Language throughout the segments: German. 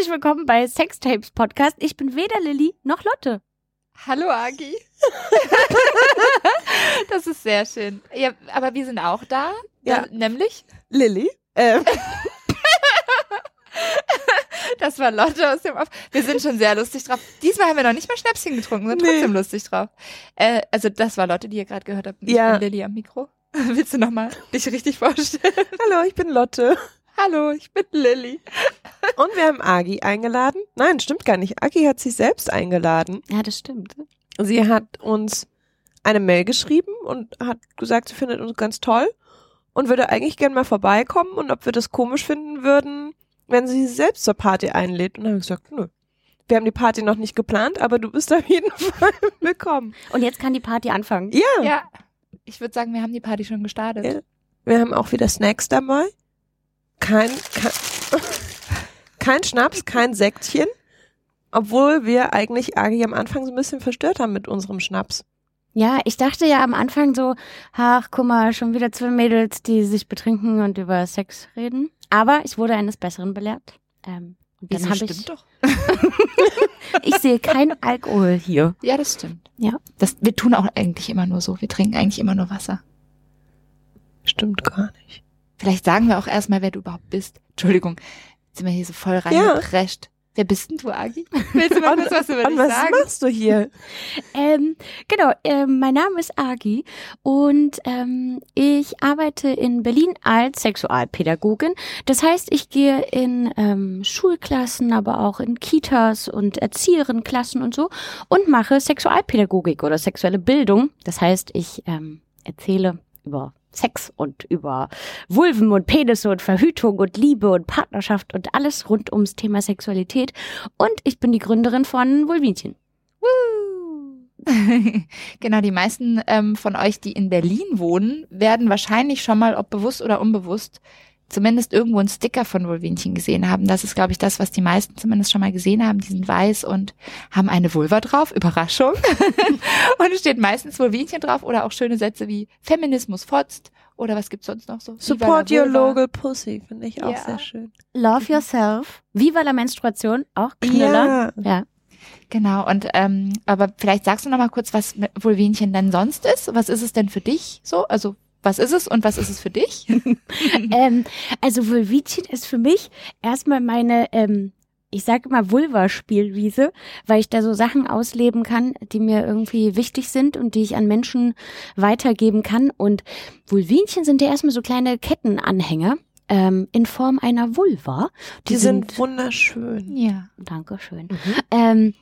Herzlich willkommen bei Sextapes Podcast. Ich bin weder Lilly noch Lotte. Hallo Agi. das ist sehr schön. Ja, aber wir sind auch da. Ja. nämlich Lilly. Ähm. Das war Lotte aus dem Off. Wir sind schon sehr lustig drauf. Diesmal haben wir noch nicht mal Schnäpschen getrunken, sind nee. trotzdem lustig drauf. Äh, also das war Lotte, die ihr gerade gehört habt. Ich ja. bin Lilly am Mikro. Willst du nochmal dich richtig vorstellen? Hallo, ich bin Lotte. Hallo, ich bin Lilly. Und wir haben Agi eingeladen. Nein, stimmt gar nicht. Agi hat sich selbst eingeladen. Ja, das stimmt. Sie hat uns eine Mail geschrieben und hat gesagt, sie findet uns ganz toll und würde eigentlich gern mal vorbeikommen und ob wir das komisch finden würden, wenn sie sich selbst zur Party einlädt. Und dann habe ich gesagt, nö. Wir haben die Party noch nicht geplant, aber du bist auf jeden Fall willkommen. Und jetzt kann die Party anfangen. Ja. Ja. Ich würde sagen, wir haben die Party schon gestartet. Ja. Wir haben auch wieder Snacks dabei. Kein, kein, kein Schnaps, kein Sektchen. Obwohl wir eigentlich Agi am Anfang so ein bisschen verstört haben mit unserem Schnaps. Ja, ich dachte ja am Anfang so, ach, guck mal, schon wieder zwei Mädels, die sich betrinken und über Sex reden. Aber ich wurde eines Besseren belehrt. Ähm, und dann habe ich doch. ich sehe kein Alkohol hier. Ja, das stimmt. Ja. Das, wir tun auch eigentlich immer nur so. Wir trinken eigentlich immer nur Wasser. Stimmt gar nicht. Vielleicht sagen wir auch erstmal, wer du überhaupt bist. Entschuldigung, jetzt sind wir hier so voll reingeprescht. Ja. Wer bist denn du, Agi? Willst du mal kurz was über dich was sagen? Was machst du hier? ähm, genau, ähm, mein Name ist Agi und ähm, ich arbeite in Berlin als Sexualpädagogin. Das heißt, ich gehe in ähm, Schulklassen, aber auch in Kitas und Erzieherinnenklassen und so und mache Sexualpädagogik oder sexuelle Bildung. Das heißt, ich ähm, erzähle über Sex und über Vulven und Penisse und Verhütung und Liebe und Partnerschaft und alles rund ums Thema Sexualität. Und ich bin die Gründerin von Vulvinchen. genau, die meisten ähm, von euch, die in Berlin wohnen, werden wahrscheinlich schon mal, ob bewusst oder unbewusst, zumindest irgendwo einen Sticker von Vulvinchen gesehen haben. Das ist, glaube ich, das, was die meisten zumindest schon mal gesehen haben. Die sind weiß und haben eine Vulva drauf. Überraschung. und es steht meistens Vulvinchen drauf oder auch schöne Sätze wie Feminismus fotzt oder was gibt's sonst noch so? Support your local pussy, finde ich auch ja. sehr schön. Love yourself. Viva la Menstruation, auch Knüller. Ja. ja. Genau, und ähm, aber vielleicht sagst du noch mal kurz, was Vulvinchen denn sonst ist. Was ist es denn für dich so? Also was ist es und was ist es für dich? ähm, also Vulvitchen ist für mich erstmal meine, ähm, ich sage immer Vulva-Spielwiese, weil ich da so Sachen ausleben kann, die mir irgendwie wichtig sind und die ich an Menschen weitergeben kann. Und Vulvinchen sind ja erstmal so kleine Kettenanhänger ähm, in Form einer Vulva. Die, die sind, sind, wunderschön. Ja, danke schön. Mhm. Ähm,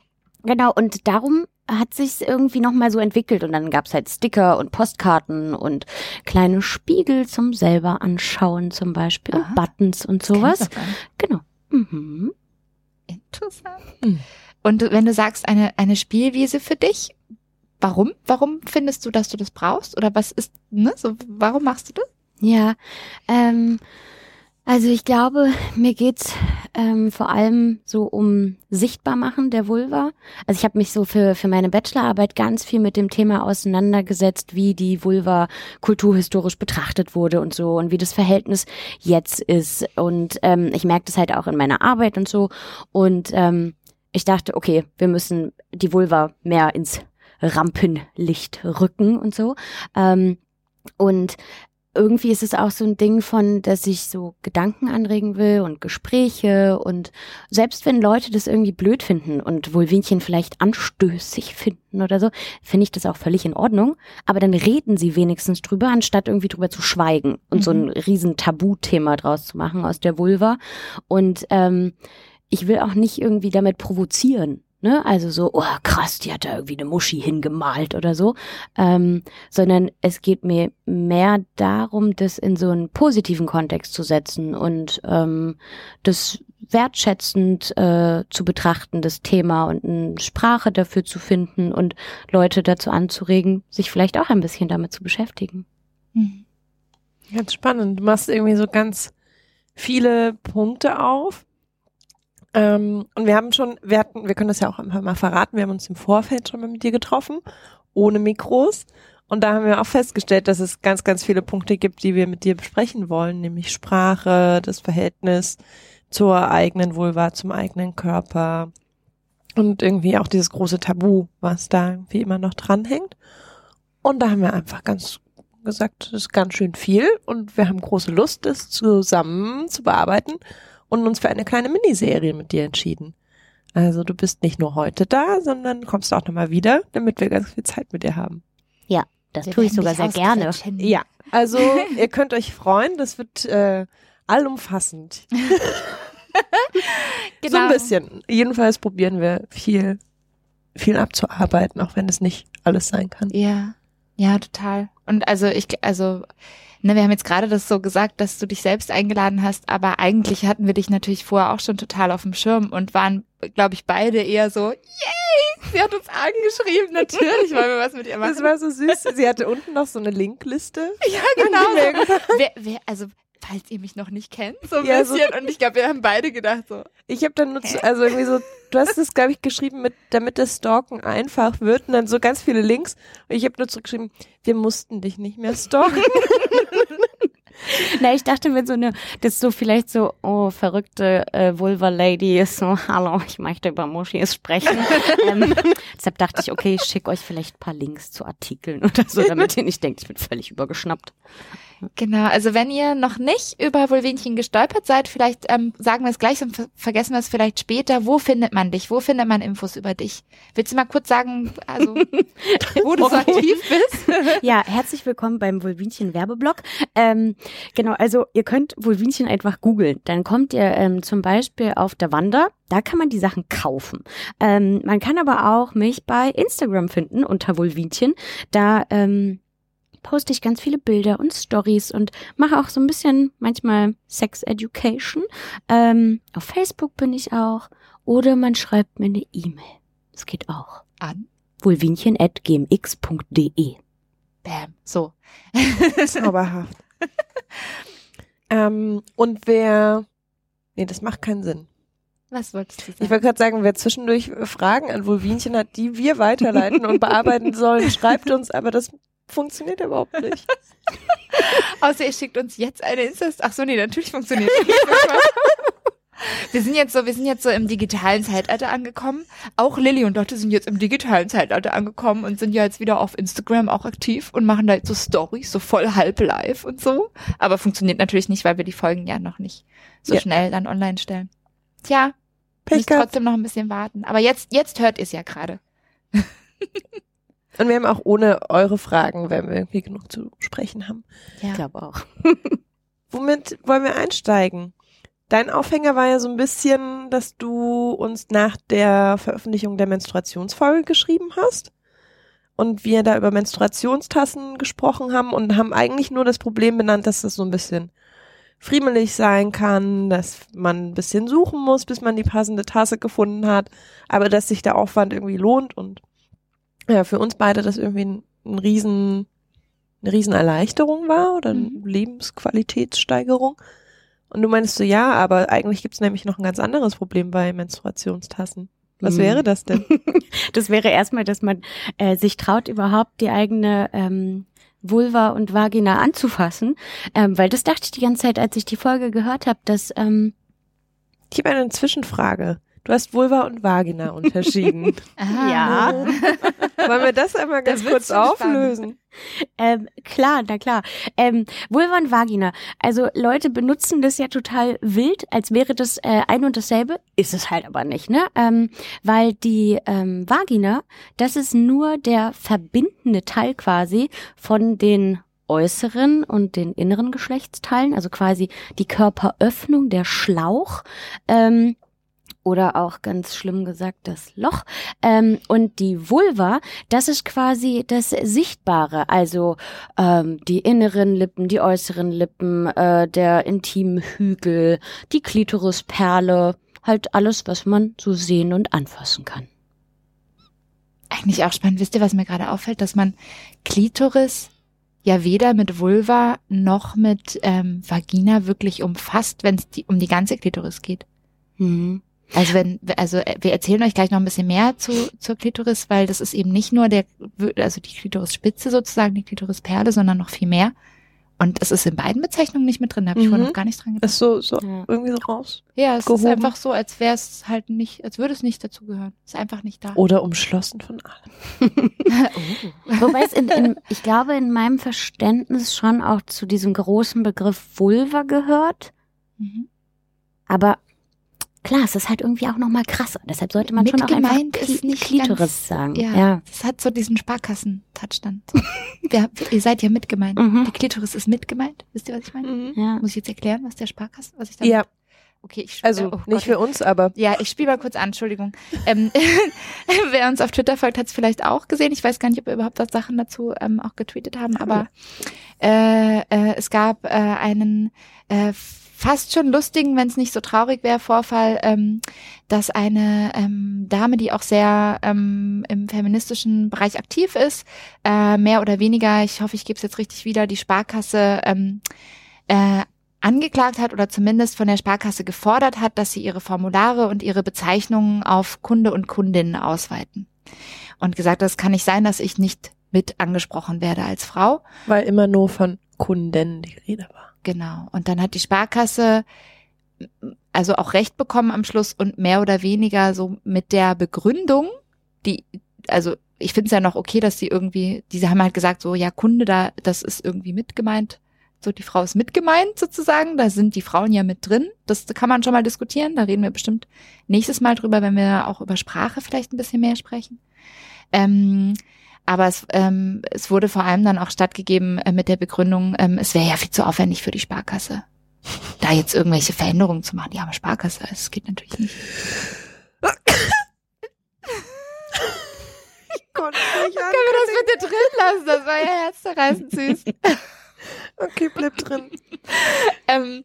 genau, und darum hat sich irgendwie nochmal so entwickelt und dann gab's halt Sticker und Postkarten und kleine Spiegel zum selber anschauen zum Beispiel Aha. und Buttons und sowas. Genau. Mhm. Interessant. Mhm. Und wenn du sagst, eine, eine Spielwiese für dich, warum? Warum findest du, dass du das brauchst? Oder was ist, ne, so, warum machst du das? Ja, ähm, also ich glaube, mir geht's ähm, vor allem so um Sichtbarmachen der Vulva. Also ich habe mich so für, für meine Bachelorarbeit ganz viel mit dem Thema auseinandergesetzt, wie die Vulva kulturhistorisch betrachtet wurde und so und wie das Verhältnis jetzt ist. Und ähm, ich merke das halt auch in meiner Arbeit und so. Und ähm, ich dachte, okay, wir müssen die Vulva mehr ins Rampenlicht rücken und so. Ähm, und irgendwie ist es auch so ein Ding von, dass ich so Gedanken anregen will und Gespräche und selbst wenn Leute das irgendwie blöd finden und Vulvinchen vielleicht anstößig finden oder so, finde ich das auch völlig in Ordnung. Aber dann reden sie wenigstens drüber, anstatt irgendwie drüber zu schweigen und mhm. so ein mhm. riesen Tabuthema draus zu machen aus der Vulva. Und ähm, ich will auch nicht irgendwie damit provozieren. Ne? Also so, oh krass, die hat da irgendwie eine Muschi hingemalt oder so. Ähm, sondern es geht mir mehr darum, das in so einen positiven Kontext zu setzen und ähm, das wertschätzend äh, zu betrachten, das Thema und eine Sprache dafür zu finden und Leute dazu anzuregen, sich vielleicht auch ein bisschen damit zu beschäftigen. Mhm. Ganz spannend. Du machst irgendwie so ganz viele Punkte auf ähm, und wir haben schon, wir hatten, wir können das ja auch einfach mal verraten, wir haben uns im Vorfeld schon mal mit dir getroffen, ohne Mikros. Und da haben wir auch festgestellt, dass es ganz, ganz viele Punkte gibt, die wir mit dir besprechen wollen, nämlich Sprache, das Verhältnis zur eigenen Vulva, zum eigenen Körper und irgendwie auch dieses große Tabu, was da irgendwie immer noch dranhängt. Und da haben wir einfach ganz gesagt, das ist ganz schön viel und wir haben große Lust, das zusammen zu bearbeiten und uns für eine kleine Miniserie mit dir entschieden. Also du bist nicht nur heute da, sondern kommst auch nochmal wieder, damit wir ganz viel Zeit mit dir haben. Ja, das Wir tue ich sogar sehr gerne. Ja, also ihr könnt euch freuen, das wird äh, allumfassend. Genau. So ein bisschen. Jedenfalls probieren wir viel, viel abzuarbeiten, auch wenn es nicht alles sein kann. Ja, ja, total. Und also ich, also, ne, wir haben jetzt gerade das so gesagt, dass du dich selbst eingeladen hast, aber eigentlich hatten wir dich natürlich vorher auch schon total auf dem Schirm und waren, glaube ich, beide eher so, yay, sie hat uns angeschrieben, natürlich wollen wir was mit ihr machen. Das war so süß. Sie hatte unten noch so eine Linkliste. ja, genau. Wer, wer, also, falls ihr mich noch nicht kennt, so ein Ja, so- bisschen. Und ich glaube, wir haben beide gedacht so, Ich habe dann nur, zu, also irgendwie so, du hast es, glaube ich, geschrieben, mit, damit das Stalken einfach wird und dann so ganz viele Links. Und ich habe nur zurückgeschrieben, wir mussten dich nicht mehr stalken. Na, ich dachte, wenn so eine, das ist so vielleicht so, oh, verrückte äh, Vulva-Lady ist so, hallo, ich möchte über Moschis sprechen. ähm, deshalb dachte ich, okay, ich schicke euch vielleicht ein paar Links zu Artikeln oder so, damit ihr nicht denkt, ich bin völlig übergeschnappt. Genau, also wenn ihr noch nicht über Vulvenchen gestolpert seid, vielleicht ähm, sagen wir es gleich und ver vergessen wir es vielleicht später. Wo findet man dich? Wo findet man Infos über dich? Willst du mal kurz sagen, also wo du so aktiv bist? Ja, herzlich willkommen beim Vulvinchen Werbeblog. Ähm, genau, also ihr könnt Vulvinchen einfach googeln. Dann kommt ihr ähm, zum Beispiel auf der Wander. Da kann man die Sachen kaufen. Ähm, man kann aber auch mich bei Instagram finden unter Vulvinchen. Da ähm, poste ich ganz viele Bilder und Stories und mache auch so ein bisschen manchmal Sex Education. Ähm, auf Facebook bin ich auch. Oder man schreibt mir eine E-Mail. Das geht auch. An. vulvinchen.gmx.de Bam. So. Zauberhaft. ähm, und wer, nee, das macht keinen Sinn. Was wolltest du Ich sagen? wollte gerade sagen, wer zwischendurch Fragen an Vulvinchen hat, die wir weiterleiten und bearbeiten sollen, schreibt uns, aber das funktioniert überhaupt nicht. Außer ihr schickt uns jetzt eine Insta. Ach so, nee, natürlich funktioniert das. Wir sind jetzt so, wir sind jetzt so im digitalen Zeitalter angekommen. Auch Lilly und Lotte sind jetzt im digitalen Zeitalter angekommen und sind ja jetzt wieder auf Instagram auch aktiv und machen da jetzt so Stories, so voll halb live und so. Aber funktioniert natürlich nicht, weil wir die Folgen ja noch nicht so Ja. schnell dann online stellen. Tja, Pech müsst trotzdem noch ein bisschen warten. Aber jetzt, jetzt hört ihr es ja gerade. Und wir haben auch ohne eure Fragen, wenn wir irgendwie genug zu sprechen haben. Ich Ja. glaube auch. Womit wollen wir einsteigen? Dein Aufhänger war ja so ein bisschen, dass du uns nach der Veröffentlichung der Menstruationsfolge geschrieben hast und wir da über Menstruationstassen gesprochen haben und haben eigentlich nur das Problem benannt, dass das so ein bisschen friemelig sein kann, dass man ein bisschen suchen muss, bis man die passende Tasse gefunden hat, aber dass sich der Aufwand irgendwie lohnt und ja, für uns beide das irgendwie ein, ein riesen, eine Riesenerleichterung war oder eine Mhm. Lebensqualitätssteigerung. Und du meinst so, ja, aber eigentlich gibt's nämlich noch ein ganz anderes Problem bei Menstruationstassen. Was Mhm. wäre das denn? Das wäre erstmal, dass man äh, sich traut, überhaupt die eigene ähm, Vulva und Vagina anzufassen. Ähm, weil das dachte ich die ganze Zeit, als ich die Folge gehört habe, dass ähm, Ich habe eine Zwischenfrage. Du hast Vulva und Vagina unterschieden. Ja. Wollen wir das einmal ganz Da kurz auflösen? Ähm, klar, na klar. Ähm, Vulva und Vagina. Also Leute benutzen das ja total wild, als wäre das äh, ein und dasselbe. Ist es halt aber nicht, ne? Ähm, weil die ähm, Vagina, das ist nur der verbindende Teil quasi von den äußeren und den inneren Geschlechtsteilen, also quasi die Körperöffnung, der Schlauch. Ähm, oder auch ganz schlimm gesagt das Loch. Ähm, und die Vulva, das ist quasi das Sichtbare, also ähm, die inneren Lippen, die äußeren Lippen, äh, der Intimhügel, die Klitorisperle, halt alles, was man so sehen und anfassen kann. Eigentlich auch spannend. Wisst ihr, was mir gerade auffällt? Dass man Klitoris ja weder mit Vulva noch mit ähm, Vagina wirklich umfasst, wenn es die, um die ganze Klitoris geht. Mhm. Also wenn, also äh, wir erzählen euch gleich noch ein bisschen mehr zu, zur Klitoris, weil das ist eben nicht nur der, also die Klitorisspitze sozusagen, die Klitorisperle, sondern noch viel mehr. Und es ist in beiden Bezeichnungen nicht mit drin, da habe ich Mhm. vorhin noch gar nicht dran gedacht. Ist so, so Ja. irgendwie so raus. Ja, es gehoben. ist einfach so, als wäre es halt nicht, als würde es nicht dazugehören. Ist einfach nicht da. Oder umschlossen von allem. Oh. Wobei es in, in, ich glaube, in meinem Verständnis schon auch zu diesem großen Begriff Vulva gehört. Mhm. Aber klar, es ist halt irgendwie auch nochmal krasser. Deshalb sollte man schon auch einfach Mitgemeint ist nicht Klitoris ganz- sagen. Ja, Ja. das hat so diesen Sparkassen-Touch dann. Ihr seid ja mitgemeint. Mhm. Die Klitoris ist mitgemeint. Wisst ihr, was ich meine? ja. Muss ich jetzt erklären, was der Sparkassen, was ich da Ja, Okay, ich spiele. also oh nicht Gott. für uns, aber Ja, ich spiele mal kurz an, Entschuldigung. Ähm, wer uns auf Twitter folgt, hat es vielleicht auch gesehen. Ich weiß gar nicht, ob wir überhaupt was Sachen dazu ähm, auch getweetet haben, aber äh, äh, es gab äh, einen äh, fast schon lustigen, wenn es nicht so traurig wäre, Vorfall, ähm, dass eine ähm, Dame, die auch sehr ähm, im feministischen Bereich aktiv ist, äh, mehr oder weniger, ich hoffe, ich gebe es jetzt richtig wieder, die Sparkasse ähm, äh, angeklagt hat oder zumindest von der Sparkasse gefordert hat, dass sie ihre Formulare und ihre Bezeichnungen auf Kunde und Kundinnen ausweiten. Und gesagt, das kann nicht sein, dass ich nicht mit angesprochen werde als Frau. weil immer nur von Kunden die Rede war. Genau. Und dann hat die Sparkasse also auch Recht bekommen am Schluss und mehr oder weniger so mit der Begründung, die, also ich finde es ja noch okay, dass sie irgendwie, diese haben halt gesagt, so, ja, Kunde, da, das ist irgendwie mitgemeint. So, die Frau ist mitgemeint sozusagen, da sind die Frauen ja mit drin. Das kann man schon mal diskutieren. Da reden wir bestimmt nächstes Mal drüber, wenn wir auch über Sprache vielleicht ein bisschen mehr sprechen. Ähm, aber es, ähm, es wurde vor allem dann auch stattgegeben äh, mit der Begründung, ähm, es wäre ja viel zu aufwendig für die Sparkasse, da jetzt irgendwelche Veränderungen zu machen. Die arme Sparkasse, es geht natürlich nicht. Konnte nicht Können wir das bitte drin lassen? Das war ja herzzerreißend süß. Okay, bleib drin. ähm,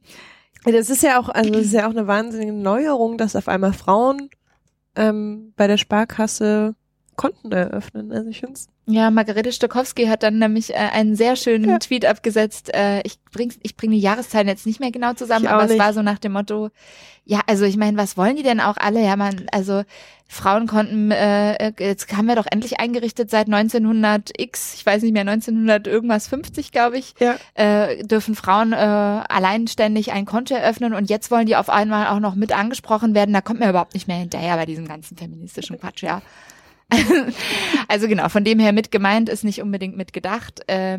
Das ist ja auch, also das ist ja auch eine wahnsinnige Neuerung, dass auf einmal Frauen ähm, bei der Sparkasse Konten eröffnen. Also ich finde ja, Margarete Stokowski hat dann nämlich äh, einen sehr schönen Ja. Tweet abgesetzt. Äh, ich bring's, ich bringe die Jahreszahlen jetzt nicht mehr genau zusammen, aber es nicht. war so nach dem Motto, ja, also ich meine, was wollen die denn auch alle? Ja, man, also Frauen konnten, äh, jetzt haben wir doch endlich eingerichtet seit 1900 X, ich weiß nicht mehr, 1900 irgendwas 50, glaube ich, Ja. äh, dürfen Frauen äh, alleinständig ein Konto eröffnen und jetzt wollen die auf einmal auch noch mit angesprochen werden. Da kommt mir überhaupt nicht mehr hinterher bei diesem ganzen feministischen Quatsch, ja. also genau, von dem her mit gemeint ist nicht unbedingt mit gedacht. Äh,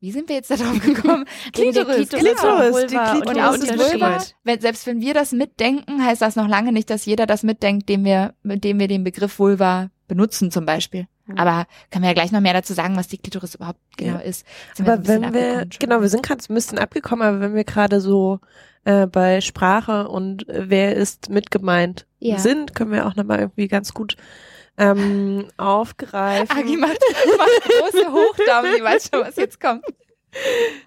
wie sind wir jetzt da drauf gekommen? Klitoris, Klitoris. Klitoris, die Klitoris Und auch die. Vulva, wenn, selbst wenn wir das mitdenken, heißt das noch lange nicht, dass jeder das mitdenkt, dem wir, mit dem wir den Begriff Vulva benutzen zum Beispiel. Ja. Aber können wir ja gleich noch mehr dazu sagen, was die Klitoris überhaupt genau Ja. ist. Sind wir Aber bisschen wenn wir, genau, wir sind gerade ein bisschen abgekommen, aber wenn wir gerade so äh, bei Sprache und äh, wer ist mitgemeint Ja. sind, können wir auch nochmal irgendwie ganz gut ähm, aufgreifen, Agi macht, macht große Hochdaumen, die weiß schon, was jetzt kommt.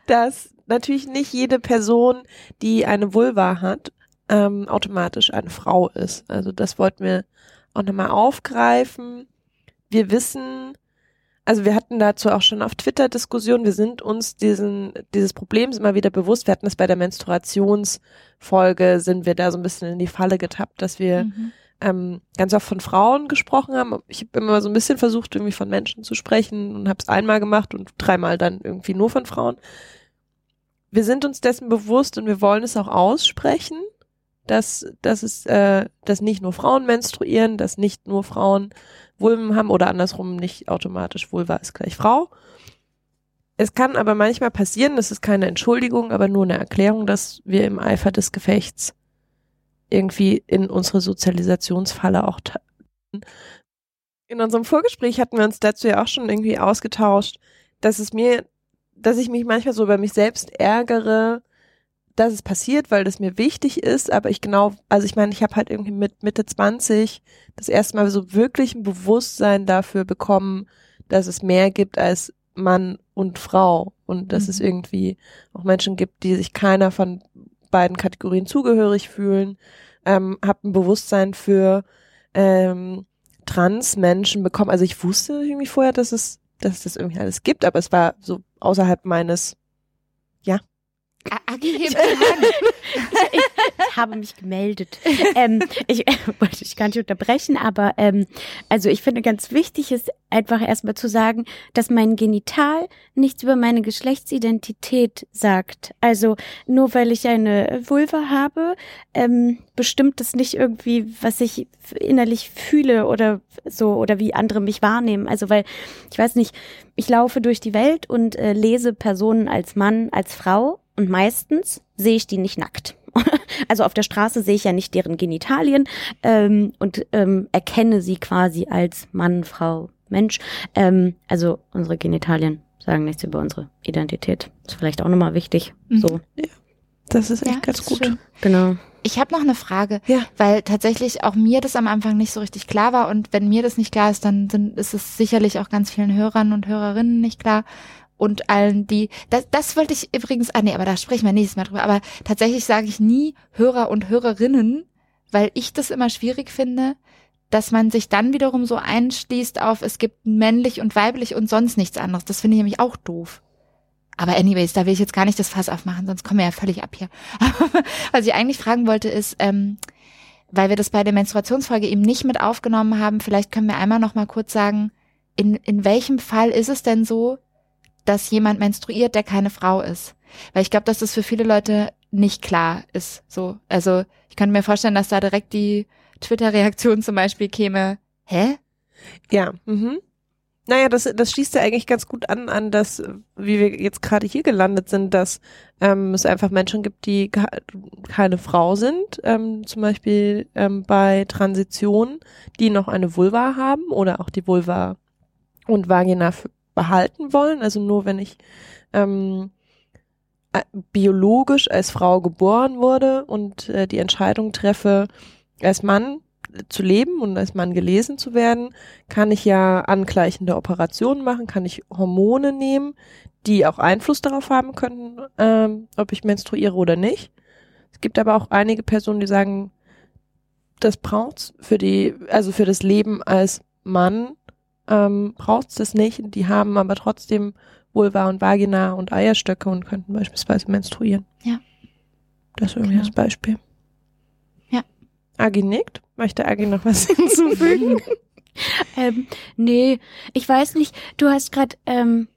dass natürlich nicht jede Person, die eine Vulva hat, ähm, automatisch eine Frau ist. Also das wollten wir auch nochmal aufgreifen. Wir wissen, also wir hatten dazu auch schon auf Twitter Diskussionen, wir sind uns diesen, dieses Problems immer wieder bewusst. Wir hatten es bei der Menstruationsfolge, sind wir da so ein bisschen in die Falle getappt, dass wir Mhm. Ähm, ganz oft von Frauen gesprochen haben. Ich habe immer so ein bisschen versucht, irgendwie von Menschen zu sprechen und habe es einmal gemacht und dreimal dann irgendwie nur von Frauen. Wir sind uns dessen bewusst und wir wollen es auch aussprechen, dass, dass es, äh, dass nicht nur Frauen menstruieren, dass nicht nur Frauen Vulven haben oder andersrum nicht automatisch Vulva ist gleich Frau. Es kann aber manchmal passieren, das ist keine Entschuldigung, aber nur eine Erklärung, dass wir im Eifer des Gefechts irgendwie in unsere Sozialisationsfalle auch in unserem Vorgespräch hatten wir uns dazu ja auch schon irgendwie ausgetauscht, dass es mir, dass ich mich manchmal so über mich selbst ärgere, dass es passiert, weil das mir wichtig ist, aber ich genau, also ich meine, ich habe halt irgendwie mit Mitte 20 das erste Mal so wirklich ein Bewusstsein dafür bekommen, dass es mehr gibt als Mann und Frau und dass es Mhm. irgendwie auch Menschen gibt, die sich keiner von beiden Kategorien zugehörig fühlen, ähm, habe ein Bewusstsein für ähm, Trans-Menschen bekommen. Also ich wusste irgendwie vorher, dass es, dass es das irgendwie alles gibt, aber es war so außerhalb meines A- Agi hebt die Hand. Ich, ich habe mich gemeldet. ähm, ich äh, wollte dich gar nicht unterbrechen, aber ähm, also ich finde ganz wichtig ist einfach erstmal zu sagen, dass mein Genital nichts über meine Geschlechtsidentität sagt. Also nur weil ich eine Vulva habe, ähm, bestimmt das nicht irgendwie, was ich innerlich fühle oder so oder wie andere mich wahrnehmen. Also weil ich weiß nicht, ich laufe durch die Welt und äh, lese Personen als Mann, als Frau und meistens sehe ich die nicht nackt. Also auf der Straße sehe ich ja nicht deren Genitalien ähm, und ähm, erkenne sie quasi als Mann, Frau, Mensch. Ähm, also unsere Genitalien sagen nichts über unsere Identität. Ist vielleicht auch nochmal wichtig. Mhm. So, Das ist echt Ja, ganz gut. schön. genau. Ich habe noch eine Frage, Ja. weil tatsächlich auch mir das am Anfang nicht so richtig klar war und wenn mir das nicht klar ist, dann sind, ist es sicherlich auch ganz vielen Hörern und Hörerinnen nicht klar und allen die, das, das wollte ich übrigens, ah nee, aber da sprechen wir nächstes Mal drüber, aber tatsächlich sage ich nie Hörer und Hörerinnen, weil ich das immer schwierig finde, dass man sich dann wiederum so einschließt auf, es gibt männlich und weiblich und sonst nichts anderes. Das finde ich nämlich auch doof. Aber anyways, da will ich jetzt gar nicht das Fass aufmachen, sonst kommen wir ja völlig ab hier. Was ich eigentlich fragen wollte ist, ähm, weil wir das bei der Menstruationsfolge eben nicht mit aufgenommen haben, vielleicht können wir einmal noch mal kurz sagen, in, in welchem Fall ist es denn so, dass jemand menstruiert, der keine Frau ist? Weil ich glaube, dass das für viele Leute nicht klar ist. So, also ich könnte mir vorstellen, dass da direkt die Twitter-Reaktion zum Beispiel käme, hä? Ja. Mhm. Naja, das, das schließt ja eigentlich ganz gut an, an das, wie wir jetzt gerade hier gelandet sind, dass ähm, es einfach Menschen gibt, die keine Frau sind, ähm, zum Beispiel ähm, bei Transitionen, die noch eine Vulva haben oder auch die Vulva und Vagina behalten wollen. Also nur wenn ich ähm, äh, biologisch als Frau geboren wurde und äh, die Entscheidung treffe, als Mann zu leben und als Mann gelesen zu werden, kann ich ja angleichende Operationen machen, kann ich Hormone nehmen, die auch Einfluss darauf haben könnten, ähm, ob ich menstruiere oder nicht. Es gibt aber auch einige Personen, die sagen, das braucht's für die, also für das Leben als Mann ähm, braucht's das nicht. Die haben aber trotzdem Vulva und Vagina und Eierstöcke und könnten beispielsweise menstruieren. Ja. Das ist irgendwie Genau. das Beispiel. Ja. Agi nickt. Möchte Agi noch was hinzufügen? Ähm, nee, ich weiß nicht. Du hast gerade ähm,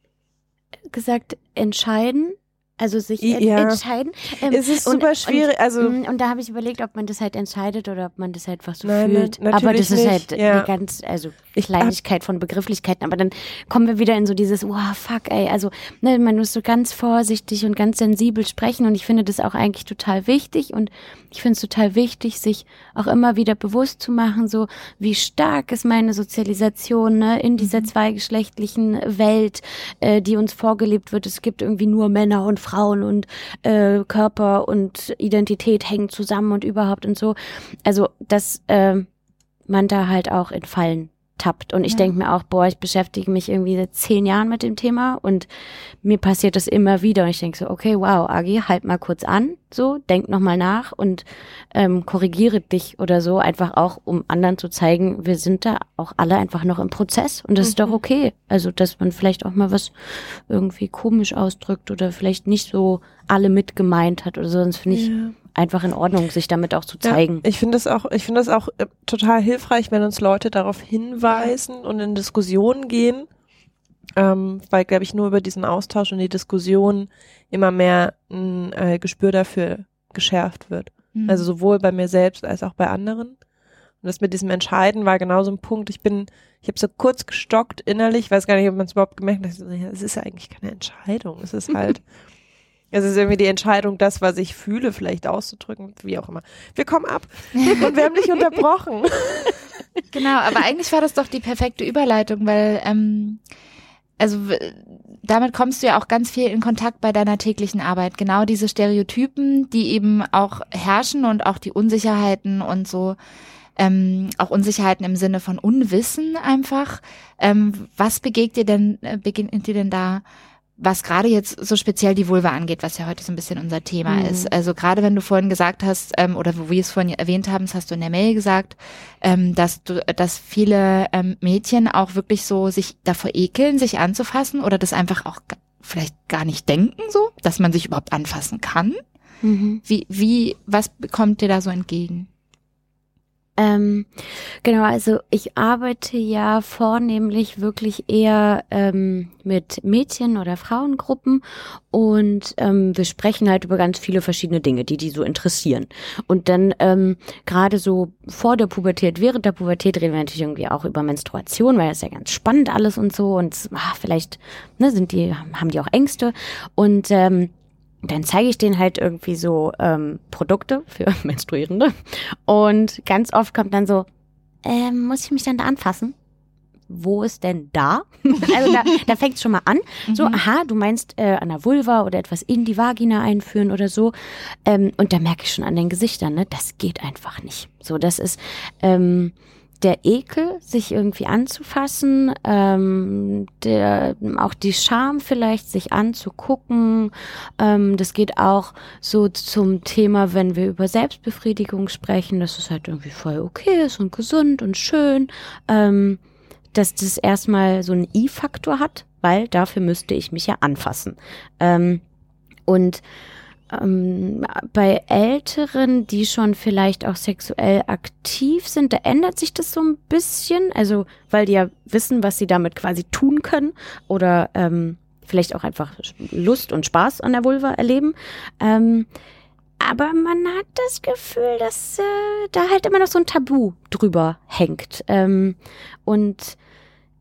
gesagt, entscheiden. Also sich en Ja. entscheiden. Ähm, es ist und- super schwierig. also Und, und da habe ich überlegt, ob man das halt entscheidet oder ob man das halt einfach so Nein, fühlt. aber das ist nicht, halt ja. eine ganz, also Kleinigkeit von Begrifflichkeiten. Aber dann kommen wir wieder in so dieses, wow, fuck, ey. Also, ne, man muss so ganz vorsichtig und ganz sensibel sprechen. Und ich finde das auch eigentlich total wichtig. Und ich finde es total wichtig, sich auch immer wieder bewusst zu machen, so wie stark ist meine Sozialisation ne, in dieser zweigeschlechtlichen Welt, äh, die uns vorgelebt wird. Es gibt irgendwie nur Männer und Frauen und äh, Körper und Identität hängen zusammen und überhaupt und so. Also, dass ähm, man da halt auch in Fallen tappt. Und ich Ja. denke mir auch, boah, ich beschäftige mich irgendwie seit zehn Jahren mit dem Thema und mir passiert das immer wieder. Und ich denke so, okay, wow, Agi, halt mal kurz an, so, denk nochmal nach und ähm, korrigiere dich oder so, einfach auch, um anderen zu zeigen, wir sind da auch alle einfach noch im Prozess und das ist doch Mhm. okay. Also, dass man vielleicht auch mal was irgendwie komisch ausdrückt oder vielleicht nicht so alle mit gemeint hat oder so, sonst finde ich Ja. Einfach in Ordnung, sich damit auch zu zeigen. Ja, ich finde es auch, ich finde es auch äh, total hilfreich, wenn uns Leute darauf hinweisen und in Diskussionen gehen, ähm, weil, glaube ich, nur über diesen Austausch und die Diskussion immer mehr ein äh, Gespür dafür geschärft wird. Mhm. Also sowohl bei mir selbst als auch bei anderen. Und das mit diesem Entscheiden war genauso ein Punkt. Ich bin, ich habe so kurz gestockt innerlich, weiß gar nicht, ob man es überhaupt gemerkt hat. So, Es ist ja eigentlich keine Entscheidung. Es ist halt, es ist irgendwie die Entscheidung, das, was ich fühle, vielleicht auszudrücken, wie auch immer. Wir kommen ab und wir haben dich unterbrochen. Genau, aber eigentlich war das doch die perfekte Überleitung, weil ähm, also damit kommst du ja auch ganz viel in Kontakt bei deiner täglichen Arbeit. Genau diese Stereotypen, die eben auch herrschen und auch die Unsicherheiten und so ähm, auch Unsicherheiten im Sinne von Unwissen einfach. Ähm, was begegnet dir denn äh, begegnet dir denn da? Was gerade jetzt so speziell die Vulva angeht, was ja heute so ein bisschen unser Thema Mhm. ist. Also gerade wenn du vorhin gesagt hast, ähm, oder wo wir es vorhin erwähnt haben, das hast du in der Mail gesagt, ähm, dass du, dass viele ähm, Mädchen auch wirklich so sich davor ekeln, sich anzufassen oder das einfach auch vielleicht gar nicht denken so, dass man sich überhaupt anfassen kann. Mhm. Wie, wie, was kommt dir da so entgegen? Ähm, genau, also ich arbeite ja vornehmlich wirklich eher ähm, mit Mädchen- oder Frauengruppen und ähm, wir sprechen halt über ganz viele verschiedene Dinge, die die so interessieren. Und dann ähm, gerade so vor der Pubertät, während der Pubertät reden wir natürlich irgendwie auch über Menstruation, weil das ist ja ganz spannend alles und so und ach, vielleicht ne, sind die haben die auch Ängste und ähm, dann zeige ich denen halt irgendwie so ähm, Produkte für Menstruierende. Und ganz oft kommt dann so, ähm, muss ich mich dann da anfassen? Wo ist denn da? also da, da fängt es schon mal an. So, Mhm. aha, du meinst äh, an der Vulva oder etwas in die Vagina einführen oder so. Ähm, und da merke ich schon an den Gesichtern, ne, das geht einfach nicht. So, das ist ähm, der Ekel, sich irgendwie anzufassen, ähm, der, auch die Scham vielleicht, sich anzugucken. Ähm, das geht auch so zum Thema, wenn wir über Selbstbefriedigung sprechen, dass es halt irgendwie voll okay ist und gesund und schön. Ähm, dass das erstmal so einen I-Faktor hat, weil dafür müsste ich mich ja anfassen. Ähm, und ähm, bei Älteren, die schon vielleicht auch sexuell aktiv sind, da ändert sich das so ein bisschen. Also, weil die ja wissen, was sie damit quasi tun können oder ähm, vielleicht auch einfach Lust und Spaß an der Vulva erleben. Ähm, aber man hat das Gefühl, dass äh, da halt immer noch so ein Tabu drüber hängt. Ähm, und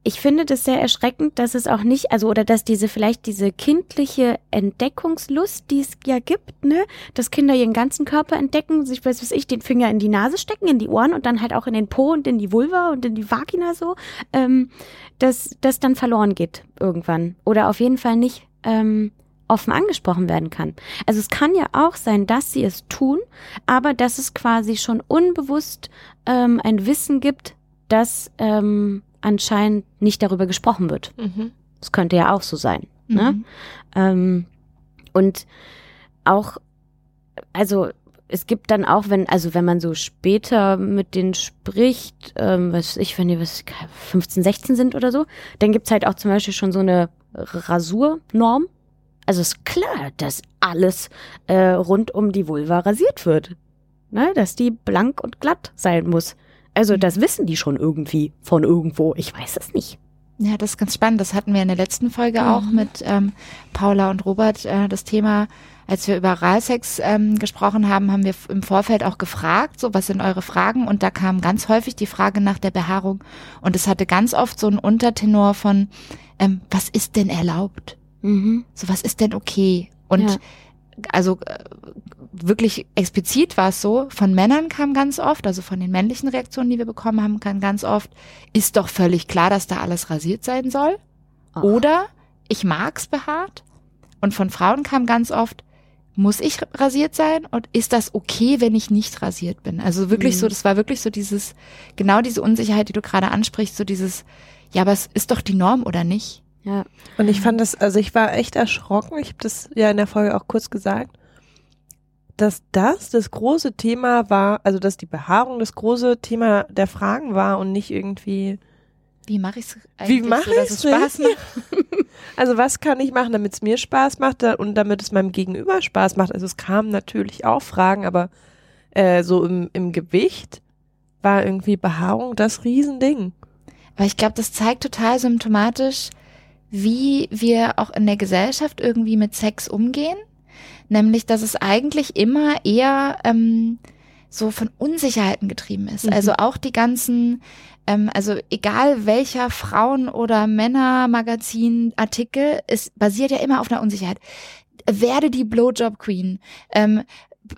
ich finde das sehr erschreckend, dass es auch nicht, also oder dass diese vielleicht diese kindliche Entdeckungslust, die es ja gibt, ne, dass Kinder ihren ganzen Körper entdecken, sich weiß was ich, den Finger in die Nase stecken, in die Ohren und dann halt auch in den Po und in die Vulva und in die Vagina so, ähm, dass das dann verloren geht irgendwann oder auf jeden Fall nicht ähm, offen angesprochen werden kann. Also es kann ja auch sein, dass sie es tun, aber dass es quasi schon unbewusst ähm, ein Wissen gibt, dass ähm, anscheinend nicht darüber gesprochen wird. Mhm. Das könnte ja auch so sein. Ne? Mhm. Ähm, und auch, also es gibt dann auch, wenn, also wenn man so später mit denen spricht, ähm, was weiß ich, wenn die was 15, 16 sind oder so, dann gibt's halt auch zum Beispiel schon so eine Rasurnorm. Also ist klar, dass alles äh, rund um die Vulva rasiert wird. Ne? Dass die blank und glatt sein muss. Also Mhm. das wissen die schon irgendwie von irgendwo. Ich weiß es nicht. Ja, das ist ganz spannend. Das hatten wir in der letzten Folge Mhm. auch mit ähm, Paula und Robert. Äh, das Thema, als wir über Oralsex ähm, gesprochen haben, haben wir im Vorfeld auch gefragt, so was sind eure Fragen? Und da kam ganz häufig die Frage nach der Behaarung. Und es hatte ganz oft so einen Untertenor von, ähm, was ist denn erlaubt? Mhm. So, was ist denn okay? Und Ja. Also äh, wirklich explizit war es so, von Männern kam ganz oft, also von den männlichen Reaktionen, die wir bekommen haben, kam ganz oft, ist doch völlig klar, dass da alles rasiert sein soll. Ach. Oder ich mag's behaart. Und von Frauen kam ganz oft, muss ich rasiert sein und ist das okay, wenn ich nicht rasiert bin? Also wirklich Mhm. so, das war wirklich so dieses, genau diese Unsicherheit, die du gerade ansprichst, so dieses, ja, aber es ist doch die Norm oder nicht? Ja. Und ich fand das, also ich war echt erschrocken, ich habe das ja in der Folge auch kurz gesagt, dass das das große Thema war, also dass die Behaarung das große Thema der Fragen war und nicht irgendwie, Wie mache ich's Wie eigentlich mach so, dass es Spaß macht? also was kann ich machen, damit es mir Spaß macht und damit es meinem Gegenüber Spaß macht. Also es kamen natürlich auch Fragen, aber äh, so im, im Gewicht war irgendwie Behaarung das Riesending. Aber ich glaube, das zeigt total symptomatisch, wie wir auch in der Gesellschaft irgendwie mit Sex umgehen. Nämlich, dass es eigentlich immer eher ähm, so von Unsicherheiten getrieben ist. Mhm. Also auch die ganzen, ähm, also egal welcher Frauen- oder Männermagazin-Artikel, es basiert ja immer auf einer Unsicherheit. Werde die Blowjob Queen. Ähm,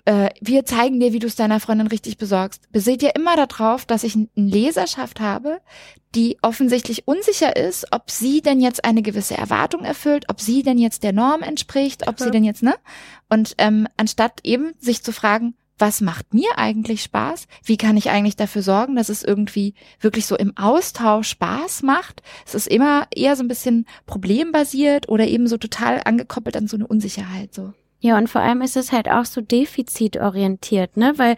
äh, wir zeigen dir, wie du es deiner Freundin richtig besorgst. Basiert ja immer darauf, dass ich eine Leserschaft habe, die offensichtlich unsicher ist, ob sie denn jetzt eine gewisse Erwartung erfüllt, ob sie denn jetzt der Norm entspricht, ob Ja. sie denn jetzt, ne? Und ähm, anstatt eben sich zu fragen, was macht mir eigentlich Spaß? Wie kann ich eigentlich dafür sorgen, dass es irgendwie wirklich so im Austausch Spaß macht? Es ist immer eher so ein bisschen problembasiert oder eben so total angekoppelt an so eine Unsicherheit, so. Ja, und vor allem ist es halt auch so defizitorientiert, ne? Weil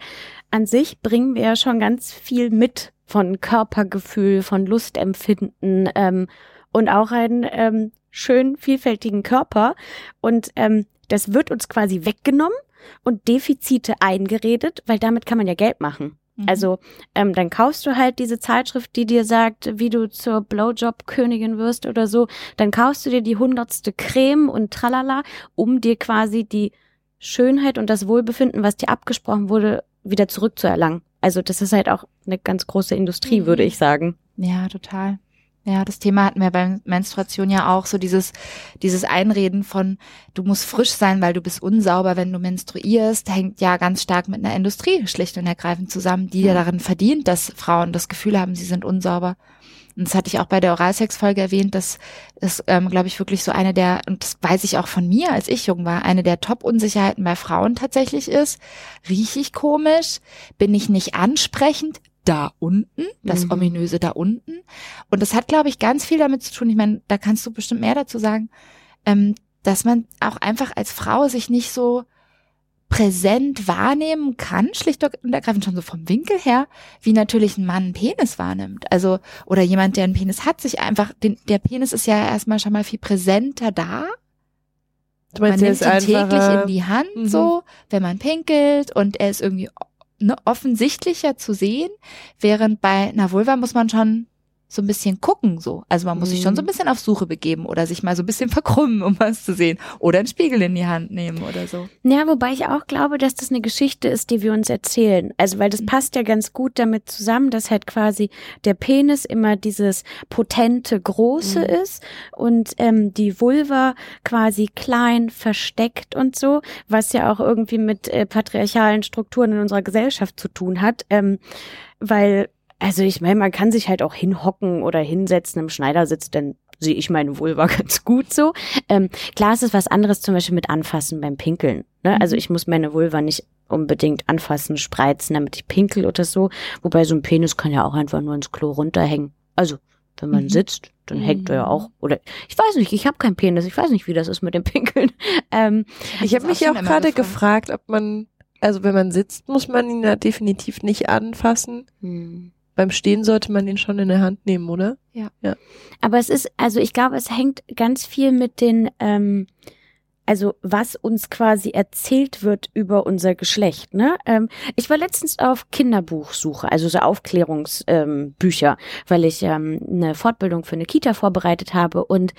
an sich bringen wir ja schon ganz viel mit von Körpergefühl, von Lustempfinden ähm, und auch einen ähm, schön vielfältigen Körper. Und ähm, das wird uns quasi weggenommen, und Defizite eingeredet, weil damit kann man ja Geld machen. Mhm. Also ähm, dann kaufst du halt diese Zeitschrift, die dir sagt, wie du zur Blowjob-Königin wirst oder so. Dann kaufst du dir die hundertste Creme und tralala, um dir quasi die Schönheit und das Wohlbefinden, was dir abgesprochen wurde, wieder zurückzuerlangen. Also das ist halt auch eine ganz große Industrie, Mhm. würde ich sagen. Ja, total. Ja, das Thema hatten wir beim Menstruation ja auch, so dieses, dieses Einreden von, du musst frisch sein, weil du bist unsauber, wenn du menstruierst, hängt ja ganz stark mit einer Industrie schlicht und ergreifend zusammen, die ja darin verdient, dass Frauen das Gefühl haben, sie sind unsauber. Und das hatte ich auch bei der Oralsex-Folge erwähnt, dass es, ähm, glaube ich, wirklich so eine der, und das weiß ich auch von mir, als ich jung war, eine der Top-Unsicherheiten bei Frauen tatsächlich ist. Riech ich komisch? Bin ich nicht ansprechend? Da unten, das Mhm. ominöse da unten. Und das hat, glaube ich, ganz viel damit zu tun. Ich meine, da kannst du bestimmt mehr dazu sagen, ähm, dass man auch einfach als Frau sich nicht so präsent wahrnehmen kann, schlicht und ergreifend schon so vom Winkel her, wie natürlich ein Mann einen Penis wahrnimmt. Also, oder jemand, der einen Penis hat, sich einfach, den, der Penis ist ja erstmal schon mal viel präsenter da. Du Man meinst, der nimmt ihn täglich in die Hand, Mhm. so, wenn man pinkelt und er ist irgendwie ne, offensichtlicher zu sehen, während bei einer Vulva muss man schon so ein bisschen gucken, so. Also man muss sich schon so ein Mhm. bisschen auf Suche begeben oder sich mal so ein bisschen verkrümmen, um was zu sehen. Oder einen Spiegel in die Hand nehmen oder so. Ja, wobei ich auch glaube, dass das eine Geschichte ist, die wir uns erzählen. Also, weil das Mhm. passt ja ganz gut damit zusammen, dass halt quasi der Penis immer dieses potente Große Mhm. ist und ähm, die Vulva quasi klein, versteckt und so, was ja auch irgendwie mit äh, patriarchalen Strukturen in unserer Gesellschaft zu tun hat. Ähm, weil, also ich meine, man kann sich halt auch hinhocken oder hinsetzen im Schneidersitz, dann sehe ich meine Vulva ganz gut so. Ähm, Klar ist es was anderes zum Beispiel mit Anfassen beim Pinkeln. Ne? Also Mhm. ich muss meine Vulva nicht unbedingt anfassen, spreizen, damit ich pinkel oder so. Wobei so ein Penis kann ja auch einfach nur ins Klo runterhängen. Also wenn man Mhm. sitzt, dann hängt er ja Mhm. auch. Oder ich weiß nicht, ich habe keinen Penis. Ich weiß nicht, wie das ist mit dem Pinkeln. Ähm, Ich habe mich ja auch gerade gefragt. gefragt, ob man, also wenn man sitzt, muss man ihn ja definitiv nicht anfassen. hm. Beim Stehen sollte man ihn schon in der Hand nehmen, oder? Aber es ist, also ich glaube, es hängt ganz viel mit den, ähm, also was uns quasi erzählt wird über unser Geschlecht. Ne? Ähm, ich war letztens auf Kinderbuchsuche, also so Aufklärungsbücher, ähm, weil ich ähm, eine Fortbildung für eine Kita vorbereitet habe und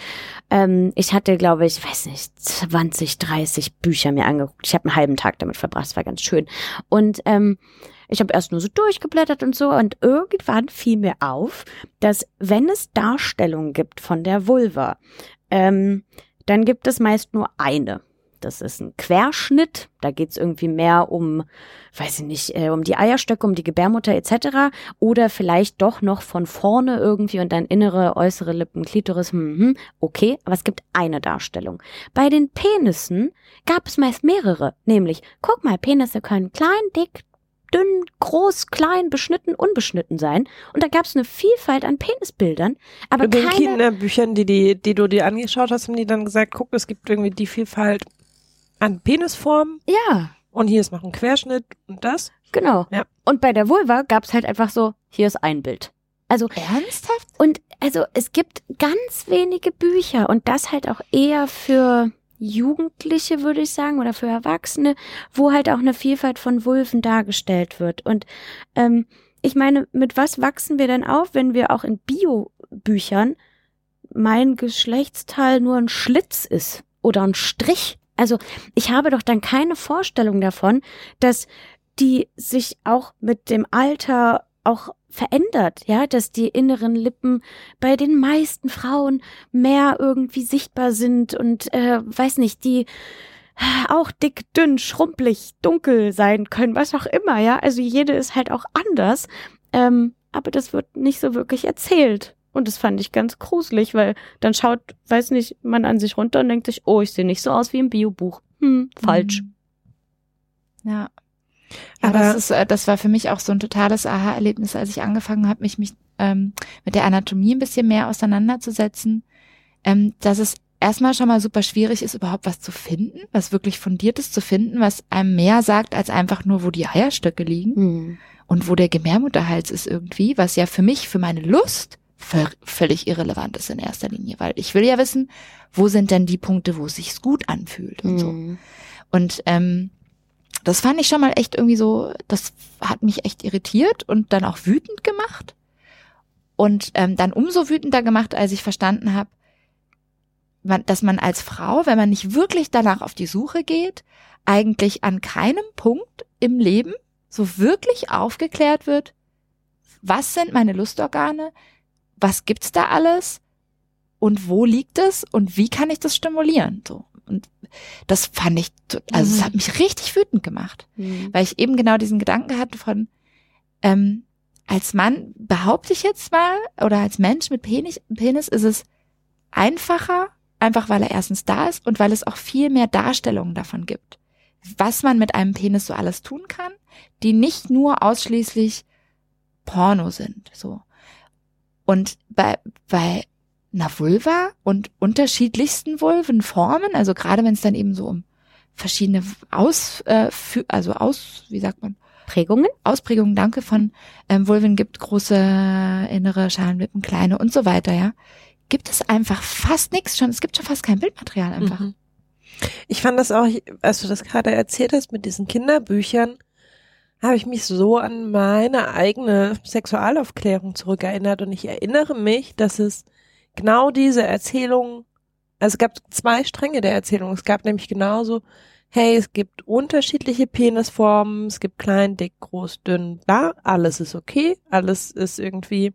ähm, ich hatte, glaube ich, weiß nicht, 20, 30 Bücher mir angeguckt. Ich habe einen halben Tag damit verbracht, es war ganz schön. Und ähm, ich habe erst nur so durchgeblättert und so und irgendwann fiel mir auf, dass wenn es Darstellungen gibt von der Vulva, ähm, dann gibt es meist nur eine. Das ist ein Querschnitt. Da geht's irgendwie mehr um, weiß ich nicht, äh, um die Eierstöcke, um die Gebärmutter etc. Oder vielleicht doch noch von vorne irgendwie und dann innere, äußere Lippen, Klitoris. Hm, hm, okay, aber es gibt eine Darstellung. Bei den Penissen gab es meist mehrere. Nämlich, guck mal, Penisse können klein, dick, dünn, groß, klein, beschnitten, unbeschnitten sein. Und da gab es eine Vielfalt an Penisbildern, aber In den keine Kinderbüchern, die, die, die du dir angeschaut hast, haben die dann gesagt, guck, es gibt irgendwie die Vielfalt an Penisformen Ja, und hier ist noch ein Querschnitt und das. genau. Ja. Und bei der Vulva gab's halt einfach so, hier ist ein Bild. Also, Ernsthaft? und also es gibt ganz wenige Bücher und das halt auch eher für Jugendliche, würde ich sagen, oder für Erwachsene, wo halt auch eine Vielfalt von Vulven dargestellt wird. Und ähm, ich meine, mit was wachsen wir denn auf, wenn wir auch in Biobüchern mein Geschlechtsteil nur ein Schlitz ist oder ein Strich? Also ich habe doch dann keine Vorstellung davon, dass die sich auch mit dem Alter auch verändert, ja, dass die inneren Lippen bei den meisten Frauen mehr irgendwie sichtbar sind und äh, weiß nicht, die auch dick, dünn, schrumpelig, dunkel sein können, was auch immer, ja. Also jede ist halt auch anders, ähm, aber das wird nicht so wirklich erzählt. Und das fand ich ganz gruselig, weil dann schaut, weiß nicht, man an sich runter und denkt sich, oh, ich sehe nicht so aus wie im Biobuch. Hm, falsch. Mhm. Ja. Ja, Aber- das ist, äh, das war für mich auch so ein totales Aha-Erlebnis, als ich angefangen habe, mich, mich ähm, mit der Anatomie ein bisschen mehr auseinanderzusetzen, ähm, dass es erstmal schon mal super schwierig ist, überhaupt was zu finden, was wirklich fundiertes zu finden, was einem mehr sagt, als einfach nur, wo die Eierstöcke liegen Hm. und wo der Gebärmutterhals ist irgendwie, was ja für mich, für meine Lust vö- völlig irrelevant ist in erster Linie, weil ich will ja wissen, wo sind denn die Punkte, wo es sich gut anfühlt und so. Hm. Und ähm, Das fand ich schon mal echt irgendwie so, das hat mich echt irritiert und dann auch wütend gemacht. Und ähm, dann umso wütender gemacht, als ich verstanden habe, dass man als Frau, wenn man nicht wirklich danach auf die Suche geht, eigentlich an keinem Punkt im Leben so wirklich aufgeklärt wird, was sind meine Lustorgane, was gibt's da alles und wo liegt es und wie kann ich das stimulieren, so. Und das fand ich, also es Mhm. hat mich richtig wütend gemacht, Mhm. weil ich eben genau diesen Gedanken hatte von, ähm, als Mann behaupte ich jetzt mal, oder als Mensch mit Penis, Penis ist es einfacher, einfach weil er erstens da ist und weil es auch viel mehr Darstellungen davon gibt, was man mit einem Penis so alles tun kann, die nicht nur ausschließlich Porno sind, so. Und bei, bei einer Vulva und unterschiedlichsten Vulvenformen, also gerade wenn es dann eben so um verschiedene Aus, äh, also aus, wie sagt man, Prägungen? Ausprägungen, danke, von ähm, Vulven gibt, große innere Schalenlippen, kleine und so weiter, ja, gibt es einfach fast nichts schon. Es gibt schon fast kein Bildmaterial einfach. Mhm. Ich fand das auch, als du das gerade erzählt hast mit diesen Kinderbüchern, habe ich mich so an meine eigene Sexualaufklärung zurückerinnert und ich erinnere mich, dass es genau diese Erzählung, also es gab zwei Stränge der Erzählung. Es gab nämlich genauso, hey, es gibt unterschiedliche Penisformen, es gibt klein, dick, groß, dünn, bla, alles ist okay, alles ist irgendwie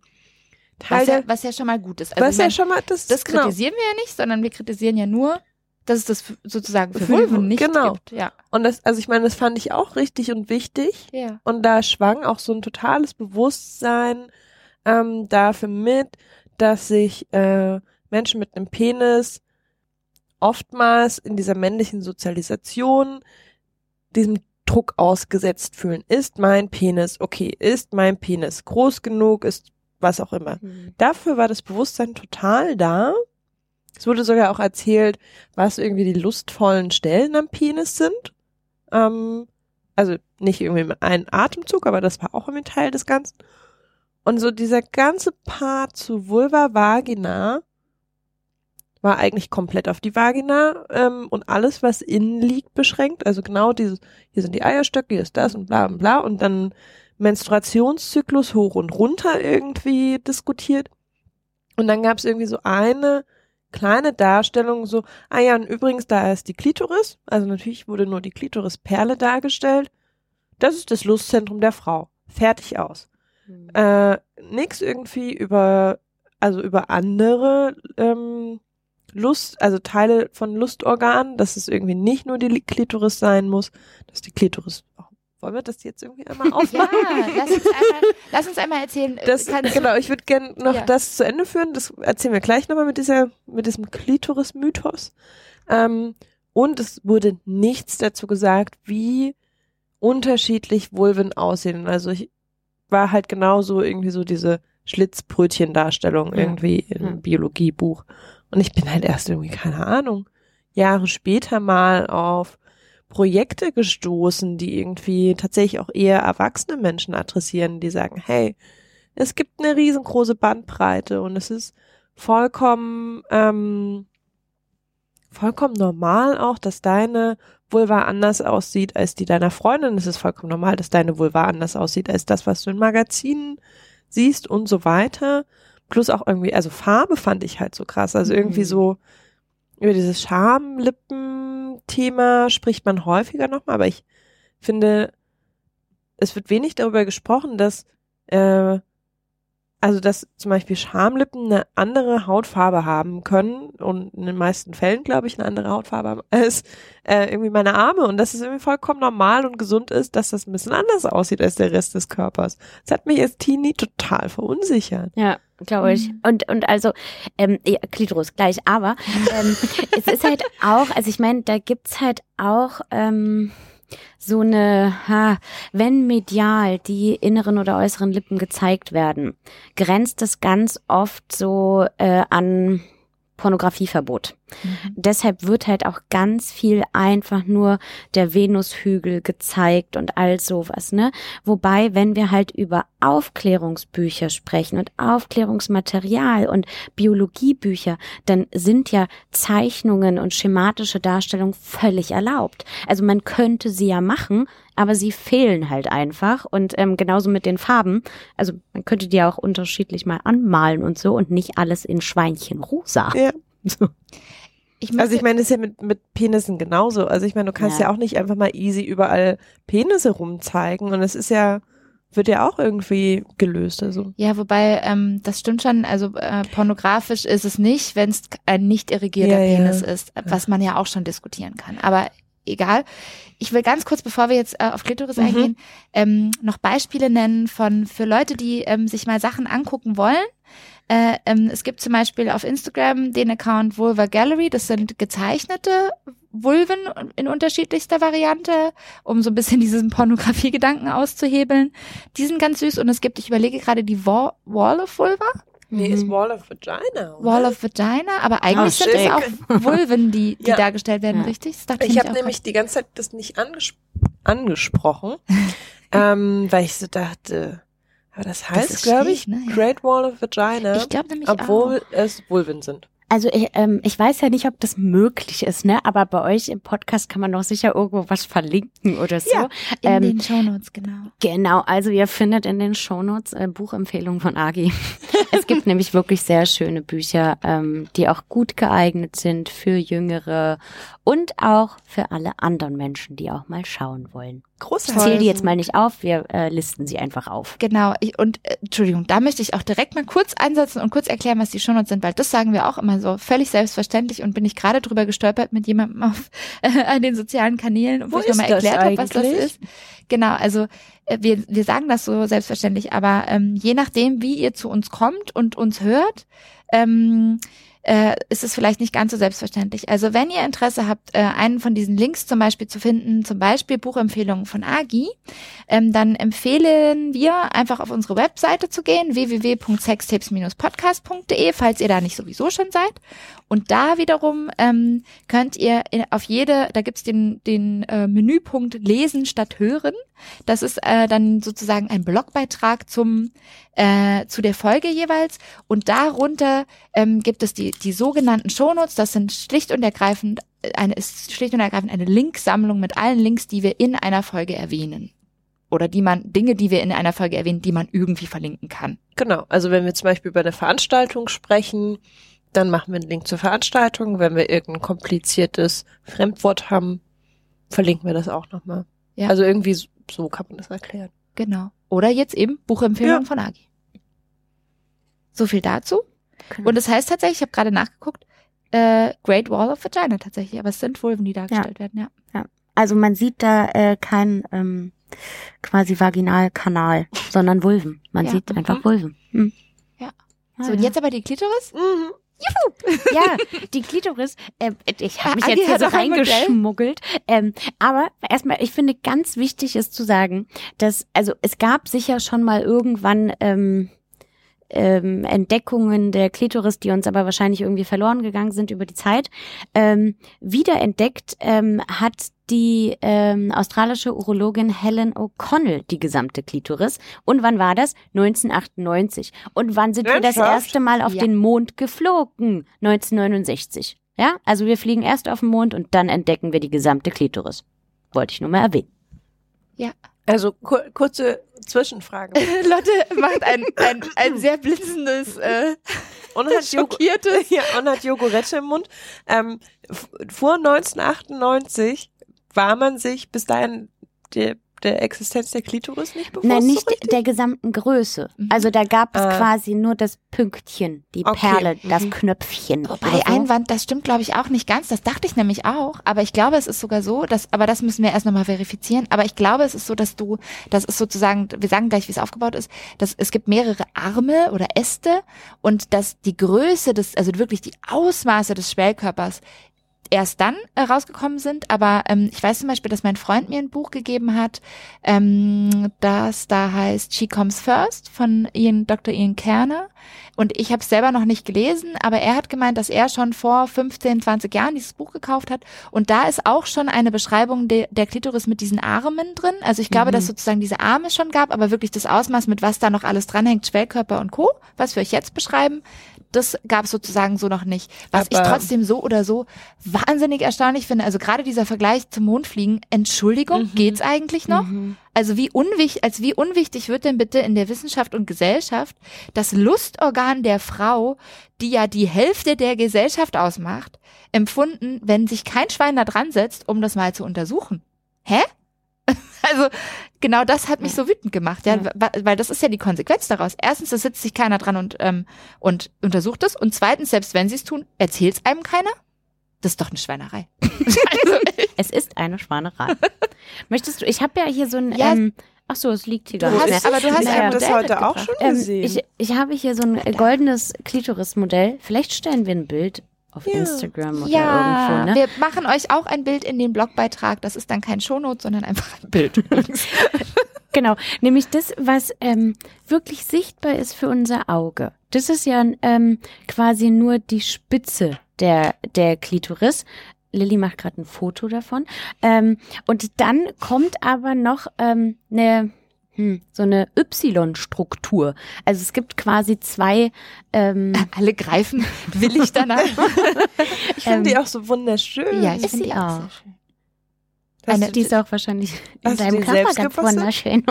Teil Was ja, was ja schon mal gut ist. Also was ja schon mal, das, das genau. kritisieren wir ja nicht, sondern wir kritisieren ja nur, dass es das sozusagen für Vulven Vul- nicht genau. gibt. Ja. Und das, also ich meine, das fand ich auch richtig und wichtig. ja. Und da schwang auch so ein totales Bewusstsein ähm, dafür mit, dass sich äh, Menschen mit einem Penis oftmals in dieser männlichen Sozialisation diesem Druck ausgesetzt fühlen. Ist mein Penis okay? Ist mein Penis groß genug? Ist was auch immer. Mhm. Dafür war das Bewusstsein total da. Es wurde sogar auch erzählt, was irgendwie die lustvollen Stellen am Penis sind. Ähm, also nicht irgendwie mit einem Atemzug, aber das war auch irgendwie Teil des Ganzen. Und so dieser ganze Part zu Vulva, Vagina war eigentlich komplett auf die Vagina ähm, und alles, was innen liegt, beschränkt. Also genau dieses, hier sind die Eierstöcke, hier ist das und bla und bla und dann Menstruationszyklus hoch und runter irgendwie diskutiert. Und dann gab es irgendwie so eine kleine Darstellung, so, ah ja, und übrigens, da ist die Klitoris. Also natürlich wurde nur die Klitorisperle dargestellt. Das ist das Lustzentrum der Frau. Fertig aus. Mhm. Äh, nix irgendwie über, also über andere ähm, Lust, also Teile von Lustorganen, dass es irgendwie nicht nur die Klitoris sein muss, dass die Klitoris, oh, wollen wir das jetzt irgendwie einmal Ja, aufmachen? lass uns einmal, lass uns einmal erzählen. äh, Das, genau, ich würde gerne noch Ja. das zu Ende führen. Das erzählen wir gleich nochmal mit dieser, mit diesem Klitoris-Mythos. Ähm, und es wurde nichts dazu gesagt, wie unterschiedlich Vulven aussehen. Also ich war halt genauso irgendwie so diese Schlitzbrötchen-Darstellung irgendwie im Ja. Biologiebuch. Und ich bin halt erst irgendwie, keine Ahnung, Jahre später mal auf Projekte gestoßen, die irgendwie tatsächlich auch eher erwachsene Menschen adressieren, die sagen, hey, es gibt eine riesengroße Bandbreite und es ist vollkommen, ähm, vollkommen normal auch, dass deine Vulva anders aussieht als die deiner Freundin. Es ist vollkommen normal, dass deine Vulva anders aussieht als das, was du in Magazinen siehst und so weiter. Plus auch irgendwie, also Farbe fand ich halt so krass. Also irgendwie Mhm. so über dieses Schamlippen-Thema spricht man häufiger nochmal, aber ich finde, es wird wenig darüber gesprochen, dass äh, also dass zum Beispiel Schamlippen eine andere Hautfarbe haben können und in den meisten Fällen, glaube ich, eine andere Hautfarbe haben als äh, irgendwie meine Arme und dass es irgendwie vollkommen normal und gesund ist, dass das ein bisschen anders aussieht als der Rest des Körpers. Das hat mich als Teenie total verunsichert. Ja, glaube ich. Mhm. Und, und also, ähm, ja, Klitoris gleich, aber ähm, es ist halt auch, also ich meine, da gibt's halt auch ähm, so eine, ha, wenn medial die inneren oder äußeren Lippen gezeigt werden, grenzt es ganz oft so äh, an Pornografieverbot. Mhm. Deshalb wird halt auch ganz viel einfach nur der Venushügel gezeigt und all sowas, ne? Wobei, wenn wir halt über Aufklärungsbücher sprechen und Aufklärungsmaterial und Biologiebücher, dann sind ja Zeichnungen und schematische Darstellungen völlig erlaubt. Also man könnte sie ja machen, aber sie fehlen halt einfach und ähm, genauso mit den Farben. Also man könnte die auch unterschiedlich mal anmalen und so und nicht alles in Schweinchen rosa. Ja. So. Ich Also ich meine, das ist ja mit, mit Penissen genauso. Also ich meine, du kannst ja. Ja. auch nicht einfach mal easy überall Penisse rumzeigen und es ist ja, wird ja auch irgendwie gelöst. Also. Ja, wobei, ähm, das stimmt schon, also äh, pornografisch ist es nicht, wenn es ein nicht irrigierter Ja, ja. Penis ist, was man ja auch schon diskutieren kann. Aber egal. Ich will ganz kurz, bevor wir jetzt äh, auf Klitoris Mhm. eingehen, ähm, noch Beispiele nennen von für Leute, die ähm, sich mal Sachen angucken wollen. Äh, ähm, es gibt zum Beispiel auf Instagram den Account Vulva Gallery. Das sind gezeichnete Vulven in unterschiedlichster Variante, um so ein bisschen diesen Pornografie-Gedanken auszuhebeln. Die sind ganz süß und es gibt, ich überlege gerade, die Wall, Wall of Vulva, Nee, Mhm. ist Wall of Vagina. oder? Wall of Vagina, aber eigentlich Oh, sind es auch Vulven, die, die Ja. dargestellt werden, Ja. richtig? Ich habe nämlich die ganze Zeit das nicht anges angesprochen, ähm, weil ich so dachte, aber das heißt, glaube ich, ne? Ja. Great Wall of Vagina, grad. Ich glaube nämlich obwohl auch. es Vulven sind. Also ich, ähm, ich weiß ja nicht, ob das möglich ist, ne? Aber bei euch im Podcast kann man doch sicher irgendwo was verlinken oder so. Ja, In ähm, den Shownotes, genau. Genau, also ihr findet in den Shownotes äh, Buchempfehlungen von Agi. es gibt nämlich wirklich sehr schöne Bücher, ähm, die auch gut geeignet sind für Jüngere und auch für alle anderen Menschen, die auch mal schauen wollen. Ich Großartig. zähle die jetzt mal nicht auf, wir äh, listen sie einfach auf. Genau, ich, und äh, Entschuldigung, da möchte ich auch direkt mal kurz einsetzen und kurz erklären, was die Shownotes sind, weil das sagen wir auch immer so völlig selbstverständlich und bin ich gerade drüber gestolpert mit jemandem auf äh, an den sozialen Kanälen, wo, Wo ich nochmal erklärt habe, was das ist. Genau, also äh, wir, wir sagen das so selbstverständlich, aber ähm, je nachdem, wie ihr zu uns kommt und uns hört, ähm, äh, ist es vielleicht nicht ganz so selbstverständlich. Also wenn ihr Interesse habt, äh, einen von diesen Links zum Beispiel zu finden, zum Beispiel Buchempfehlungen von Agi, ähm, dann empfehlen wir einfach auf unsere Webseite zu gehen, www.sextapes-podcast.de, falls ihr da nicht sowieso schon seid. Und da wiederum ähm, könnt ihr in, auf jede, da gibt's den, den äh, Menüpunkt Lesen statt Hören. Das ist äh, dann sozusagen ein Blogbeitrag zum äh, zu der Folge jeweils. Und darunter ähm, gibt es die, die sogenannten Shownotes. Das sind schlicht und ergreifend eine, ist schlicht und ergreifend eine Linksammlung mit allen Links, die wir in einer Folge erwähnen. Oder die man, Dinge, die wir in einer Folge erwähnen, die man irgendwie verlinken kann. Genau, also wenn wir zum Beispiel über eine Veranstaltung sprechen, dann machen wir einen Link zur Veranstaltung. Wenn wir irgendein kompliziertes Fremdwort haben, verlinken wir das auch nochmal. Ja. Also irgendwie so, so kann man das erklären. Genau. Oder jetzt eben Buchempfehlung Ja. von Agi. So viel dazu. Genau. Und es heißt tatsächlich, ich habe gerade nachgeguckt, äh, Great Wall of Vagina tatsächlich, aber es sind Vulven, die dargestellt werden, ja. Also man sieht da äh, kein ähm, quasi Vaginalkanal, sondern Vulven. Man Ja. sieht Mhm. einfach Vulven. Hm. Ja. Ah, So, und ja. jetzt aber die Klitoris? Mhm. Ja, die Klitoris, äh, ich habe mich Agi jetzt hier so reingeschmuggelt. Ähm, aber erstmal, ich finde ganz wichtig ist zu sagen, dass, also es gab sicher schon mal irgendwann ähm, ähm, Entdeckungen der Klitoris, die uns aber wahrscheinlich irgendwie verloren gegangen sind über die Zeit. Ähm, wiederentdeckt ähm, hat die ähm, australische Urologin Helen O'Connell die gesamte Klitoris. Und wann war das? 1998. Und wann sind wir das Ernsthaft? erste Mal auf Ja. den Mond geflogen? 1969. Ja, also wir fliegen erst auf den Mond und dann entdecken wir die gesamte Klitoris. Wollte ich nur mal erwähnen. Also kur kurze Zwischenfrage. Lotte macht ein, ein, ein sehr blitzendes, äh, Und hat, schockiertes. ja, und hat Jogurette im Mund. Ähm, vor 1998 war man sich bis dahin der, der Existenz der Klitoris nicht bewusst. Nein, so nicht richtig? der gesamten Größe. Mhm. Also da gab es Ah. quasi nur das Pünktchen, die Okay, Perle, das mhm. Knöpfchen. Wobei oder so. Einwand, das stimmt glaube ich auch nicht ganz. Das dachte ich nämlich auch. Aber ich glaube, es ist sogar so, dass, aber das müssen wir erst nochmal verifizieren. Aber ich glaube, es ist so, dass du, das ist sozusagen, wir sagen gleich, wie es aufgebaut ist, dass es gibt mehrere Arme oder Äste und dass die Größe des, also wirklich die Ausmaße des Schwellkörpers erst dann äh, rausgekommen sind, aber ähm, ich weiß zum Beispiel, dass mein Freund mir ein Buch gegeben hat, ähm, das da heißt She Comes First von Ian, Dr. Ian Kerner und ich habe es selber noch nicht gelesen, aber er hat gemeint, dass er schon vor 15, 20 Jahren dieses Buch gekauft hat und da ist auch schon eine Beschreibung de der Klitoris mit diesen Armen drin, also ich glaube, Mhm. dass sozusagen diese Arme schon gab, aber wirklich das Ausmaß, mit was da noch alles dranhängt, Schwellkörper und Co., was wir euch jetzt beschreiben, das gab es sozusagen so noch nicht. Was ich Aber- trotzdem so oder so wahnsinnig erstaunlich finde. Also gerade dieser Vergleich zum Mondfliegen. Entschuldigung, Mhm. geht's eigentlich noch? Mhm. Also wie unwichtig, als wie unwichtig wird denn bitte in der Wissenschaft und Gesellschaft das Lustorgan der Frau, die ja die Hälfte der Gesellschaft ausmacht, empfunden, wenn sich kein Schwein da dran setzt, um das mal zu untersuchen? Hä? Also genau das hat mich so wütend gemacht, ja, Ja. weil das ist ja die Konsequenz daraus. Erstens, da sitzt sich keiner dran und ähm, und untersucht es und zweitens, selbst wenn sie es tun, erzählt es einem keiner. Das ist doch eine Schweinerei. also, Es ist eine Schwanerei. Möchtest du, ich habe ja hier so ein, Ja. ähm, ach so, es liegt hier gar nicht mehr. aber du hast ein habe das heute auch schon Ähm, gesehen. ich, ich habe hier so ein goldenes Klitoris-Modell. Vielleicht stellen wir ein Bild auf Ja. Instagram oder ja, irgendwo, ne? wir machen euch auch ein Bild in den Blogbeitrag. Das ist dann kein Shownote, sondern einfach ein Bild. Genau, nämlich das, was ähm, wirklich sichtbar ist für unser Auge. Das ist ja ähm, quasi nur die Spitze der, der Klitoris. Lilly macht gerade ein Foto davon. Ähm, und dann kommt aber noch ähm, eine hm, so eine Y-Struktur. Also es gibt quasi zwei ähm, Alle greifen willig danach. ich finde ähm, die auch so wunderschön. ja, ich finde die auch Eine, die ist auch wahrscheinlich in deinem Körper ganz wunderschön.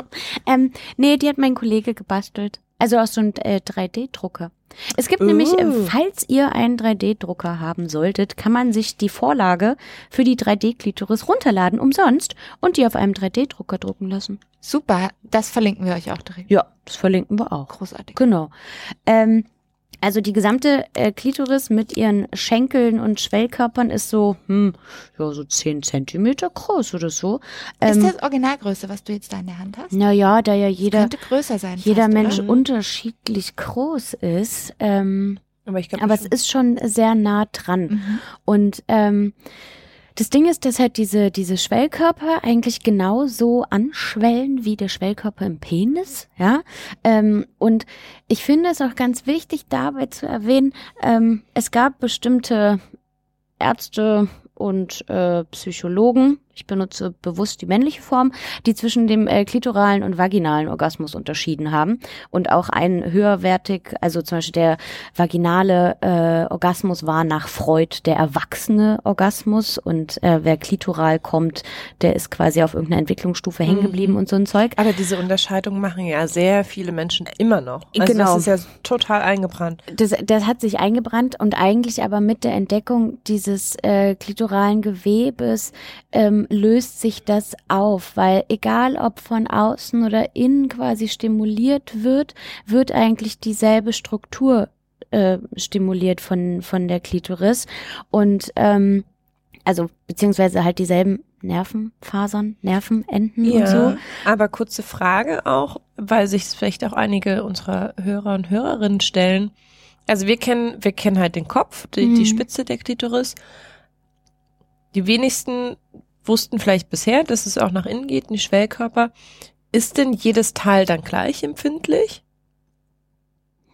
Ähm, nee, die hat mein Kollege gebastelt. Also aus so einem äh, 3D-Drucker. Es gibt nämlich, äh, Oh. falls ihr einen 3D-Drucker haben solltet, kann man sich die Vorlage für die 3D-Klitoris runterladen, umsonst, und die auf einem 3D-Drucker drucken lassen. Super, das verlinken wir euch auch direkt. Ja, das verlinken wir auch. Großartig. Genau. Ähm, also die gesamte äh, Klitoris mit ihren Schenkeln und Schwellkörpern ist so, hm, ja, so 10 Zentimeter groß oder so. ist Ähm, das Originalgröße, was du jetzt da in der Hand hast? naja, da ja jeder, Könnte größer sein. jeder fast, Mensch Oder? Mhm. unterschiedlich groß ist. Ähm, Aber ich glaube, aber es ist schon sehr nah dran. Mhm. Und ähm, das Ding ist, dass halt diese, diese Schwellkörper eigentlich genauso anschwellen wie der Schwellkörper im Penis, ja. Ähm, und ich finde es auch ganz wichtig, dabei zu erwähnen, ähm, es gab bestimmte Ärzte und äh, Psychologen, ich benutze bewusst die männliche Form, die zwischen dem äh, klitoralen und vaginalen Orgasmus unterschieden haben und auch ein höherwertig, also zum Beispiel der vaginale äh, Orgasmus war nach Freud der erwachsene Orgasmus und äh, wer klitoral kommt, der ist quasi auf irgendeiner Entwicklungsstufe hängen geblieben Mhm. und so ein Zeug. Aber diese Unterscheidung machen ja sehr viele Menschen immer noch. Also Genau. das ist ja total eingebrannt. Das, das hat sich eingebrannt und eigentlich aber mit der Entdeckung dieses äh, klitoralen Gewebes ähm, löst sich das auf, weil egal ob von außen oder innen quasi stimuliert wird, wird eigentlich dieselbe Struktur äh, stimuliert von, von der Klitoris und ähm, also beziehungsweise halt dieselben Nervenfasern, Nervenenden und so. aber kurze Frage auch, weil sich vielleicht auch einige unserer Hörer und Hörerinnen stellen. Also wir kennen, wir kennen halt den Kopf, die, Mhm. die Spitze der Klitoris. Die wenigsten wussten vielleicht bisher, dass es auch nach innen geht, in die Schwellkörper. Ist denn jedes Teil dann gleich empfindlich?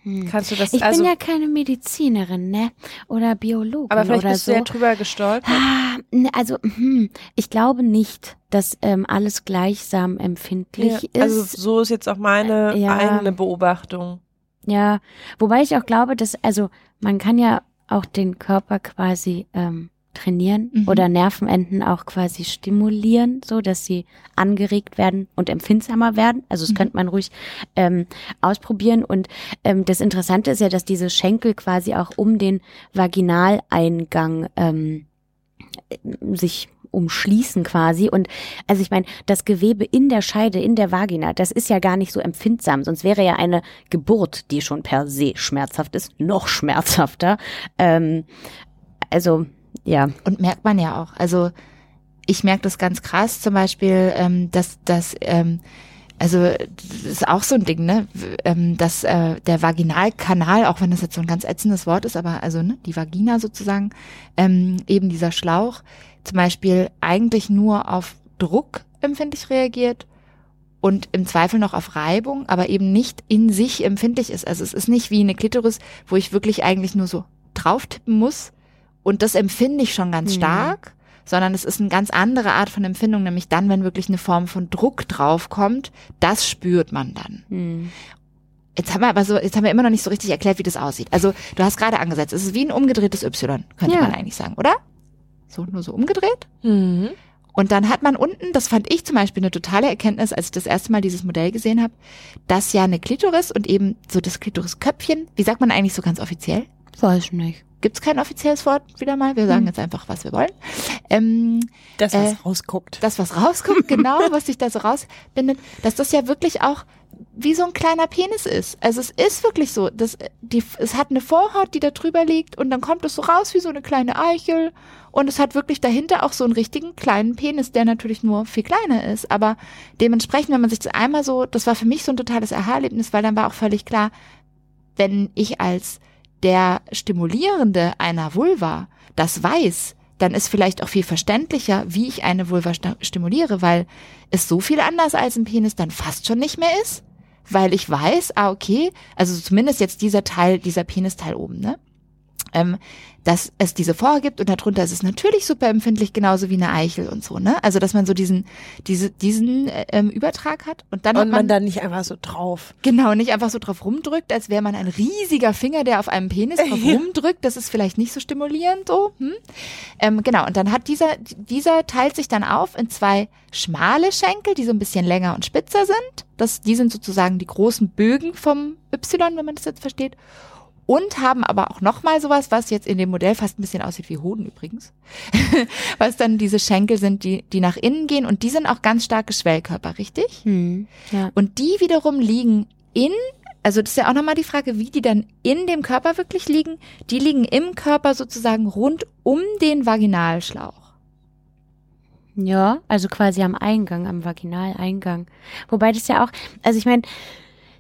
Hm. Kannst du das Ich also? bin ja keine Medizinerin, ne? Oder Biologin aber vielleicht oder bist so. du ja drüber gestolpert. Ah, ne, also hm, ich glaube nicht, dass ähm, alles gleichsam empfindlich Ja, also ist. so ist jetzt auch meine Äh, ja. eigene Beobachtung. Ja, wobei ich auch glaube, dass also man kann ja auch den Körper quasi ähm, trainieren Mhm. oder Nervenenden auch quasi stimulieren, so dass sie angeregt werden und empfindsamer werden. Also das Mhm. könnte man ruhig ähm, ausprobieren. Und ähm, das Interessante ist ja, dass diese Schenkel quasi auch um den Vaginaleingang ähm, sich umschließen quasi. Und also ich meine, das Gewebe in der Scheide, in der Vagina, das ist ja gar nicht so empfindsam. Sonst wäre ja eine Geburt, die schon per se schmerzhaft ist, noch schmerzhafter. Ähm, also ja. Und merkt man ja auch. Also ich merke das ganz krass, zum Beispiel, ähm, dass, dass ähm, also das ist auch so ein Ding, ne? Ähm, dass äh, der Vaginalkanal, auch wenn das jetzt so ein ganz ätzendes Wort ist, aber also ne, die Vagina sozusagen, ähm, eben dieser Schlauch, zum Beispiel eigentlich nur auf Druck empfindlich reagiert und im Zweifel noch auf Reibung, aber eben nicht in sich empfindlich ist. Also es ist nicht wie eine Klitoris, wo ich wirklich eigentlich nur so drauf tippen muss und das empfinde ich schon ganz Mhm. stark, sondern es ist eine ganz andere Art von Empfindung, nämlich dann, wenn wirklich eine Form von Druck draufkommt, das spürt man dann. Hm. Jetzt haben wir aber so, jetzt haben wir immer noch nicht so richtig erklärt, wie das aussieht. Also du hast gerade angesetzt, es ist wie ein umgedrehtes Y, könnte Ja. man eigentlich sagen, oder? So, nur so umgedreht. Mhm. Und dann hat man unten, das fand ich zum Beispiel eine totale Erkenntnis, als ich das erste Mal dieses Modell gesehen habe, dass ja eine Klitoris und eben so das Klitorisköpfchen, wie sagt man eigentlich so ganz offiziell? Weiß nicht. Gibt's kein offizielles Wort wieder mal? Wir sagen Hm. jetzt einfach, was wir wollen. Ähm, Das, was Äh, rausguckt. das, was rauskommt, genau, was sich da so rausbindet, dass das ja wirklich auch wie so ein kleiner Penis ist. Also es ist wirklich so, das, die, es hat eine Vorhaut, die da drüber liegt und dann kommt es so raus wie so eine kleine Eichel und es hat wirklich dahinter auch so einen richtigen kleinen Penis, der natürlich nur viel kleiner ist. Aber dementsprechend, wenn man sich das einmal so, das war für mich so ein totales Aha-Erlebnis, weil dann war auch völlig klar, wenn ich als der Stimulierende einer Vulva das weiß, dann ist vielleicht auch viel verständlicher, wie ich eine Vulva stimuliere, weil es so viel anders als ein Penis dann fast schon nicht mehr ist, weil ich weiß, ah okay, also zumindest jetzt dieser Teil, dieser Penisteil oben, ne? Ähm, dass es diese Vorhaut gibt und darunter ist es natürlich super empfindlich, genauso wie eine Eichel und so, ne? Also dass man so diesen, diese, diesen äh, ähm, Übertrag hat und dann hat Und man man da nicht einfach so drauf. Genau, nicht einfach so drauf rumdrückt, als wäre man ein riesiger Finger, der auf einem Penis drauf rumdrückt. Das ist vielleicht nicht so stimulierend so. Hm? Ähm, genau, und dann hat dieser, dieser teilt sich dann auf in zwei schmale Schenkel, die so ein bisschen länger und spitzer sind. Das, die sind sozusagen die großen Bögen vom Y, wenn man das jetzt versteht. Und haben aber auch nochmal sowas, was jetzt in dem Modell fast ein bisschen aussieht wie Hoden übrigens. was dann diese Schenkel sind, die, die nach innen gehen und die sind auch ganz starke Schwellkörper, richtig? Hm. Ja. Und die wiederum liegen in, also das ist ja auch nochmal die Frage, wie die dann in dem Körper wirklich liegen. Die liegen im Körper sozusagen rund um den Vaginalschlauch. Ja, also quasi am Eingang, am Vaginaleingang. Wobei das ja auch, also ich meine,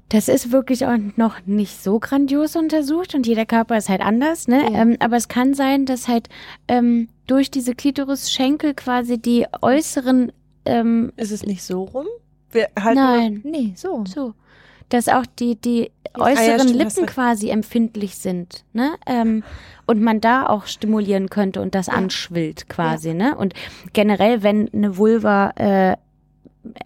das ist wirklich auch noch nicht so grandios untersucht und jeder Körper ist halt anders, ne? Ja. Ähm, aber es kann sein, dass halt ähm, durch diese Klitoris-Schenkel quasi die äußeren, ähm, Ist es nicht so rum? Wir halten nein, Nee, so. so, dass auch die die Ah ja, äußeren stimmt, Lippen quasi empfindlich sind, ne? Ähm, und man da auch stimulieren könnte und das anschwillt quasi, ne? Und generell, wenn eine Vulva äh,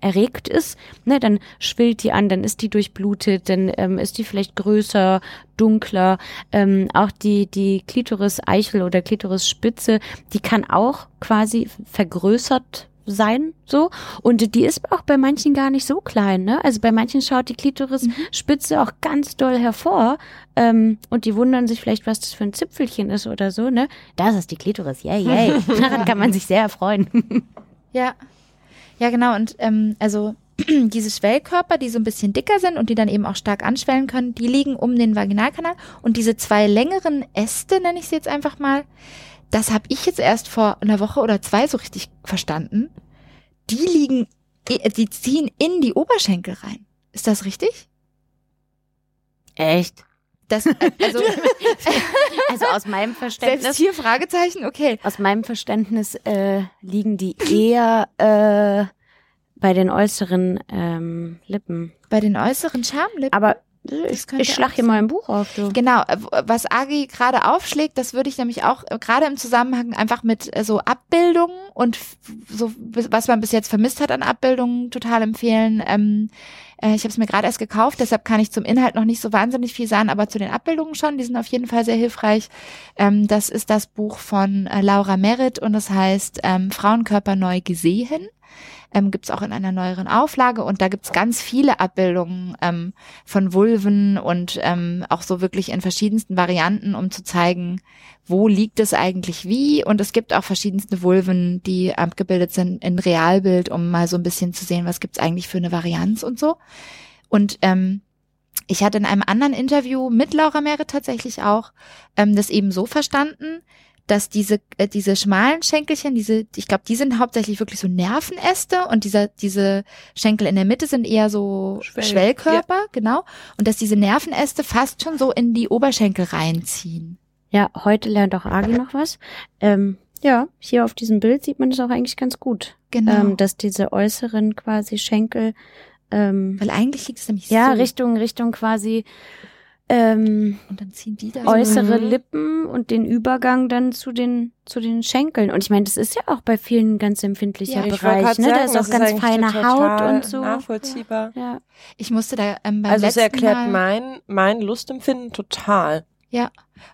erregt ist, ne, dann schwillt die an, dann ist die durchblutet, dann ähm, ist die vielleicht größer, dunkler. Ähm, auch die die Klitoris-Eichel oder Klitoris-Spitze, die kann auch quasi vergrößert sein, so. Und die ist auch bei manchen gar nicht so klein, ne? Also bei manchen schaut die Klitoris-Spitze auch ganz doll hervor. Ähm, und die wundern sich vielleicht, was das für ein Zipfelchen ist oder so, ne? Das ist die Klitoris, yay, yay. Daran kann man sich sehr erfreuen. Ja. Ja, genau. Und ähm, also diese Schwellkörper, die so ein bisschen dicker sind und die dann eben auch stark anschwellen können, die liegen um den Vaginalkanal. Und diese zwei längeren Äste, nenne ich sie jetzt einfach mal, das habe ich jetzt erst vor einer Woche oder zwei so richtig verstanden. Die liegen, äh, die ziehen in die Oberschenkel rein. Ist das richtig? Echt? Das, äh, also Also aus meinem selbst Verständnis, hier Fragezeichen, okay. aus meinem Verständnis äh, liegen die eher äh, bei den äußeren ähm, Lippen. Bei den äußeren Schamlippen. Aber ich, ich schlag hier mal ein Buch auf, du. Genau, was Agi gerade aufschlägt, das würde ich nämlich auch äh, gerade im Zusammenhang einfach mit äh, so Abbildungen und so was man bis jetzt vermisst hat an Abbildungen total empfehlen. Ähm, äh, ich habe es mir gerade erst gekauft, deshalb kann ich zum Inhalt noch nicht so wahnsinnig viel sagen, aber zu den Abbildungen schon, die sind auf jeden Fall sehr hilfreich. Ähm, das ist das Buch von äh, Laura Merritt und das heißt ähm, Frauenkörper neu gesehen. Ähm, gibt's auch in einer neueren Auflage und da gibt's ganz viele Abbildungen ähm, von Vulven und ähm, auch so wirklich in verschiedensten Varianten, um zu zeigen, wo liegt es eigentlich wie. Und es gibt auch verschiedenste Vulven, die abgebildet sind in Realbild, um mal so ein bisschen zu sehen, was gibt's eigentlich für eine Varianz und so. Und ähm, ich hatte in einem anderen Interview mit Laura Mehre tatsächlich auch ähm, das eben so verstanden, dass diese äh, diese schmalen Schenkelchen, diese ich glaube, die sind hauptsächlich wirklich so Nervenäste und dieser diese Schenkel in der Mitte sind eher so Schwell- Schwellkörper, genau, und dass diese Nervenäste fast schon so in die Oberschenkel reinziehen. Ja, heute lernt auch Agi noch was. Ähm, ja, hier auf diesem Bild sieht man das auch eigentlich ganz gut. Genau. Ähm, dass diese äußeren quasi Schenkel ähm, Weil eigentlich liegt es nämlich ja so. Richtung Richtung quasi ähm, Und dann ziehen die da äußere Mhm. Lippen und den Übergang dann zu den zu den Schenkeln. Und ich meine, das ist ja auch bei vielen ein ganz empfindlicher Ja, Bereich. Ne? da sagen, ist das auch ganz eigentlich feine total Haut und so. Nachvollziehbar. Ja. Ich musste da ähm, beim Also es letzten erklärt Mal, mein, mein Lustempfinden total.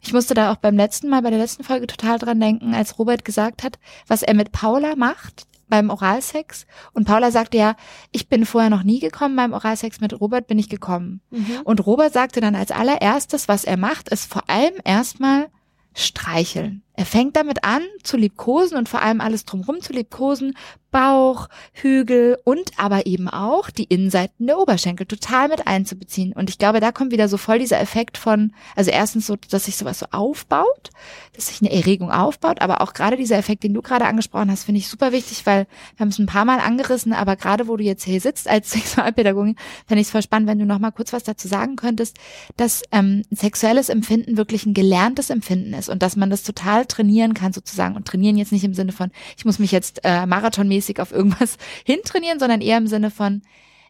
ich musste da auch beim letzten Mal bei der letzten Folge total dran denken, als Robert gesagt hat, was er mit Paula macht beim Oralsex. Und Paula sagte ja, ich bin vorher noch nie gekommen beim Oralsex, mit Robert bin ich gekommen. Und Robert sagte dann als allererstes, was er macht, ist vor allem erstmal streicheln. Er fängt damit an zu liebkosen und vor allem alles drumherum zu liebkosen. Bauch, Hügel und aber eben auch die Innenseiten der Oberschenkel total mit einzubeziehen. Und ich glaube, da kommt wieder so voll dieser Effekt von, also erstens so, dass sich sowas so aufbaut, dass sich eine Erregung aufbaut, aber auch gerade dieser Effekt, den du gerade angesprochen hast, finde ich super wichtig, weil wir haben es ein paar Mal angerissen, aber gerade wo du jetzt hier sitzt als Sexualpädagogin, fände ich es voll spannend, wenn du noch mal kurz was dazu sagen könntest, dass ähm, sexuelles Empfinden wirklich ein gelerntes Empfinden ist und dass man das total trainieren kann sozusagen und trainieren jetzt nicht im Sinne von, ich muss mich jetzt äh, marathonmäßig auf irgendwas hintrainieren, sondern eher im Sinne von,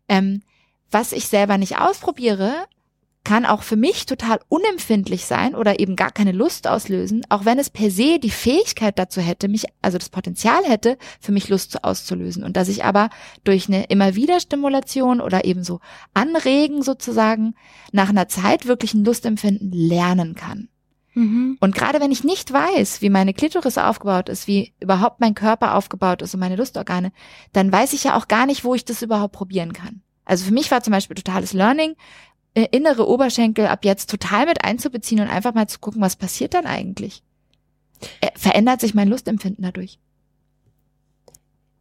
ähm, was ich selber nicht ausprobiere, kann auch für mich total unempfindlich sein oder eben gar keine Lust auslösen, auch wenn es per se die Fähigkeit dazu hätte, mich, also das Potenzial hätte, für mich Lust zu- auszulösen. Und dass ich aber durch eine immer wieder Stimulation oder eben so Anregen sozusagen nach einer Zeit wirklich ein Lustempfinden lernen kann. Mhm. Und gerade wenn ich nicht weiß, wie meine Klitoris aufgebaut ist, wie überhaupt mein Körper aufgebaut ist und meine Lustorgane, dann weiß ich ja auch gar nicht, wo ich das überhaupt probieren kann. Also für mich war zum Beispiel totales Learning, äh, innere Oberschenkel ab jetzt total mit einzubeziehen und einfach mal zu gucken, was passiert dann eigentlich. Äh, verändert sich mein Lustempfinden dadurch?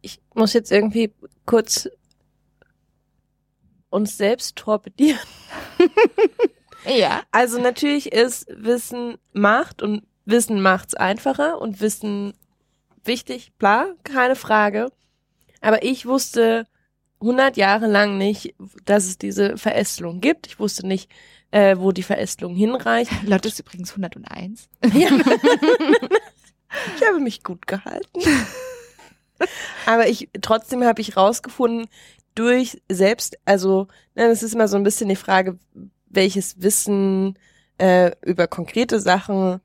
Ich muss jetzt irgendwie kurz uns selbst torpedieren. Ja. Also natürlich ist Wissen Macht und Wissen macht's einfacher und Wissen wichtig, bla, keine Frage. Aber ich wusste 100 Jahre lang nicht, dass es diese Verästelung gibt. Ich wusste nicht, äh, wo die Verästelung hinreicht. Lotte ist übrigens 101. Ja. ich habe mich gut gehalten. Aber ich trotzdem habe ich rausgefunden durch selbst, also ne, das ist immer so ein bisschen die Frage, welches Wissen äh, über konkrete Sachen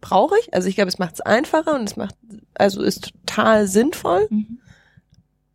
brauche ich. Also ich glaube, es macht es einfacher und es macht, also ist total sinnvoll. Mhm.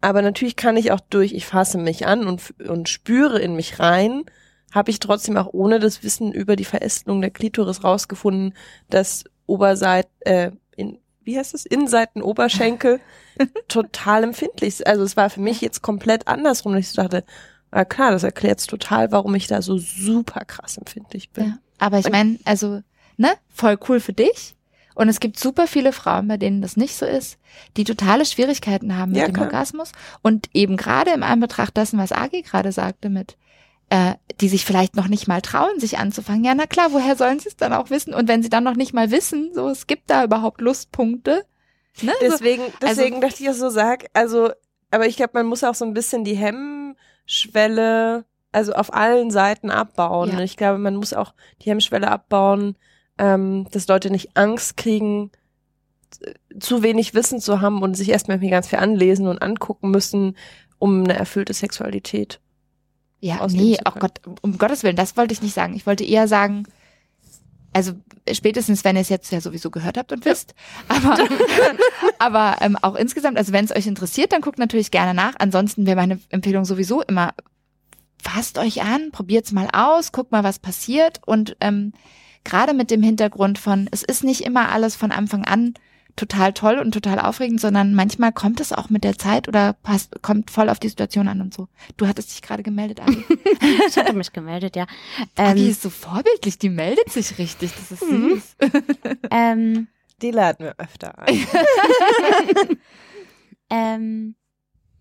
Aber natürlich kann ich auch durch, ich fasse mich an und, und spüre in mich rein, habe ich trotzdem auch ohne das Wissen über die Verästelung der Klitoris rausgefunden, dass Oberseit, äh, in, wie heißt es, Innenseiten, Oberschenkel total empfindlich. Also es war für mich jetzt komplett andersrum. Und ich so dachte, na klar, das erklärt total, warum ich da so super krass empfindlich bin. Ja. Aber ich meine, also, ne, voll cool für dich. Und es gibt super viele Frauen, bei denen das nicht so ist, die totale Schwierigkeiten haben mit Ja, dem klar. Orgasmus. Und eben gerade im Anbetracht dessen, was Agi gerade sagte mit, äh, die sich vielleicht noch nicht mal trauen, sich anzufangen. Ja, na klar, woher sollen sie es dann auch wissen? Und wenn sie dann noch nicht mal wissen, so, es gibt da überhaupt Lustpunkte. Ne? Deswegen, deswegen also- dachte ich auch so, sag, also, aber ich glaube, man muss auch so ein bisschen die Hemmschwelle, also auf allen Seiten abbauen. Ja. Ich glaube, man muss auch die Hemmschwelle abbauen, ähm, dass Leute nicht Angst kriegen, z- zu wenig Wissen zu haben und sich erstmal ganz viel anlesen und angucken müssen, um eine erfüllte Sexualität. Ja, nee, oh. Gott, um Gottes Willen, das wollte ich nicht sagen. Ich wollte eher sagen, also spätestens, wenn ihr es jetzt ja sowieso gehört habt und wisst, aber, aber ähm, auch insgesamt, also wenn es euch interessiert, dann guckt natürlich gerne nach. Ansonsten wäre meine Empfehlung sowieso immer, fasst euch an, probiert's mal aus, guckt mal, was passiert. Und ähm, gerade mit dem Hintergrund von, es ist nicht immer alles von Anfang an total toll und total aufregend, sondern manchmal kommt es auch mit der Zeit oder passt, kommt voll auf die Situation an und so. Du hattest dich gerade gemeldet, Adi. Ich hatte mich gemeldet, ja. Agi Ähm, ist so vorbildlich, die meldet sich richtig, das ist Mhm. süß. ähm, Die laden wir öfter ein. ähm,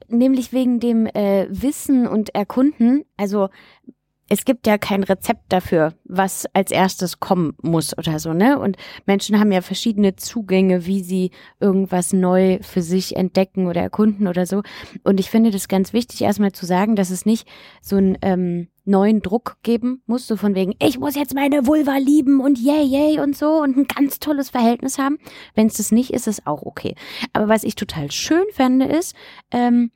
nämlich wegen dem äh, Wissen und Erkunden. Also es gibt ja kein Rezept dafür, was als erstes kommen muss oder so, ne? Und Menschen haben ja verschiedene Zugänge, wie sie irgendwas neu für sich entdecken oder erkunden oder so. Und ich finde das ganz wichtig, erstmal zu sagen, dass es nicht so ein ähm, neuen Druck geben muss, so von wegen, ich muss jetzt meine Vulva lieben und yay, yay und so und ein ganz tolles Verhältnis haben. Wenn es das nicht ist, ist auch okay. Aber was ich total schön fände, ist, ähm,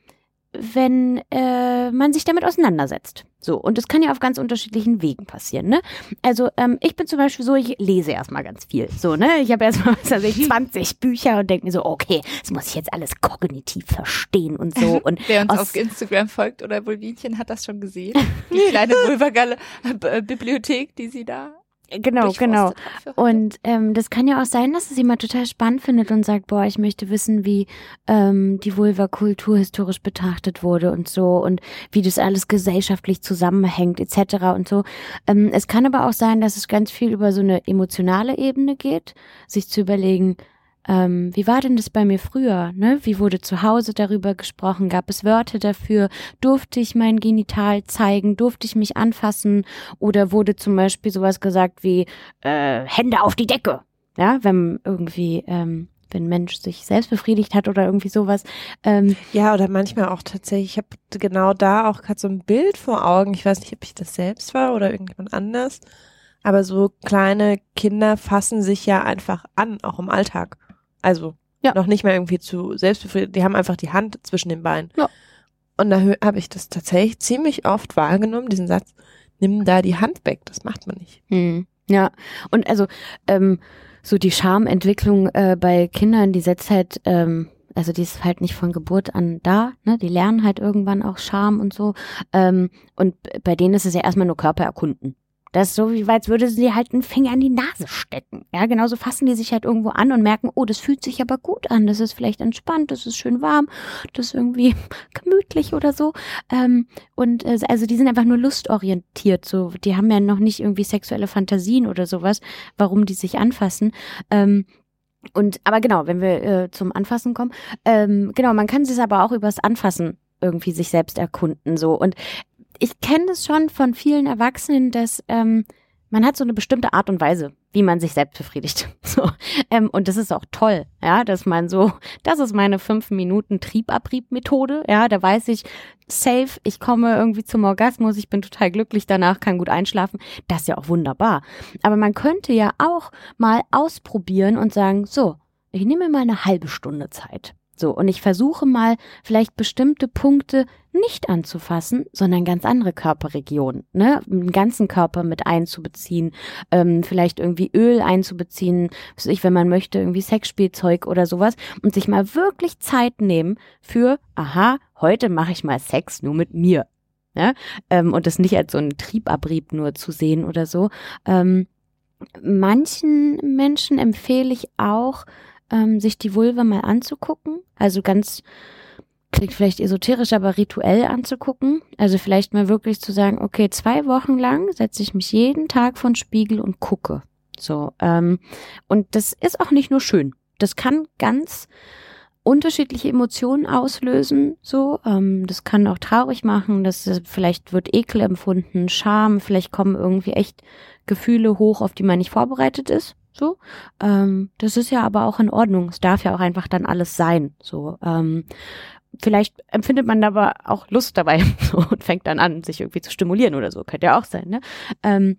wenn äh, man sich damit auseinandersetzt. So, und das kann ja auf ganz unterschiedlichen Wegen passieren, ne? Also, ähm, ich bin zum Beispiel so, ich lese erstmal ganz viel. So, ne? Ich habe erstmal, was weiß ich, 20 Bücher und denke mir so, okay, das muss ich jetzt alles kognitiv verstehen und so. Und Wer uns auf Instagram folgt oder Vulvinchen hat das schon gesehen. Die kleine Vulva-Bibliothek, die sie da Genau, genau. Und ähm, das kann ja auch sein, dass es jemand total spannend findet und sagt, boah, ich möchte wissen, wie ähm, die Vulva-Kultur historisch betrachtet wurde und so und wie das alles gesellschaftlich zusammenhängt etc. und so. Ähm, es kann aber auch sein, dass es ganz viel über so eine emotionale Ebene geht, sich zu überlegen, ähm, wie war denn das bei mir früher? Ne? Wie wurde zu Hause darüber gesprochen? Gab es Wörter dafür? Durfte ich mein Genital zeigen? Durfte ich mich anfassen? Oder wurde zum Beispiel sowas gesagt wie äh, Hände auf die Decke? Ja, wenn irgendwie ähm, wenn Mensch sich selbst befriedigt hat oder irgendwie sowas. Ähm, ja, oder manchmal auch tatsächlich, ich habe genau da auch gerade so ein Bild vor Augen. Ich weiß nicht, ob ich das selbst war oder irgendjemand anders. Aber so kleine Kinder fassen sich ja einfach an, auch im Alltag. Also ja. noch nicht mehr irgendwie zu selbstbefriedigt. Die haben einfach die Hand zwischen den Beinen. Ja. Und da habe ich das tatsächlich ziemlich oft wahrgenommen, diesen Satz, nimm da die Hand weg, das macht man nicht. Hm. Ja, und also ähm, so die Schamentwicklung äh, bei Kindern, die setzt halt, ähm, also die ist halt nicht von Geburt an da, ne? Die lernen halt irgendwann auch Scham und so. Ähm, und bei denen ist es ja erstmal nur Körper erkunden. Das ist so, wie als würde sie halt einen Finger in die Nase stecken. Ja, genauso fassen die sich halt irgendwo an und merken, oh, das fühlt sich aber gut an, das ist vielleicht entspannt, das ist schön warm, das ist irgendwie gemütlich oder so. Ähm, und äh, also die sind einfach nur lustorientiert, so, die haben ja noch nicht irgendwie sexuelle Fantasien oder sowas, warum die sich anfassen. Ähm, und aber genau, wenn wir äh, zum Anfassen kommen, ähm, genau, man kann sich aber auch übers Anfassen irgendwie sich selbst erkunden so und ich kenne das schon von vielen Erwachsenen, dass ähm, man hat so eine bestimmte Art und Weise, wie man sich selbst befriedigt. So, ähm, und das ist auch toll, ja, dass man so, das ist meine fünf Minuten Triebabrieb-Methode, ja, da weiß ich safe, ich komme irgendwie zum Orgasmus, ich bin total glücklich danach, kann gut einschlafen. Das ist ja auch wunderbar. Aber man könnte ja auch mal ausprobieren und sagen, so, ich nehme mal eine halbe Stunde Zeit. So, und ich versuche mal vielleicht bestimmte Punkte nicht anzufassen, sondern ganz andere Körperregionen, ne? Den ganzen Körper mit einzubeziehen, ähm, vielleicht irgendwie Öl einzubeziehen, was ich, wenn man möchte, irgendwie Sexspielzeug oder sowas und sich mal wirklich Zeit nehmen für, aha, heute mache ich mal Sex nur mit mir. Ne? Ähm, und das nicht als so ein Triebabrieb nur zu sehen oder so. Ähm, manchen Menschen empfehle ich auch, ähm, sich die Vulva mal anzugucken. Also ganz, klingt vielleicht esoterisch, aber rituell anzugucken. Also vielleicht mal wirklich zu sagen, okay, zwei Wochen lang setze ich mich jeden Tag von Spiegel und gucke. So, ähm, und das ist auch nicht nur schön. Das kann ganz unterschiedliche Emotionen auslösen. So, ähm, das kann auch traurig machen. Das vielleicht wird Ekel empfunden, Scham. Vielleicht kommen irgendwie echt Gefühle hoch, auf die man nicht vorbereitet ist. So, ähm, das ist ja aber auch in Ordnung. Es darf ja auch einfach dann alles sein. So, ähm, vielleicht empfindet man aber auch Lust dabei so, und fängt dann an, sich irgendwie zu stimulieren oder so. Könnte ja auch sein, ne? Ähm,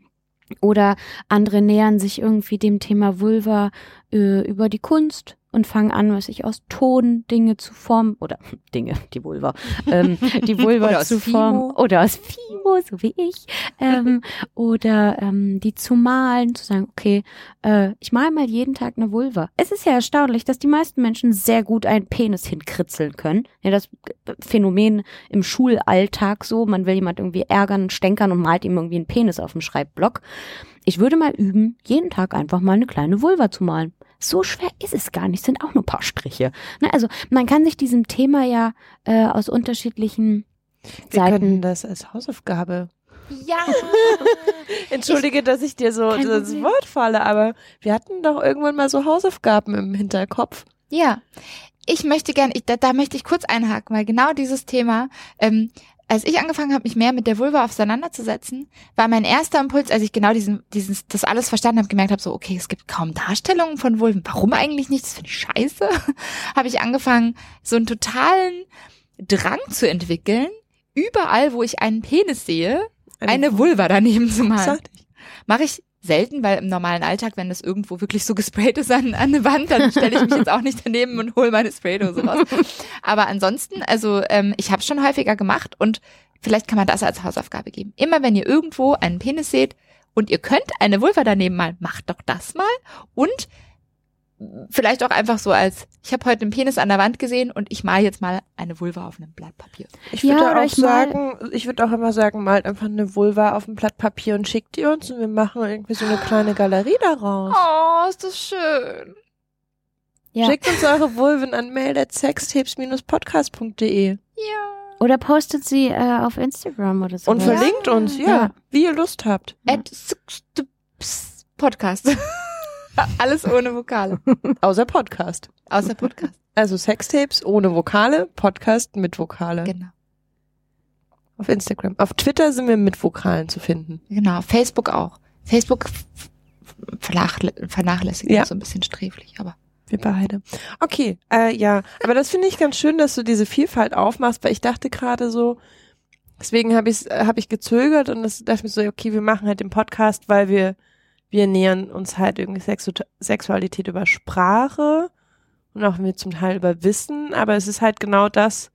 oder andere nähern sich irgendwie dem Thema Vulva äh, über die Kunst und fangen an, was ich aus Ton Dinge zu formen oder Dinge, die Vulva, ähm, die Vulva zu formen oder aus Fimo, so wie ich, ähm, oder ähm, die zu malen, zu sagen, okay, äh, ich male mal jeden Tag eine Vulva. Es ist ja erstaunlich, dass die meisten Menschen sehr gut einen Penis hinkritzeln können. Ja, das Phänomen im Schulalltag so, man will jemand irgendwie ärgern, stänkern und malt ihm irgendwie einen Penis auf dem Schreibblock. Ich würde mal üben, jeden Tag einfach mal eine kleine Vulva zu malen so schwer ist es gar nicht, sind auch nur ein paar Striche. Ne, also man kann sich diesem Thema ja äh, aus unterschiedlichen Wir Seiten. können das als Hausaufgabe. Ja. Entschuldige, ich, dass ich dir so das Wort falle, aber wir hatten doch irgendwann mal so Hausaufgaben im Hinterkopf. Ja. Ich möchte gerne, ich, da, da möchte ich kurz einhaken, weil genau dieses Thema, ähm, als ich angefangen habe, mich mehr mit der Vulva auseinanderzusetzen, war mein erster Impuls, als ich genau diesen, dieses, das alles verstanden habe, gemerkt habe, so, okay, es gibt kaum Darstellungen von Vulven. Warum eigentlich nicht? Das finde ich scheiße. habe ich angefangen, so einen totalen Drang zu entwickeln, überall, wo ich einen Penis sehe, eine, Vulva daneben zu malen. Mache ich selten, weil im normalen Alltag, wenn das irgendwo wirklich so gesprayt ist an, an eine Wand, dann stelle ich mich jetzt auch nicht daneben und hole meine Spraydose raus. Aber ansonsten, also ähm, ich habe es schon häufiger gemacht und vielleicht kann man das als Hausaufgabe geben. Immer wenn ihr irgendwo einen Penis seht und ihr könnt eine Vulva daneben mal, macht doch das mal und vielleicht auch einfach so als, ich habe heute einen Penis an der Wand gesehen und ich mal jetzt mal eine Vulva auf einem Blatt Papier. Ich Ja, würde oder auch ich mal- sagen, ich würde auch immer sagen, malt einfach eine Vulva auf ein Blatt Papier und schickt die uns und wir machen irgendwie so eine kleine Galerie daraus. Oh, ist das schön. Ja. Schickt uns eure Vulven an mail.sextapes-podcast.de Ja. Oder postet sie äh, auf Instagram oder so. und Ja. verlinkt uns, ja, Ja. wie ihr Lust habt. At Podcast. Alles ohne Vokale. Außer Podcast. Außer Podcast. Also Sextapes ohne Vokale, Podcast mit Vokale. Genau. Auf Instagram. Auf Twitter sind wir mit Vokalen zu finden. Genau. Facebook auch. Facebook vernachlässigt Ja. ja. so ein bisschen sträflich, aber. Wir beide. Okay, äh, ja. Aber das finde ich ganz schön, dass du diese Vielfalt aufmachst, weil ich dachte gerade so, deswegen habe ich hab ich gezögert und das dachte ich mir so, okay, wir machen halt den Podcast, weil wir wir nähern uns halt irgendwie Sexu Sexualität über Sprache und auch wir zum Teil über Wissen, aber es ist halt genau das,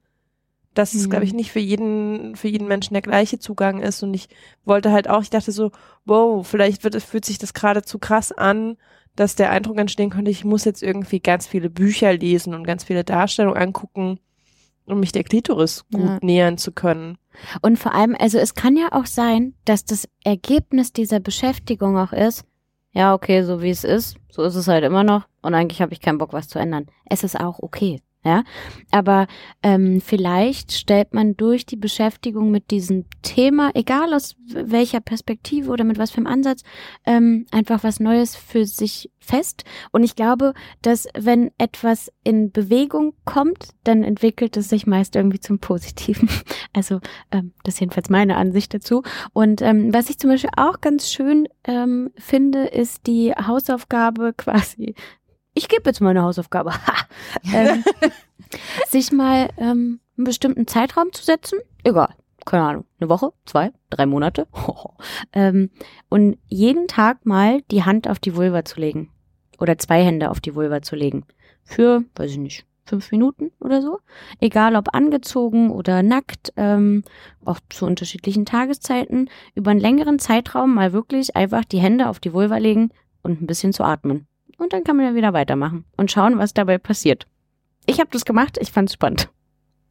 dass es, Mhm. glaube ich, nicht für jeden, für jeden Menschen der gleiche Zugang ist. Und ich wollte halt auch, ich dachte so, wow, vielleicht wird es, fühlt sich das gerade zu krass an, dass der Eindruck entstehen könnte, ich muss jetzt irgendwie ganz viele Bücher lesen und ganz viele Darstellungen angucken, um mich der Klitoris gut Ja. nähern zu können. Und vor allem, also es kann ja auch sein, dass das Ergebnis dieser Beschäftigung auch ist, ja, okay, so wie es ist, so ist es halt immer noch und eigentlich habe ich keinen Bock, was zu ändern. Es ist auch okay, ja. Aber ähm, vielleicht stellt man durch die Beschäftigung mit diesem Thema, egal aus welcher Perspektive oder mit was für einem Ansatz, ähm, einfach was Neues für sich fest. Und ich glaube, dass wenn etwas in Bewegung kommt, dann entwickelt es sich meist irgendwie zum Positiven. Also ähm, das ist jedenfalls meine Ansicht dazu. Und ähm, was ich zum Beispiel auch ganz schön ähm, finde, ist die Hausaufgabe quasi. Ich gebe jetzt meine Hausaufgabe. Ha! Ähm, sich mal ähm, einen bestimmten Zeitraum zu setzen. Egal. Keine Ahnung. Eine Woche, zwei, drei Monate. ähm, und jeden Tag mal die Hand auf die Vulva zu legen. Oder zwei Hände auf die Vulva zu legen. Für, weiß ich nicht, fünf Minuten oder so. Egal ob angezogen oder nackt, ähm, auch zu unterschiedlichen Tageszeiten, über einen längeren Zeitraum mal wirklich einfach die Hände auf die Vulva legen und ein bisschen zu atmen. Und dann kann man ja wieder weitermachen und schauen, was dabei passiert. Ich habe das gemacht, ich fand's spannend.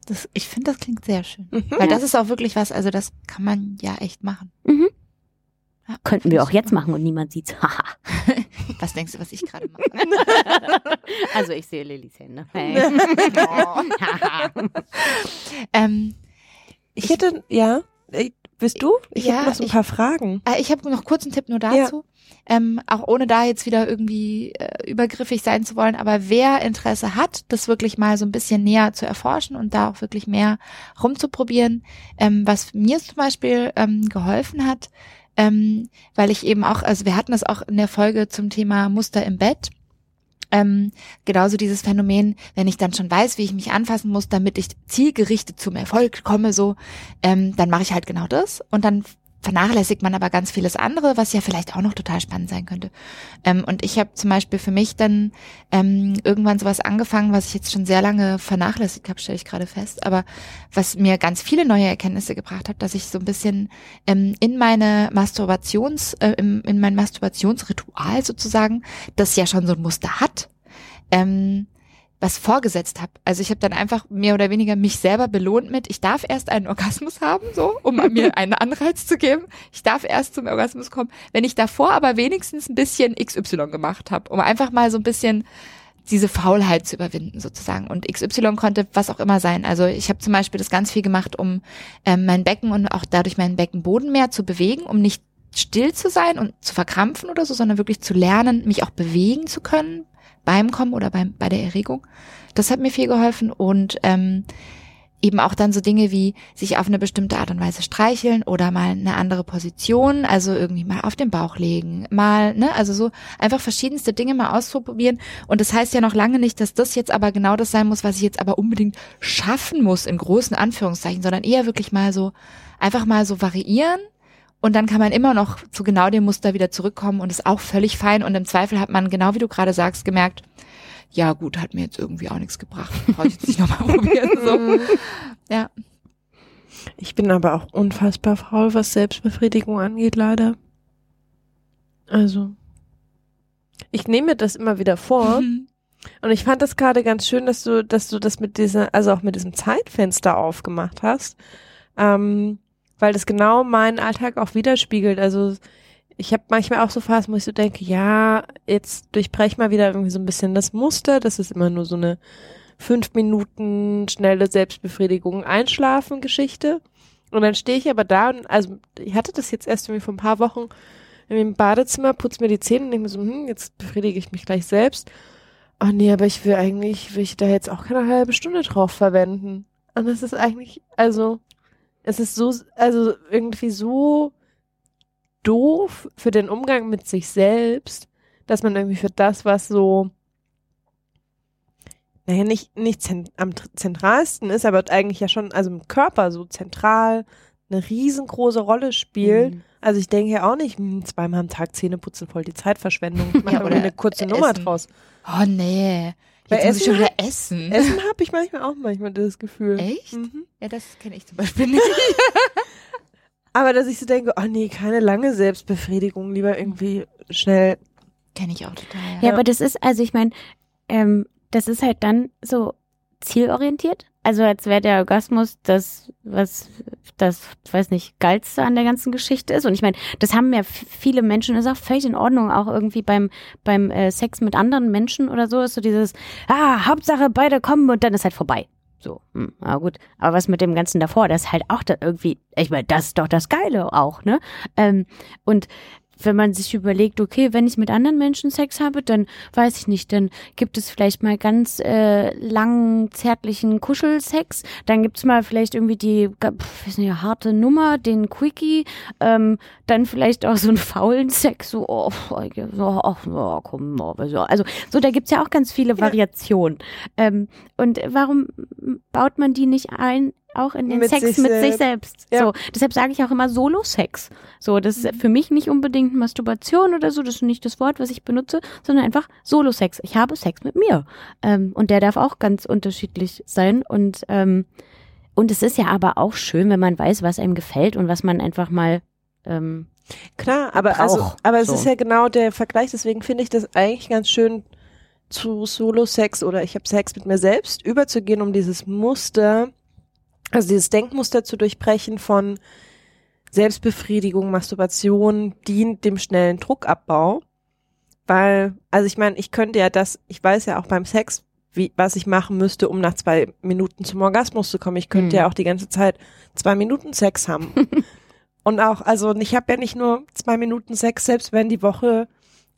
Das, ich finde, das klingt sehr schön. Mhm. Weil das ist auch wirklich was, also das kann man ja echt machen. Mhm. Ja, Könnten wir ich auch jetzt machen und niemand sieht's. Haha. Was denkst du, was ich gerade mache? also ich sehe Lillys Hände. Oh. ähm, Ich hätte, ja, äh, bist du? Ich Ja, habe noch so ein ich- paar Fragen. Äh, Ich habe noch kurz einen Tipp nur dazu. Ähm, auch ohne da jetzt wieder irgendwie äh, übergriffig sein zu wollen, aber wer Interesse hat, das wirklich mal so ein bisschen näher zu erforschen und da auch wirklich mehr rumzuprobieren, ähm, was mir zum Beispiel ähm, geholfen hat, ähm, weil ich eben auch, also wir hatten das auch in der Folge zum Thema Muster im Bett. Ähm, genauso dieses Phänomen, wenn ich dann schon weiß, wie ich mich anfassen muss, damit ich zielgerichtet zum Erfolg komme, so, ähm, dann mache ich halt genau das und dann vernachlässigt man aber ganz vieles andere, was ja vielleicht auch noch total spannend sein könnte. Ähm, und ich habe zum Beispiel für mich dann ähm, irgendwann sowas angefangen, was ich jetzt schon sehr lange vernachlässigt habe, stelle ich gerade fest, aber was mir ganz viele neue Erkenntnisse gebracht hat, dass ich so ein bisschen ähm, in meine Masturbations, äh, im, in mein Masturbationsritual sozusagen, das ja schon so ein Muster hat, ähm, was vorgesetzt habe. Also ich habe dann einfach mehr oder weniger mich selber belohnt mit, ich darf erst einen Orgasmus haben, so, um mir einen Anreiz zu geben. Ich darf erst zum Orgasmus kommen, wenn ich davor aber wenigstens ein bisschen XY gemacht habe, um einfach mal so ein bisschen diese Faulheit zu überwinden sozusagen. Und XY konnte was auch immer sein. Also ich habe zum Beispiel das ganz viel gemacht, um ähm, mein Becken und auch dadurch meinen Beckenboden mehr zu bewegen, um nicht still zu sein und zu verkrampfen oder so, sondern wirklich zu lernen, mich auch bewegen zu können beim Kommen oder beim, bei der Erregung. Das hat mir viel geholfen und ähm, eben auch dann so Dinge wie sich auf eine bestimmte Art und Weise streicheln oder mal eine andere Position, also irgendwie mal auf den Bauch legen, mal, ne, also so einfach verschiedenste Dinge mal ausprobieren. Und das heißt ja noch lange nicht, dass das jetzt aber genau das sein muss, was ich jetzt aber unbedingt schaffen muss, in großen Anführungszeichen, sondern eher wirklich mal so, einfach mal so variieren. Und dann kann man immer noch zu genau dem Muster wieder zurückkommen und ist auch völlig fein. Und im Zweifel hat man, genau wie du gerade sagst, gemerkt, ja gut, hat mir jetzt irgendwie auch nichts gebracht. Brauche ich jetzt nicht nochmal probieren. So. Ja. Ich bin aber auch unfassbar faul, was Selbstbefriedigung angeht, leider. Also, ich nehme mir das immer wieder vor. Mhm. Und ich fand das gerade ganz schön, dass du, dass du das mit dieser, also auch mit diesem Zeitfenster aufgemacht hast. Ähm, weil das genau meinen Alltag auch widerspiegelt. Also ich habe manchmal auch so Phasen, wo ich so denke, ja, jetzt durchbrech mal wieder irgendwie so ein bisschen das Muster. Das ist immer nur so eine fünf Minuten schnelle Selbstbefriedigung, Einschlafen Geschichte. Und dann stehe ich aber da und also ich hatte das jetzt erst irgendwie vor ein paar Wochen im Badezimmer, putze mir die Zähne und denke mir so, hm, jetzt befriedige ich mich gleich selbst. Ach nee, aber ich will eigentlich, will ich da jetzt auch keine halbe Stunde drauf verwenden. Und das ist eigentlich, also, es ist so, also irgendwie so doof für den Umgang mit sich selbst, dass man irgendwie für das, was so, naja, nicht, nicht zent am tr- zentralsten ist, aber eigentlich ja schon, also im Körper so zentral eine riesengroße Rolle spielt. Mhm. Also ich denke ja auch nicht, hm, zweimal am Tag Zähne putzen, voll die Zeitverschwendung. Ich mache Ja, oder eine kurze Nummer Essen. draus. Oh nee. Bei Essen schon wieder essen. Essen habe ich manchmal auch manchmal das Gefühl. Echt? Mhm. Ja, das kenne ich zum Beispiel nicht. Aber dass ich so denke, oh nee, keine lange Selbstbefriedigung, lieber irgendwie schnell. kenne ich auch total. Ja, aber das ist, also ich meine, ähm, das ist halt dann so zielorientiert. Also als wäre der Orgasmus das, was das, weiß nicht, geilste an der ganzen Geschichte ist. Und ich meine, das haben ja viele Menschen, das ist auch völlig in Ordnung, auch irgendwie beim, beim äh, Sex mit anderen Menschen oder so, ist so dieses, ah, Hauptsache beide kommen und dann ist halt vorbei. So, hm, na gut. Aber was mit dem Ganzen davor, das ist halt auch da irgendwie, ich meine, das ist doch das Geile auch, ne? Ähm, und wenn man sich überlegt, okay, wenn ich mit anderen Menschen Sex habe, dann weiß ich nicht, dann gibt es vielleicht mal ganz äh, langen, zärtlichen Kuschelsex, dann gibt's mal vielleicht irgendwie die, pf, weiß nicht, harte Nummer, den Quickie, ähm, dann vielleicht auch so einen faulen Sex, so, oh, so, ach, oh, komm, oh, so. also so, da gibt's ja auch ganz viele Variationen. Ähm, und warum baut man die nicht ein? Auch in den Mit Sex sich mit sich selbst. selbst. Ja. So, deshalb sage ich auch immer Solo-Sex. So, das ist für mich nicht unbedingt Masturbation oder so, das ist nicht das Wort, was ich benutze, sondern einfach Solo-Sex. Ich habe Sex mit mir. Ähm, und der darf auch ganz unterschiedlich sein. Und, ähm, und es ist ja aber auch schön, wenn man weiß, was einem gefällt und was man einfach mal ähm, Klar, aber also, Brauch, aber es so. ist ja genau der Vergleich, deswegen finde ich das eigentlich ganz schön zu Solo-Sex oder ich habe Sex mit mir selbst überzugehen, um dieses Muster, also dieses Denkmuster zu durchbrechen von Selbstbefriedigung, Masturbation dient dem schnellen Druckabbau. Weil, also ich meine, ich könnte ja das, ich weiß ja auch beim Sex, wie, was ich machen müsste, um nach zwei Minuten zum Orgasmus zu kommen. Ich könnte Mhm. ja auch die ganze Zeit zwei Minuten Sex haben. Und auch, also ich habe ja nicht nur zwei Minuten Sex, selbst wenn die Woche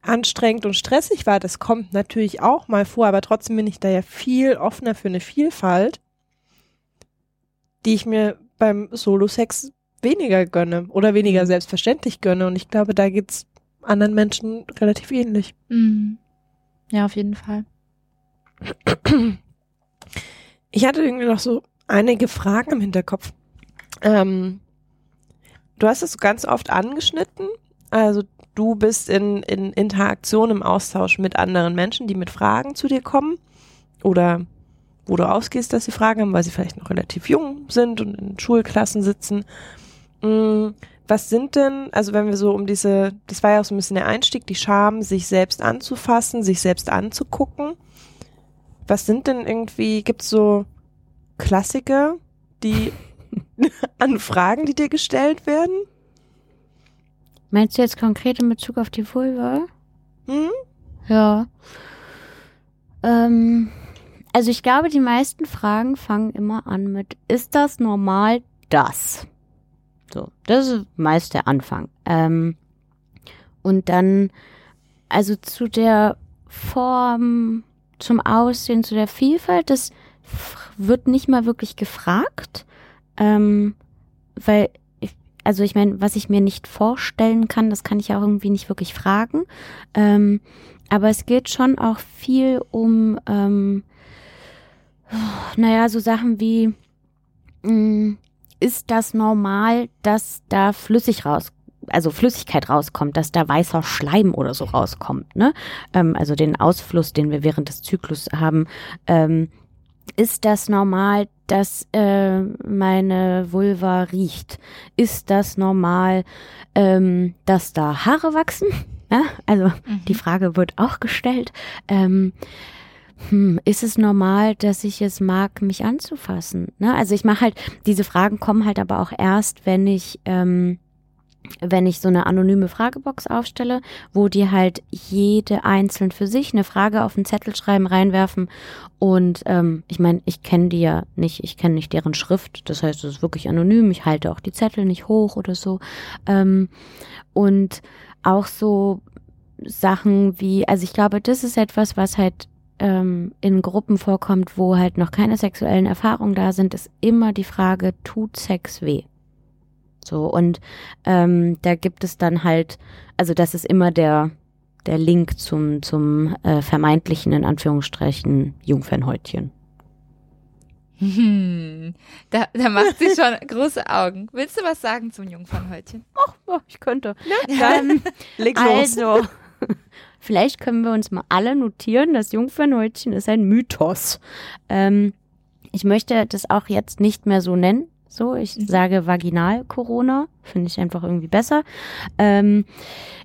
anstrengend und stressig war. Das kommt natürlich auch mal vor, aber trotzdem bin ich da ja viel offener für eine Vielfalt, die ich mir beim Solo-Sex weniger gönne oder weniger selbstverständlich gönne. Und ich glaube, da geht's anderen Menschen relativ ähnlich. Mhm. Ja, auf jeden Fall. Ich hatte irgendwie noch so einige Fragen im Hinterkopf. Ähm, du hast es so ganz oft angeschnitten. Also du bist in, in Interaktion, im Austausch mit anderen Menschen, die mit Fragen zu dir kommen. Oder wo du ausgehst, dass sie Fragen haben, weil sie vielleicht noch relativ jung sind und in Schulklassen sitzen. Mm, Was sind denn, also wenn wir so um diese, das war ja auch so ein bisschen der Einstieg, die Scham, sich selbst anzufassen, sich selbst anzugucken. Was sind denn irgendwie, gibt's so Klassiker, die an Fragen, die dir gestellt werden? Meinst du jetzt konkret in Bezug auf die Vulva? Hm? Ja. Ähm, also ich glaube, die meisten Fragen fangen immer an mit, ist das normal das? So, das ist meist der Anfang. Ähm, und dann, also zu der Form, zum Aussehen, zu der Vielfalt, das wird nicht mal wirklich gefragt, ähm, weil ich, also ich meine, was ich mir nicht vorstellen kann, das kann ich auch irgendwie nicht wirklich fragen. Ähm, aber es geht schon auch viel um, ähm, naja, so Sachen wie, mh, mm, ist das normal, dass da flüssig raus, also Flüssigkeit rauskommt, dass da weißer Schleim oder so rauskommt, ne? Ähm, also den Ausfluss, den wir während des Zyklus haben. Ähm, ist das normal, dass äh, meine Vulva riecht? Ist das normal, ähm, dass da Haare wachsen? Ja, also mhm. die Frage wird auch gestellt. Ähm, hm, ist es normal, dass ich es mag, mich anzufassen? Ne? Also ich mache halt, diese Fragen kommen halt aber auch erst, wenn ich, ähm, wenn ich so eine anonyme Fragebox aufstelle, wo die halt jede einzeln für sich eine Frage auf den Zettel schreiben, reinwerfen. Und ähm, ich meine, ich kenne die ja nicht, ich kenne nicht deren Schrift. Das heißt, es ist wirklich anonym. Ich halte auch die Zettel nicht hoch oder so. Ähm, und auch so Sachen wie, also ich glaube, das ist etwas, was halt ähm, in Gruppen vorkommt, wo halt noch keine sexuellen Erfahrungen da sind, ist immer die Frage, tut Sex weh? So, und ähm, da gibt es dann halt, also das ist immer der, der Link zum, zum äh, vermeintlichen, in Anführungsstrichen, Jungfernhäutchen. Hm, da, da macht sie schon große Augen. Willst du was sagen zum Jungfernhäutchen? Ach, oh, ich könnte. Ja. Ähm, Leg los. Also, Vielleicht können wir uns mal alle notieren, das Jungfernhäutchen ist ein Mythos. Ähm, ich möchte das auch jetzt nicht mehr so nennen. So, ich mhm. sage Vaginal-Corona, finde ich einfach irgendwie besser. Ähm,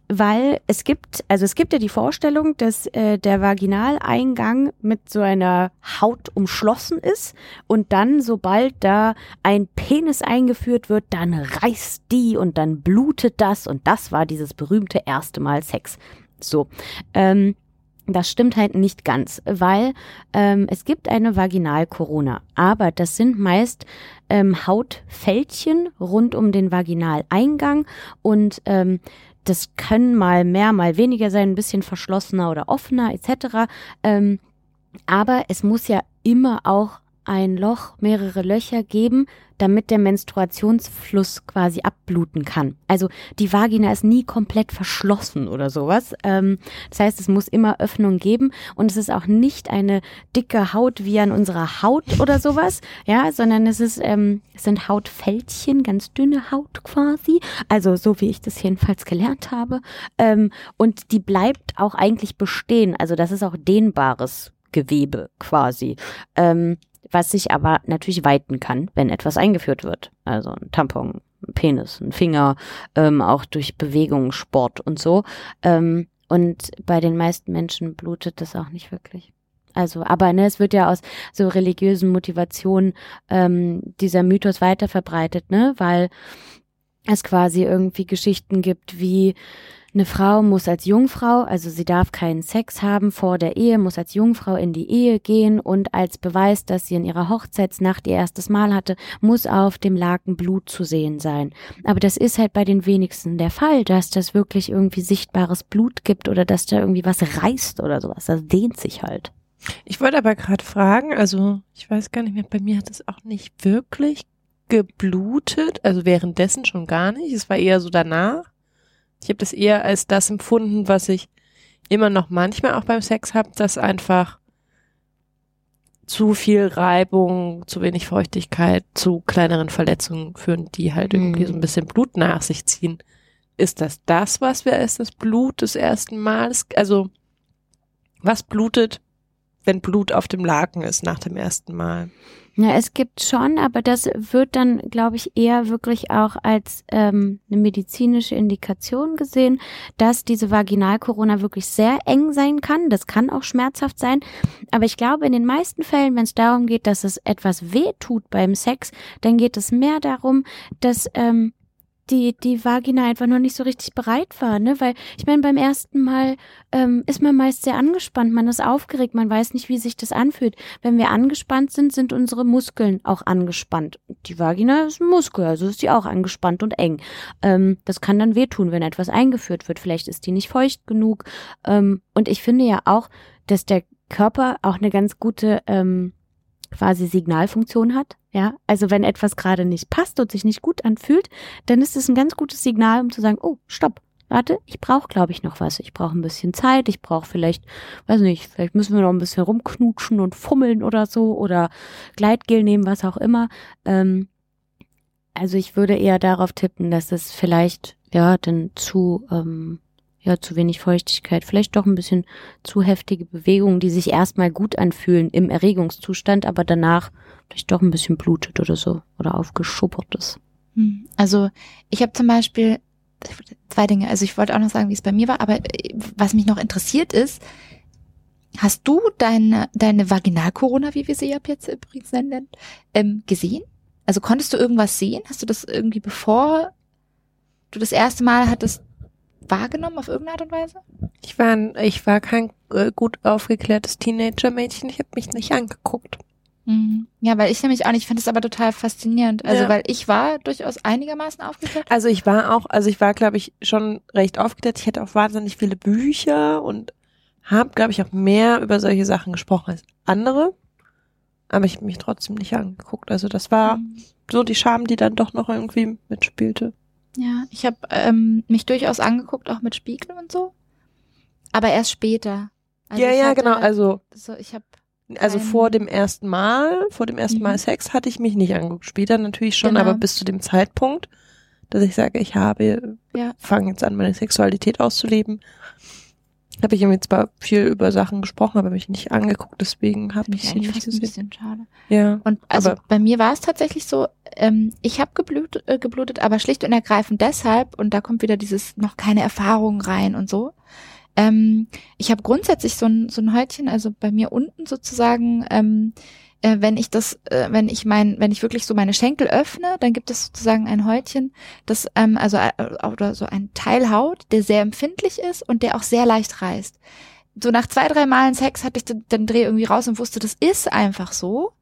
weil es gibt, also es gibt ja die Vorstellung, dass äh, der Vaginaleingang mit so einer Haut umschlossen ist und dann, sobald da ein Penis eingeführt wird, dann reißt die und dann blutet das und das war dieses berühmte erste Mal Sex. So. Ähm, das stimmt halt nicht ganz, weil ähm, es gibt eine Vaginal-Corona, aber das sind meist ähm, Hautfältchen rund um den Vaginaleingang und ähm, das können mal mehr, mal weniger sein, ein bisschen verschlossener oder offener etc. Ähm, aber es muss ja immer auch ein Loch, mehrere Löcher geben, damit der Menstruationsfluss quasi abbluten kann. Also die Vagina ist nie komplett verschlossen oder sowas. Ähm, das heißt, es muss immer Öffnung geben und es ist auch nicht eine dicke Haut wie an unserer Haut oder sowas, ja, sondern es ist, ähm, es sind Hautfältchen, ganz dünne Haut quasi. Also so wie ich das jedenfalls gelernt habe. Ähm, und die bleibt auch eigentlich bestehen. Also das ist auch dehnbares Gewebe quasi. Ähm, was sich aber natürlich weiten kann, wenn etwas eingeführt wird. Also ein Tampon, ein Penis, ein Finger, ähm, auch durch Bewegung, Sport und so. Ähm, und bei den meisten Menschen blutet das auch nicht wirklich. Also, aber ne, es wird ja aus so religiösen Motivationen ähm, dieser Mythos weiter verbreitet, ne, weil es quasi irgendwie Geschichten gibt wie eine Frau muss als Jungfrau, also sie darf keinen Sex haben vor der Ehe, muss als Jungfrau in die Ehe gehen und als Beweis, dass sie in ihrer Hochzeitsnacht ihr erstes Mal hatte, muss auf dem Laken Blut zu sehen sein. Aber das ist halt bei den wenigsten der Fall, dass das wirklich irgendwie sichtbares Blut gibt oder dass da irgendwie was reißt oder sowas. Das dehnt sich halt. Ich wollte aber gerade fragen, also ich weiß gar nicht mehr, bei mir hat es auch nicht wirklich geblutet, also währenddessen schon gar nicht. Es war eher so danach. Ich habe das eher als das empfunden, was ich immer noch manchmal auch beim Sex habe, dass einfach zu viel Reibung, zu wenig Feuchtigkeit, zu kleineren Verletzungen führen, die halt irgendwie so ein mhm. bisschen Blut nach sich ziehen. Ist das das, was wir als das Blut des ersten Mals, also was blutet, wenn Blut auf dem Laken ist nach dem ersten Mal? Ja, es gibt schon, aber das wird dann, glaube ich, eher wirklich auch als ähm, eine medizinische Indikation gesehen, dass diese Vaginalkorona wirklich sehr eng sein kann. Das kann auch schmerzhaft sein. Aber ich glaube, in den meisten Fällen, wenn es darum geht, dass es etwas weh tut beim Sex, dann geht es mehr darum, dass ähm, die, die Vagina einfach noch nicht so richtig bereit war, ne? Weil ich meine, beim ersten Mal ähm, ist man meist sehr angespannt, man ist aufgeregt, man weiß nicht, wie sich das anfühlt. Wenn wir angespannt sind, sind unsere Muskeln auch angespannt. Die Vagina ist ein Muskel, also ist die auch angespannt und eng. Ähm, das kann dann wehtun, wenn etwas eingeführt wird. Vielleicht ist die nicht feucht genug. Ähm, und ich finde ja auch, dass der Körper auch eine ganz gute ähm, quasi Signalfunktion hat. Ja, also wenn etwas gerade nicht passt und sich nicht gut anfühlt, dann ist es ein ganz gutes Signal, um zu sagen, oh, stopp, warte, ich brauche, glaube ich, noch was. Ich brauche ein bisschen Zeit, ich brauche vielleicht, weiß nicht, vielleicht müssen wir noch ein bisschen rumknutschen und fummeln oder so oder Gleitgel nehmen, was auch immer. Ähm, also ich würde eher darauf tippen, dass es vielleicht ja dann zu ähm, ja zu wenig Feuchtigkeit, vielleicht doch ein bisschen zu heftige Bewegungen, die sich erstmal gut anfühlen im Erregungszustand, aber danach vielleicht doch ein bisschen blutet oder so oder aufgeschuppert ist. Hm. Also ich habe zum Beispiel zwei Dinge. Also ich wollte auch noch sagen, wie es bei mir war, aber äh, was mich noch interessiert ist, hast du deine, deine Vaginal-Corona, wie wir sie ab jetzt übrigens nennen, ähm, gesehen? Also konntest du irgendwas sehen? Hast du das irgendwie bevor du das erste Mal hattest wahrgenommen auf irgendeine Art und Weise? Ich war, ich war kein äh, gut aufgeklärtes Teenager-Mädchen. Ich habe mich nicht angeguckt. Mhm. Ja, weil ich nämlich auch nicht, ich finde es aber total faszinierend. Also, ja. weil ich war durchaus einigermaßen aufgeklärt. Also ich war auch, also ich war, glaube ich, schon recht aufgeklärt. Ich hätte auch wahnsinnig viele Bücher und habe, glaube ich, auch mehr über solche Sachen gesprochen als andere. Aber ich habe mich trotzdem nicht angeguckt. Also das war mhm. so die Scham, die dann doch noch irgendwie mitspielte. Ja, ich habe ähm, mich durchaus angeguckt, auch mit Spiegel und so. Aber erst später. Also ja, ja, genau. Also so, ich habe also vor dem ersten Mal, vor dem ersten mhm. Mal Sex hatte ich mich nicht angeguckt. Später natürlich schon, genau. aber bis zu dem Zeitpunkt, dass ich sage, ich habe, ja. fange jetzt an, meine Sexualität auszuleben, habe ich irgendwie zwar viel über Sachen gesprochen, aber mich nicht angeguckt, deswegen habe ich sie nicht gesehen. Ein bisschen schade. Ja. Und also bei mir war es tatsächlich so, ähm, ich habe geblutet, äh, geblutet, aber schlicht und ergreifend deshalb, und da kommt wieder dieses noch keine Erfahrung rein und so, ähm, ich habe grundsätzlich so ein, so ein Häutchen, also bei mir unten sozusagen, ähm, äh, wenn ich das, äh, wenn ich mein, wenn ich wirklich so meine Schenkel öffne, dann gibt es sozusagen ein Häutchen, das ähm, also äh, oder so ein Teil Haut, der sehr empfindlich ist und der auch sehr leicht reißt. So nach zwei, drei Malen Sex hatte ich den, den Dreh irgendwie raus und wusste, das ist einfach so.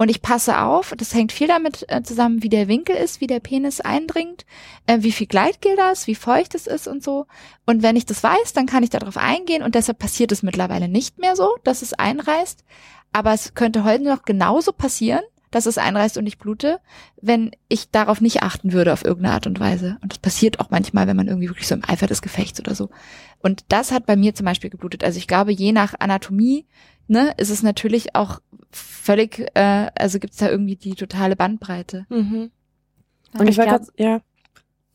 Und ich passe auf, das hängt viel damit äh, zusammen, wie der Winkel ist, wie der Penis eindringt, äh, wie viel Gleitgel das, wie feucht es ist und so. Und wenn ich das weiß, dann kann ich darauf eingehen und deshalb passiert es mittlerweile nicht mehr so, dass es einreißt. Aber es könnte heute noch genauso passieren, dass es einreißt und ich blute, wenn ich darauf nicht achten würde auf irgendeine Art und Weise. Und das passiert auch manchmal, wenn man irgendwie wirklich so im Eifer des Gefechts oder so. Und das hat bei mir zum Beispiel geblutet. Also ich glaube, je nach Anatomie ne, ist es natürlich auch völlig, äh, also gibt es da irgendwie die totale Bandbreite. Mhm. Und ich, ich glaube, ja.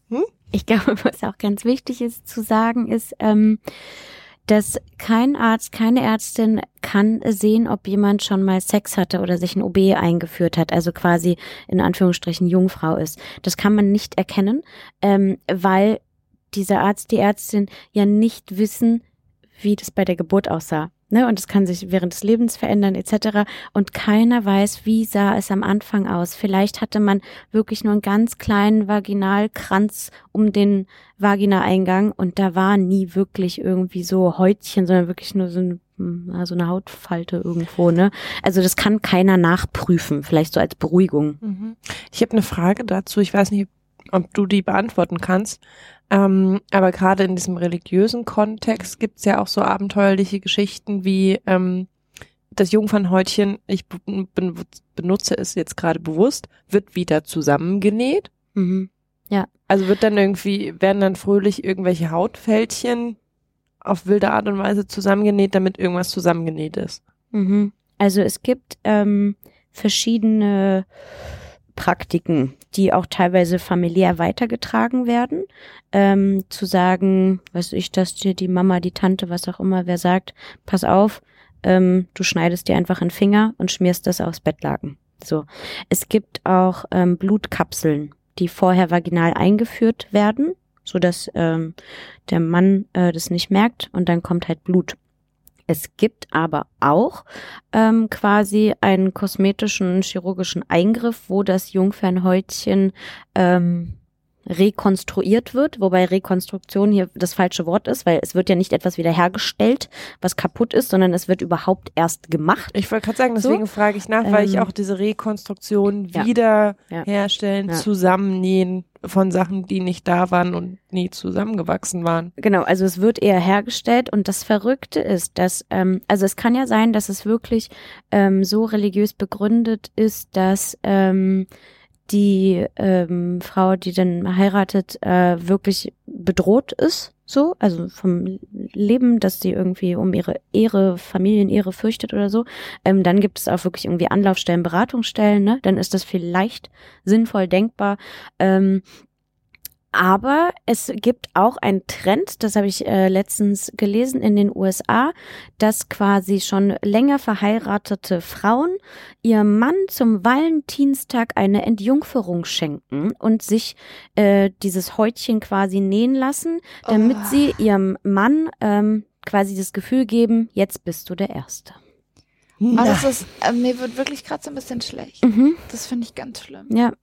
Hm? Ich glaube, was auch ganz wichtig ist zu sagen, ist, ähm, dass kein Arzt, keine Ärztin kann sehen, ob jemand schon mal Sex hatte oder sich ein OB eingeführt hat, also quasi in Anführungsstrichen Jungfrau ist. Das kann man nicht erkennen, ähm, weil dieser Arzt, die Ärztin ja nicht wissen, wie das bei der Geburt aussah. Ne, und es kann sich während des Lebens verändern etc. Und keiner weiß, wie sah es am Anfang aus. Vielleicht hatte man wirklich nur einen ganz kleinen Vaginalkranz um den Vaginaeingang und da war nie wirklich irgendwie so Häutchen, sondern wirklich nur so, ein, so eine Hautfalte irgendwo. Ne? Also das kann keiner nachprüfen, vielleicht so als Beruhigung. Mhm. Ich habe eine Frage dazu. Ich weiß nicht, ob du die beantworten kannst. Ähm, aber gerade in diesem religiösen Kontext gibt's ja auch so abenteuerliche Geschichten wie ähm, das Jungfernhäutchen, ich benutze es jetzt gerade bewusst, wird wieder zusammengenäht. Mhm. Ja. Also wird dann irgendwie, werden dann fröhlich irgendwelche Hautfältchen auf wilde Art und Weise zusammengenäht, damit irgendwas zusammengenäht ist. Mhm. Also es gibt ähm, verschiedene Praktiken, die auch teilweise familiär weitergetragen werden. Ähm, zu sagen, weiß ich, dass dir die Mama, die Tante, was auch immer, wer sagt, pass auf, ähm, du schneidest dir einfach einen Finger und schmierst das aufs Bettlaken. So. Es gibt auch ähm, Blutkapseln, die vorher vaginal eingeführt werden, so dass ähm, der Mann äh, das nicht merkt und dann kommt halt Blut. Es gibt aber auch ähm, quasi einen kosmetischen chirurgischen Eingriff, wo das Jungfernhäutchen ähm, rekonstruiert wird, wobei Rekonstruktion hier das falsche Wort ist, weil es wird ja nicht etwas wiederhergestellt, was kaputt ist, sondern es wird überhaupt erst gemacht. Ich wollte gerade sagen, deswegen so. frage ich nach, weil ähm, ich auch diese Rekonstruktion ja. wiederherstellen, ja. zusammennähen von Sachen, die nicht da waren und nie zusammengewachsen waren. Genau, also es wird eher hergestellt und das Verrückte ist, dass, ähm, also es kann ja sein, dass es wirklich ähm, so religiös begründet ist, dass ähm, die ähm, Frau, die dann heiratet, äh, wirklich bedroht ist, so, also vom Leben, dass sie irgendwie um ihre Ehre, Familienehre fürchtet oder so. Ähm, dann gibt es auch wirklich irgendwie Anlaufstellen, Beratungsstellen, ne? Dann ist das vielleicht sinnvoll denkbar. Ähm, aber es gibt auch einen Trend, das habe ich äh, letztens gelesen in den USA, dass quasi schon länger verheiratete Frauen ihrem Mann zum Valentinstag eine Entjungferung schenken und sich äh, dieses Häutchen quasi nähen lassen, damit Oh. sie ihrem Mann ähm, quasi das Gefühl geben, jetzt bist du der Erste. Oh, das ist, äh, mir wird wirklich gerade so ein bisschen schlecht. Mhm. Das finde ich ganz schlimm. Ja.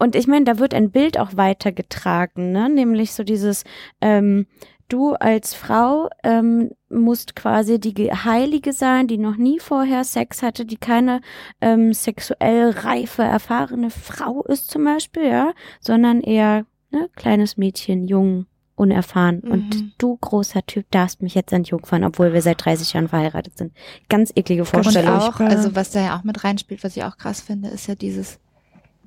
Und ich meine, da wird ein Bild auch weitergetragen, ne? Nämlich so dieses, ähm, du als Frau ähm, musst quasi die Ge- Heilige sein, die noch nie vorher Sex hatte, die keine ähm, sexuell reife, erfahrene Frau ist zum Beispiel, ja, sondern eher ne, kleines Mädchen, jung, unerfahren. Mhm. Und du, großer Typ, darfst mich jetzt entjungfern, obwohl wir seit 30 Jahren verheiratet sind. Ganz eklige Und Vorstellung. auch, also was da ja auch mit reinspielt, was ich auch krass finde, ist ja dieses,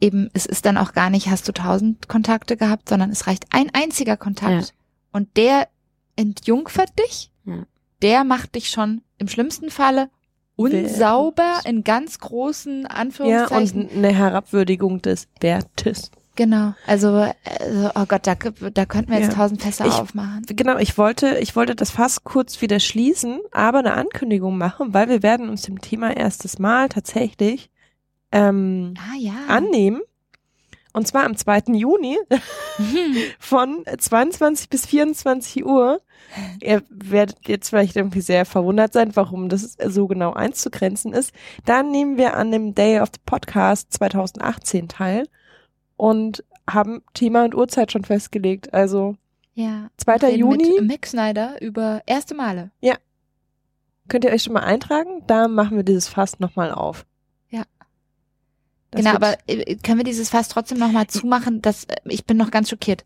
eben, es ist dann auch gar nicht, hast du tausend Kontakte gehabt, sondern es reicht ein einziger Kontakt. Ja. Und der entjungfert dich, Ja. der macht dich schon im schlimmsten Falle unsauber in ganz großen Ja, Anführungszeichen. und eine Herabwürdigung des Wertes. genau. Also, also, oh Gott, da, da könnten wir jetzt Ja. tausend Fässer Ich- aufmachen. Genau, ich wollte, ich wollte das fast kurz wieder schließen, aber eine Ankündigung machen, weil wir werden uns dem Thema erstes Mal tatsächlich ähm, Ah ja. annehmen. Und zwar am 2. Juni von 22 bis 24 Uhr. Ihr werdet jetzt vielleicht irgendwie sehr verwundert sein, warum das so genau einzugrenzen ist. Dann nehmen wir an dem Day of the Podcast 2018 teil und haben Thema und Uhrzeit schon festgelegt. Also ja. 2. Reden Juni Mit Mick Snyder über erste Male. könnt ihr euch schon mal eintragen. Da machen wir dieses Fass nochmal auf. Das genau, aber äh, können wir dieses Fass trotzdem nochmal zumachen? Das, äh, ich bin noch ganz schockiert.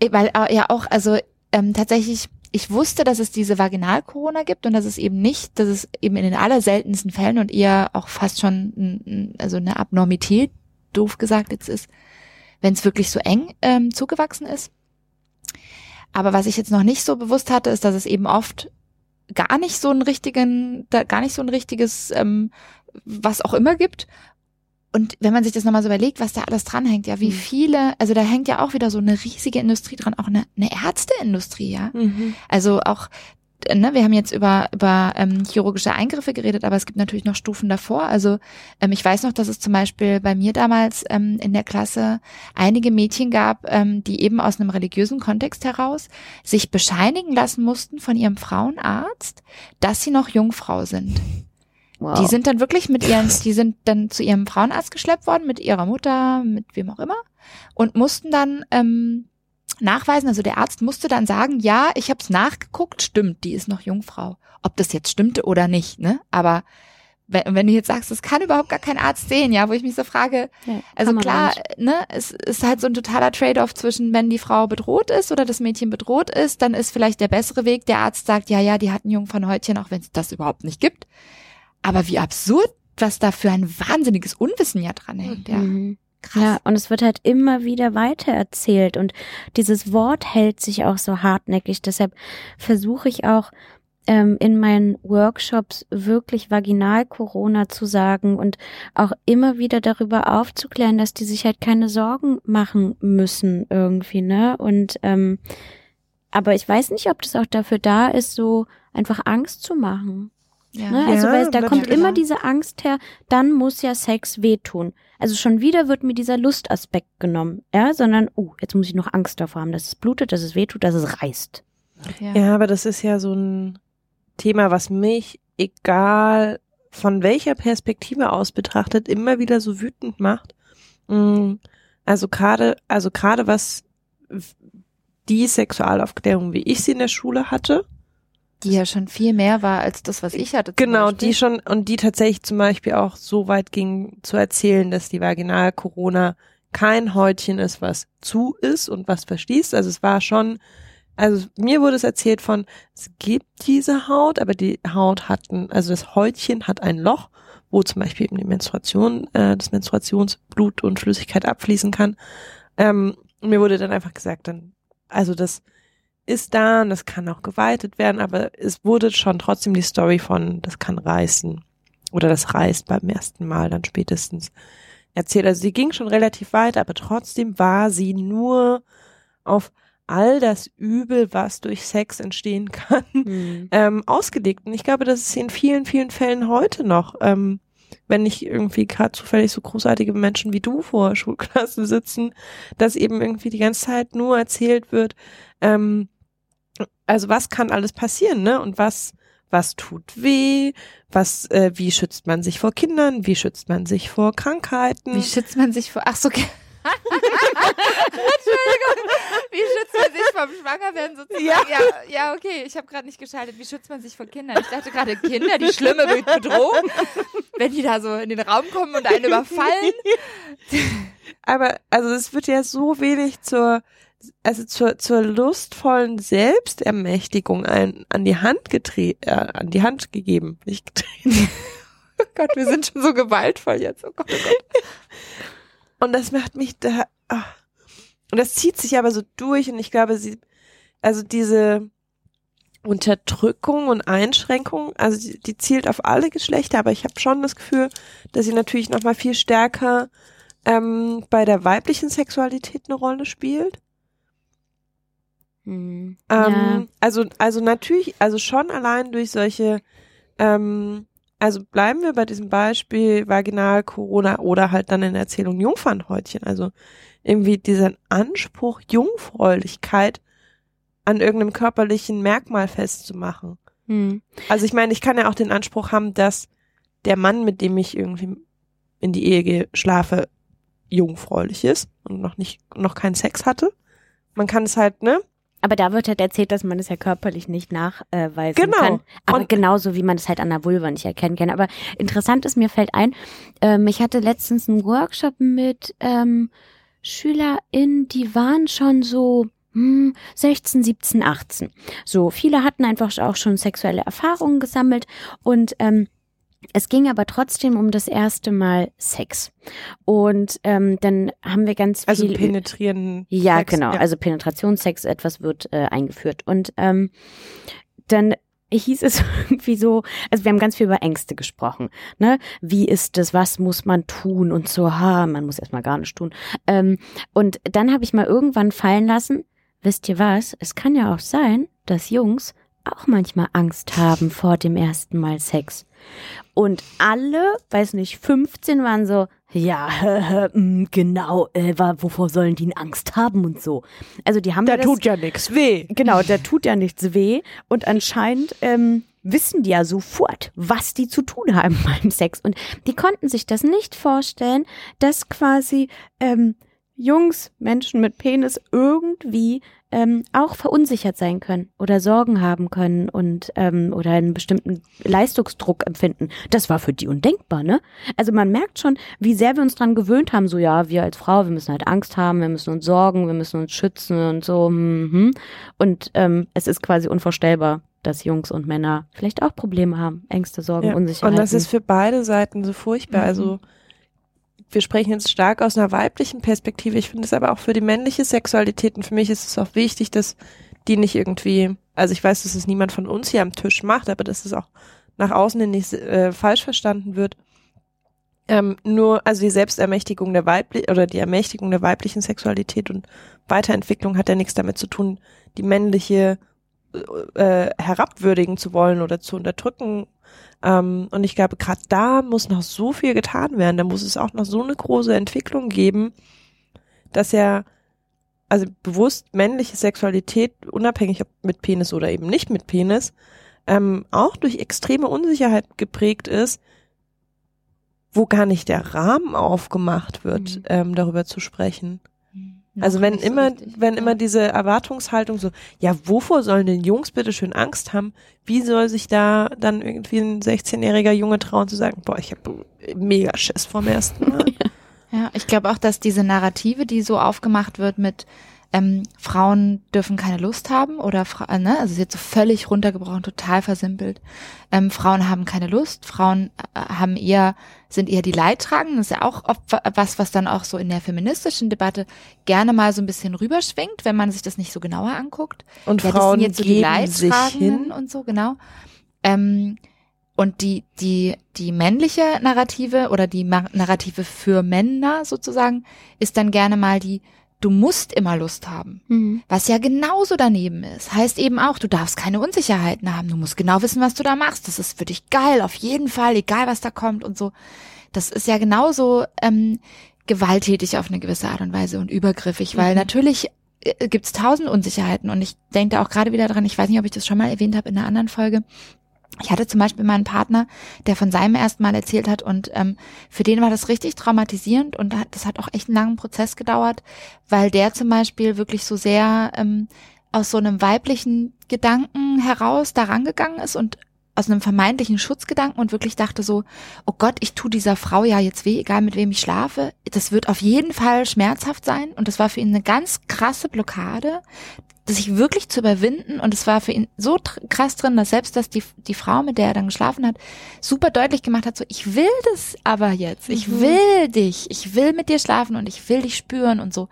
Äh, Weil äh, ja auch, also ähm, tatsächlich, ich wusste, dass es diese Vaginal-Corona gibt und dass es eben nicht, dass es eben in den allerseltensten Fällen und eher auch fast schon also eine Abnormität, doof gesagt jetzt ist, wenn es wirklich so eng ähm, zugewachsen ist. Aber was ich jetzt noch nicht so bewusst hatte, ist, dass es eben oft gar nicht so einen richtigen, da gar nicht so ein richtiges, ähm, was auch immer gibt. Und wenn man sich das nochmal so überlegt, was da alles dranhängt, ja, wie Mhm. viele, also da hängt ja auch wieder so eine riesige Industrie dran, auch eine, eine Ärzteindustrie, ja. Mhm. Also auch, ne, wir haben jetzt über, über ähm, chirurgische Eingriffe geredet, aber es gibt natürlich noch Stufen davor. Also ähm, ich weiß noch, dass es zum Beispiel bei mir damals ähm, in der Klasse einige Mädchen gab, ähm, die eben aus einem religiösen Kontext heraus sich bescheinigen lassen mussten von ihrem Frauenarzt, dass sie noch Jungfrau sind. Wow. Die sind dann wirklich mit ihren, die sind dann zu ihrem Frauenarzt geschleppt worden, mit ihrer Mutter, mit wem auch immer, und mussten dann ähm, nachweisen, also der Arzt musste dann sagen, ja, ich habe es nachgeguckt, stimmt, die ist noch Jungfrau. Ob das jetzt stimmte oder nicht, ne? Aber wenn, wenn du jetzt sagst, das kann überhaupt gar kein Arzt sehen, ja, wo ich mich so frage, Ja, also klar, ne, es ist halt so ein totaler Trade-off zwischen, wenn die Frau bedroht ist oder das Mädchen bedroht ist, dann ist vielleicht der bessere Weg, der Arzt sagt, ja, ja, die hat ein Jungfernhäutchen, auch wenn es das überhaupt nicht gibt. Aber wie absurd, was da für ein wahnsinniges Unwissen ja dran hängt, ja. Mhm. Krass. Ja, und es wird halt immer wieder weiter erzählt und dieses Wort hält sich auch so hartnäckig. Deshalb versuche ich auch ähm, in meinen Workshops wirklich Vaginal-Corona zu sagen und auch immer wieder darüber aufzuklären, dass die sich halt keine Sorgen machen müssen irgendwie, ne? Und ähm, aber ich weiß nicht, ob das auch dafür da ist, so einfach Angst zu machen. Ja. Ne? Also Ja, weil da kommt immer diese Angst her, dann muss ja Sex wehtun. Also schon wieder wird mir dieser Lustaspekt genommen, ja, sondern, oh, jetzt muss ich noch Angst davor haben, dass es blutet, dass es wehtut, dass es reißt. ja. Ja, aber das ist ja so ein Thema, was mich, egal von welcher Perspektive aus betrachtet, immer wieder so wütend macht. Mm, Also gerade, also gerade was die Sexualaufklärung, wie ich sie in der Schule hatte, Die ja schon viel mehr war als das, was ich hatte. Genau, Beispiel. die schon und die tatsächlich zum Beispiel auch so weit ging zu erzählen, dass die Vaginal-Corona kein Häutchen ist, was zu ist und was verschließt. Also es war schon, also mir wurde es erzählt von, es gibt diese Haut, aber die Haut hat ein, also das Häutchen hat ein Loch, wo zum Beispiel eben die Menstruation, äh, das Menstruationsblut und Flüssigkeit abfließen kann. Ähm, mir wurde dann einfach gesagt, dann, also das ist da und das kann auch geweitet werden, aber es wurde schon trotzdem die Story von, das kann reißen oder das reißt beim ersten Mal dann spätestens erzählt. Also sie ging schon relativ weit, aber trotzdem war sie nur auf all das Übel, was durch Sex entstehen kann, Mhm. ähm, ausgelegt. Und ich glaube, das ist in vielen, vielen Fällen heute noch, ähm, wenn nicht irgendwie gerade zufällig so großartige Menschen wie du vor Schulklassen sitzen, dass eben irgendwie die ganze Zeit nur erzählt wird, ähm, also was kann alles passieren, ne? Und was, was tut weh? Was, äh, wie schützt man sich vor Kindern? Wie schützt man sich vor Krankheiten? Wie schützt man sich vor. Ach so. okay. Entschuldigung. Wie schützt man sich vom Schwangerwerden sozusagen? Ja. ja, ja okay. Ich habe gerade nicht geschaltet. Wie schützt man sich vor Kindern? Ich dachte gerade Kinder, die schlimme Be- Bedrohung, wenn die da so in den Raum kommen und einen überfallen. Aber also es wird ja so wenig zur also zur zur lustvollen Selbstermächtigung ein, an die Hand getreten, äh, an die Hand gegeben, nicht getreten. Oh Gott, wir sind schon so gewaltvoll jetzt. Oh Gott, oh Gott. Und das macht mich da ah. und das zieht sich aber so durch und ich glaube, sie also diese Unterdrückung und Einschränkung, also die, die zielt auf alle Geschlechter, aber ich habe schon das Gefühl, dass sie natürlich noch mal viel stärker ähm, bei der weiblichen Sexualität eine Rolle spielt. Mhm. Ähm, ja. Also, also natürlich, also schon allein durch solche, ähm, also bleiben wir bei diesem Beispiel Vaginal, Corona oder halt dann in der Erzählung Jungfernhäutchen. Also irgendwie diesen Anspruch, Jungfräulichkeit an irgendeinem körperlichen Merkmal festzumachen. Mhm. Also ich meine, ich kann ja auch den Anspruch haben, dass der Mann, mit dem ich irgendwie in die Ehe gehe, schlafe, jungfräulich ist und noch nicht, noch keinen Sex hatte. Man kann es halt, ne? Aber da wird halt erzählt, dass man es ja körperlich nicht nachweisen Genau. kann. Aber Und- genauso wie man es halt an der Vulva nicht erkennen kann. Aber interessant ist, mir fällt ein, ähm, ich hatte letztens einen Workshop mit ähm, SchülerInnen, die waren schon so hm, 16, 17, 18. So, viele hatten einfach auch schon sexuelle Erfahrungen gesammelt und ähm, es ging aber trotzdem um das erste Mal Sex. Und ähm, dann haben wir ganz Also viel penetrieren. ja, Sex, genau. ja. Also Penetrationssex, etwas wird äh, eingeführt. Und ähm, dann hieß es irgendwie so, also wir haben ganz viel über Ängste gesprochen. Ne? Wie ist das, was muss man tun und so, ha, man muss erstmal gar nichts tun. Ähm, und dann habe ich mal irgendwann fallen lassen, wisst ihr was, es kann ja auch sein, dass Jungs auch manchmal Angst haben vor dem ersten Mal Sex. Und alle, weiß nicht, 15 waren so, ja, mm, genau, äh, wovor sollen die Angst haben und so. Also die haben Da das, tut ja nichts weh. Genau, da tut ja nichts weh. Und anscheinend ähm, wissen die ja sofort, was die zu tun haben beim Sex. Und die konnten sich das nicht vorstellen, dass quasi ähm, Jungs, Menschen mit Penis irgendwie ähm, auch verunsichert sein können oder Sorgen haben können und ähm, oder einen bestimmten Leistungsdruck empfinden. Das war für die undenkbar, ne? Also man merkt schon, wie sehr wir uns dran gewöhnt haben, so ja, wir als Frau, wir müssen halt Angst haben, wir müssen uns sorgen, wir müssen uns schützen und so. Mhm. Und ähm, es ist quasi unvorstellbar, dass Jungs und Männer vielleicht auch Probleme haben, Ängste, Sorgen, Ja. Unsicherheiten. Und das ist für beide Seiten so furchtbar. Mhm. Also wir sprechen jetzt stark aus einer weiblichen Perspektive. Ich finde es aber auch für die männliche Sexualität und für mich ist es auch wichtig, dass die nicht irgendwie, also ich weiß, dass es niemand von uns hier am Tisch macht, aber dass es auch nach außen hin nicht äh, falsch verstanden wird. Ähm, nur, also die Selbstermächtigung der weiblichen oder die Ermächtigung der weiblichen Sexualität und Weiterentwicklung hat ja nichts damit zu tun, die männliche äh, herabwürdigen zu wollen oder zu unterdrücken. Ähm, und ich glaube, gerade da muss noch so viel getan werden. Da muss es auch noch so eine große Entwicklung geben, dass ja, also bewusst männliche Sexualität, unabhängig ob mit Penis oder eben nicht mit Penis, ähm, auch durch extreme Unsicherheit geprägt ist, wo gar nicht der Rahmen aufgemacht wird, Mhm. ähm, darüber zu sprechen. Also wenn so immer, richtig. wenn Ja. immer diese Erwartungshaltung so, ja, wovor sollen denn Jungs bitte schön Angst haben? Wie soll sich da dann irgendwie ein 16-jähriger Junge trauen zu sagen, boah, ich habe mega Schiss vom ersten Mal? Ja, ich glaube auch, dass diese Narrative, die so aufgemacht wird mit ähm, Frauen dürfen keine Lust haben oder äh, ne, also ist jetzt so völlig runtergebrochen, total versimpelt. Ähm, Frauen haben keine Lust, Frauen äh, haben eher sind eher die Leidtragenden. Das ist ja auch oft was, was dann auch so in der feministischen Debatte gerne mal so ein bisschen rüberschwingt, wenn man sich das nicht so genauer anguckt. Und ja, Frauen jetzt so die Leidtragenden hin. und so, genau. Ähm, und die, die, die männliche Narrative oder die Narrative für Männer sozusagen ist dann gerne mal die, du musst immer Lust haben. Mhm. Was ja genauso daneben ist. Heißt eben auch, du darfst keine Unsicherheiten haben. Du musst genau wissen, was du da machst. Das ist für dich geil, auf jeden Fall, egal was da kommt und so. Das ist ja genauso ähm, gewalttätig auf eine gewisse Art und Weise und übergriffig, weil Mhm. natürlich äh, gibt's tausend Unsicherheiten und ich denke da auch gerade wieder dran, ich weiß nicht, ob ich das schon mal erwähnt habe in einer anderen Folge. Ich hatte zum Beispiel mal einen Partner, der von seinem ersten Mal erzählt hat und ähm, für den war das richtig traumatisierend und das hat auch echt einen langen Prozess gedauert, weil der zum Beispiel wirklich so sehr ähm, aus so einem weiblichen Gedanken heraus da rangegangen ist und aus einem vermeintlichen Schutzgedanken und wirklich dachte so, oh Gott, ich tu dieser Frau ja jetzt weh, egal mit wem ich schlafe. Das wird auf jeden Fall schmerzhaft sein. Und das war für ihn eine ganz krasse Blockade, sich wirklich zu überwinden. Und es war für ihn so krass drin, dass selbst dass die, die Frau, mit der er dann geschlafen hat, super deutlich gemacht hat, so, ich will das aber jetzt. Ich Mhm. will dich. Ich will mit dir schlafen und ich will dich spüren und so.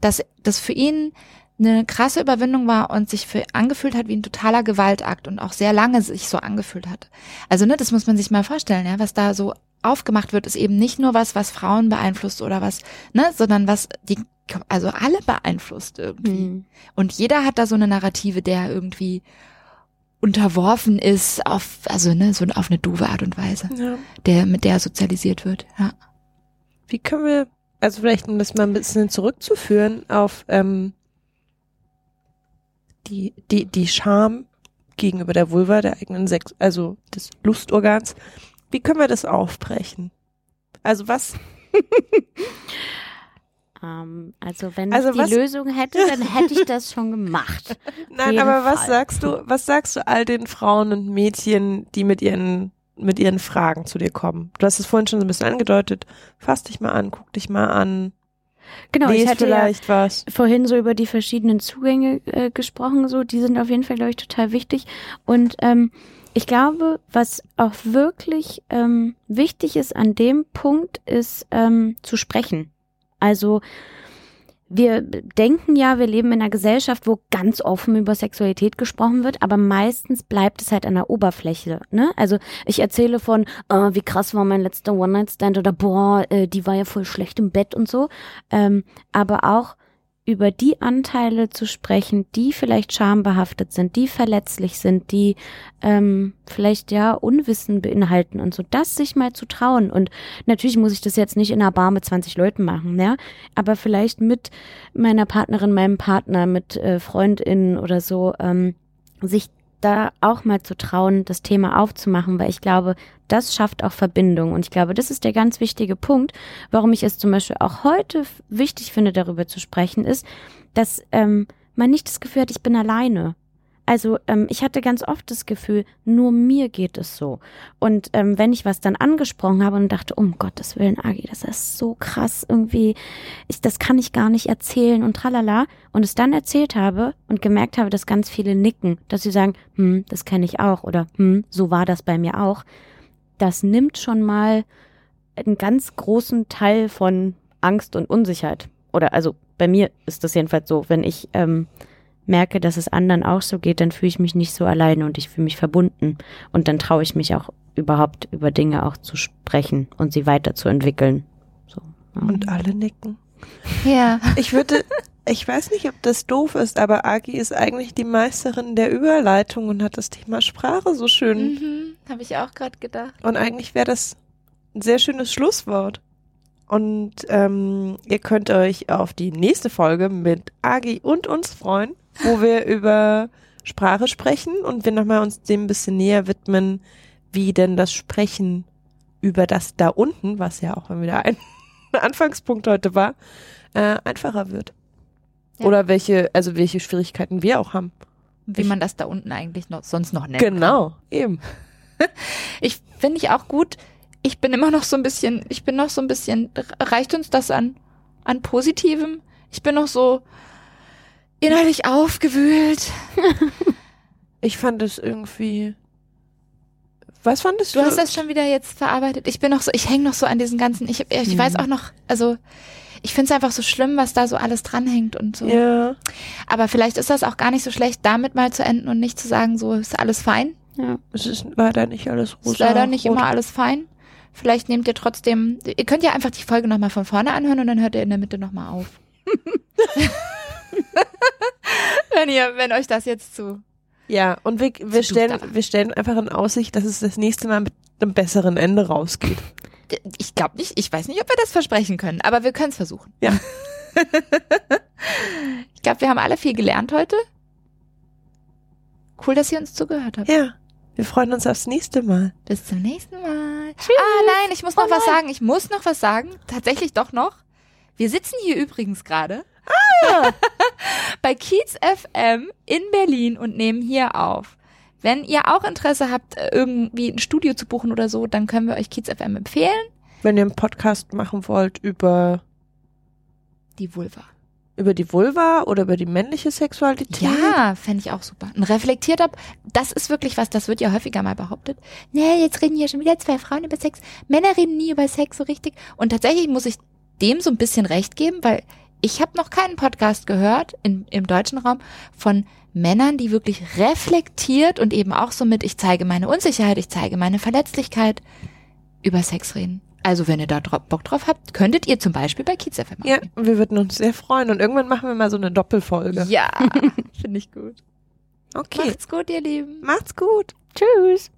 Dass das für ihn eine krasse Überwindung war und sich für angefühlt hat wie ein totaler Gewaltakt und auch sehr lange sich so angefühlt hat. Also ne, das muss man sich mal vorstellen, ja, was da so aufgemacht wird, ist eben nicht nur was, was Frauen beeinflusst oder was, ne, sondern was die, also alle beeinflusst irgendwie. Mhm. Und jeder hat da so eine Narrative, der irgendwie unterworfen ist auf, also ne, so auf eine doofe Art und Weise, Ja. der, mit der er sozialisiert wird, ja. Wie können wir, also vielleicht um das mal ein bisschen zurückzuführen auf ähm, die, die, die Scham gegenüber der Vulva, der eigenen Sex, also des Lustorgans, wie können wir das aufbrechen? Also was, Ähm, also wenn Also ich die was- Lösung hätte, dann hätte ich das schon gemacht. nein, aber was Fall. sagst du, was sagst du all den Frauen und Mädchen, die mit ihren, mit ihren Fragen zu dir kommen? Du hast es vorhin schon so ein bisschen angedeutet. Fass dich mal an, guck dich mal an, Genau, ich lese hatte ja vielleicht was. vorhin so über die verschiedenen Zugänge äh, gesprochen, so die sind auf jeden Fall, glaube ich, total wichtig. Und ähm, ich glaube, was auch wirklich ähm, wichtig ist an dem Punkt, ist ähm, zu sprechen. Also wir denken ja, wir leben in einer Gesellschaft, wo ganz offen über Sexualität gesprochen wird, aber meistens bleibt es halt an der Oberfläche. Ne? Also ich erzähle von, äh, wie krass war mein letzter One-Night-Stand oder boah, äh, die war ja voll schlecht im Bett und so. Ähm, aber auch über die Anteile zu sprechen, die vielleicht schambehaftet sind, die verletzlich sind, die ähm, vielleicht ja Unwissen beinhalten und so, das sich mal zu trauen. Und natürlich muss ich das jetzt nicht in einer Bar mit 20 Leuten machen, ja, aber vielleicht mit meiner Partnerin, meinem Partner, mit äh, FreundInnen oder so, ähm, sich da auch mal zu trauen, das Thema aufzumachen, weil ich glaube, das schafft auch Verbindung. Und ich glaube, das ist der ganz wichtige Punkt, warum ich es zum Beispiel auch heute wichtig finde, darüber zu sprechen, ist, dass ähm, man nicht das Gefühl hat, ich bin alleine. Also ähm, ich hatte ganz oft das Gefühl, nur mir geht es so. Und ähm, wenn ich was dann angesprochen habe und dachte, um Gottes Willen, Agi, das ist so krass irgendwie, ich, das kann ich gar nicht erzählen und tralala. Und es dann erzählt habe und gemerkt habe, dass ganz viele nicken, dass sie sagen, hm, das kenne ich auch oder hm, so war das bei mir auch. Das nimmt schon mal einen ganz großen Teil von Angst und Unsicherheit. Oder also bei mir ist das jedenfalls so, wenn ich ähm, merke, dass es anderen auch so geht, dann fühle ich mich nicht so alleine und ich fühle mich verbunden. Und dann traue ich mich auch überhaupt über Dinge auch zu sprechen und sie weiterzuentwickeln. So, ja. Und alle nicken. Ja. Ich würde, ich weiß nicht, ob das doof ist, aber Agi ist eigentlich die Meisterin der Überleitung und hat das Thema Sprache so schön. Mhm, Habe ich auch gerade gedacht. Und eigentlich wäre das ein sehr schönes Schlusswort. Und ähm, ihr könnt euch auf die nächste Folge mit Agi und uns freuen, wo wir über Sprache sprechen und wir nochmal uns dem ein bisschen näher widmen, wie denn das Sprechen über das da unten, was ja auch wieder ein Anfangspunkt heute war, äh, einfacher wird. Ja. Oder welche, also welche Schwierigkeiten wir auch haben. Wie Ich- man das da unten eigentlich noch, sonst noch nennt. Genau, eben. Ich finde ich auch gut. ich bin immer noch so ein bisschen, ich bin noch so ein bisschen, reicht uns das an, an Positivem? Ich bin noch so innerlich aufgewühlt. Ich fand es irgendwie. Was fandest Du du? hast das schon wieder jetzt verarbeitet. Ich bin noch so, ich hänge noch so an diesen ganzen, ich, ich Mhm. weiß auch noch, also ich finde es einfach so schlimm, was da so alles dranhängt und so. Ja. Aber vielleicht ist das auch gar nicht so schlecht, damit mal zu enden und nicht zu sagen, so ist alles fein. Ja. Es ist leider nicht alles rosa. Ist leider nicht rot. immer alles fein. Vielleicht nehmt ihr trotzdem, ihr könnt ja einfach die Folge nochmal von vorne anhören und dann hört ihr in der Mitte nochmal auf. wenn ihr, wenn euch das jetzt zu. Ja, und wir, wir, stellen, wir stellen einfach in Aussicht, dass es das nächste Mal mit einem besseren Ende rausgeht. Ich glaube nicht, ich weiß nicht, ob wir das versprechen können, aber wir können es versuchen. Ja. ich glaube, wir haben alle viel gelernt heute. Cool, dass ihr uns zugehört habt. Ja, wir freuen uns aufs nächste Mal. Bis zum nächsten Mal. Ah, nein, ich muss noch Oh was sagen. Ich muss noch was sagen. Tatsächlich doch noch. Wir sitzen hier übrigens gerade Ah. bei Kiez FM in Berlin und nehmen hier auf. Wenn ihr auch Interesse habt, äh, irgendwie ein Studio zu buchen oder so, dann können wir euch Kiez FM empfehlen. Wenn ihr einen Podcast machen wollt über, Die Vulva. über die Vulva oder über die männliche Sexualität. Ja, fände ich auch super. Ein reflektierter, das ist wirklich was, das wird ja häufiger mal behauptet. Nee, jetzt reden hier schon wieder zwei Frauen über Sex. Männer reden nie über Sex so richtig. Und tatsächlich muss ich dem so ein bisschen recht geben, weil ich habe noch keinen Podcast gehört in, im deutschen Raum von Männern, die wirklich reflektiert und eben auch so mit, ich zeige meine Unsicherheit, ich zeige meine Verletzlichkeit über Sex reden. Also wenn ihr da Bock drauf habt, könntet ihr zum Beispiel bei Kiez FM Ja, wir würden uns sehr freuen. Und irgendwann machen wir mal so eine Doppelfolge. Ja, finde ich gut. Okay. Macht's gut, ihr Lieben. Macht's gut. Tschüss.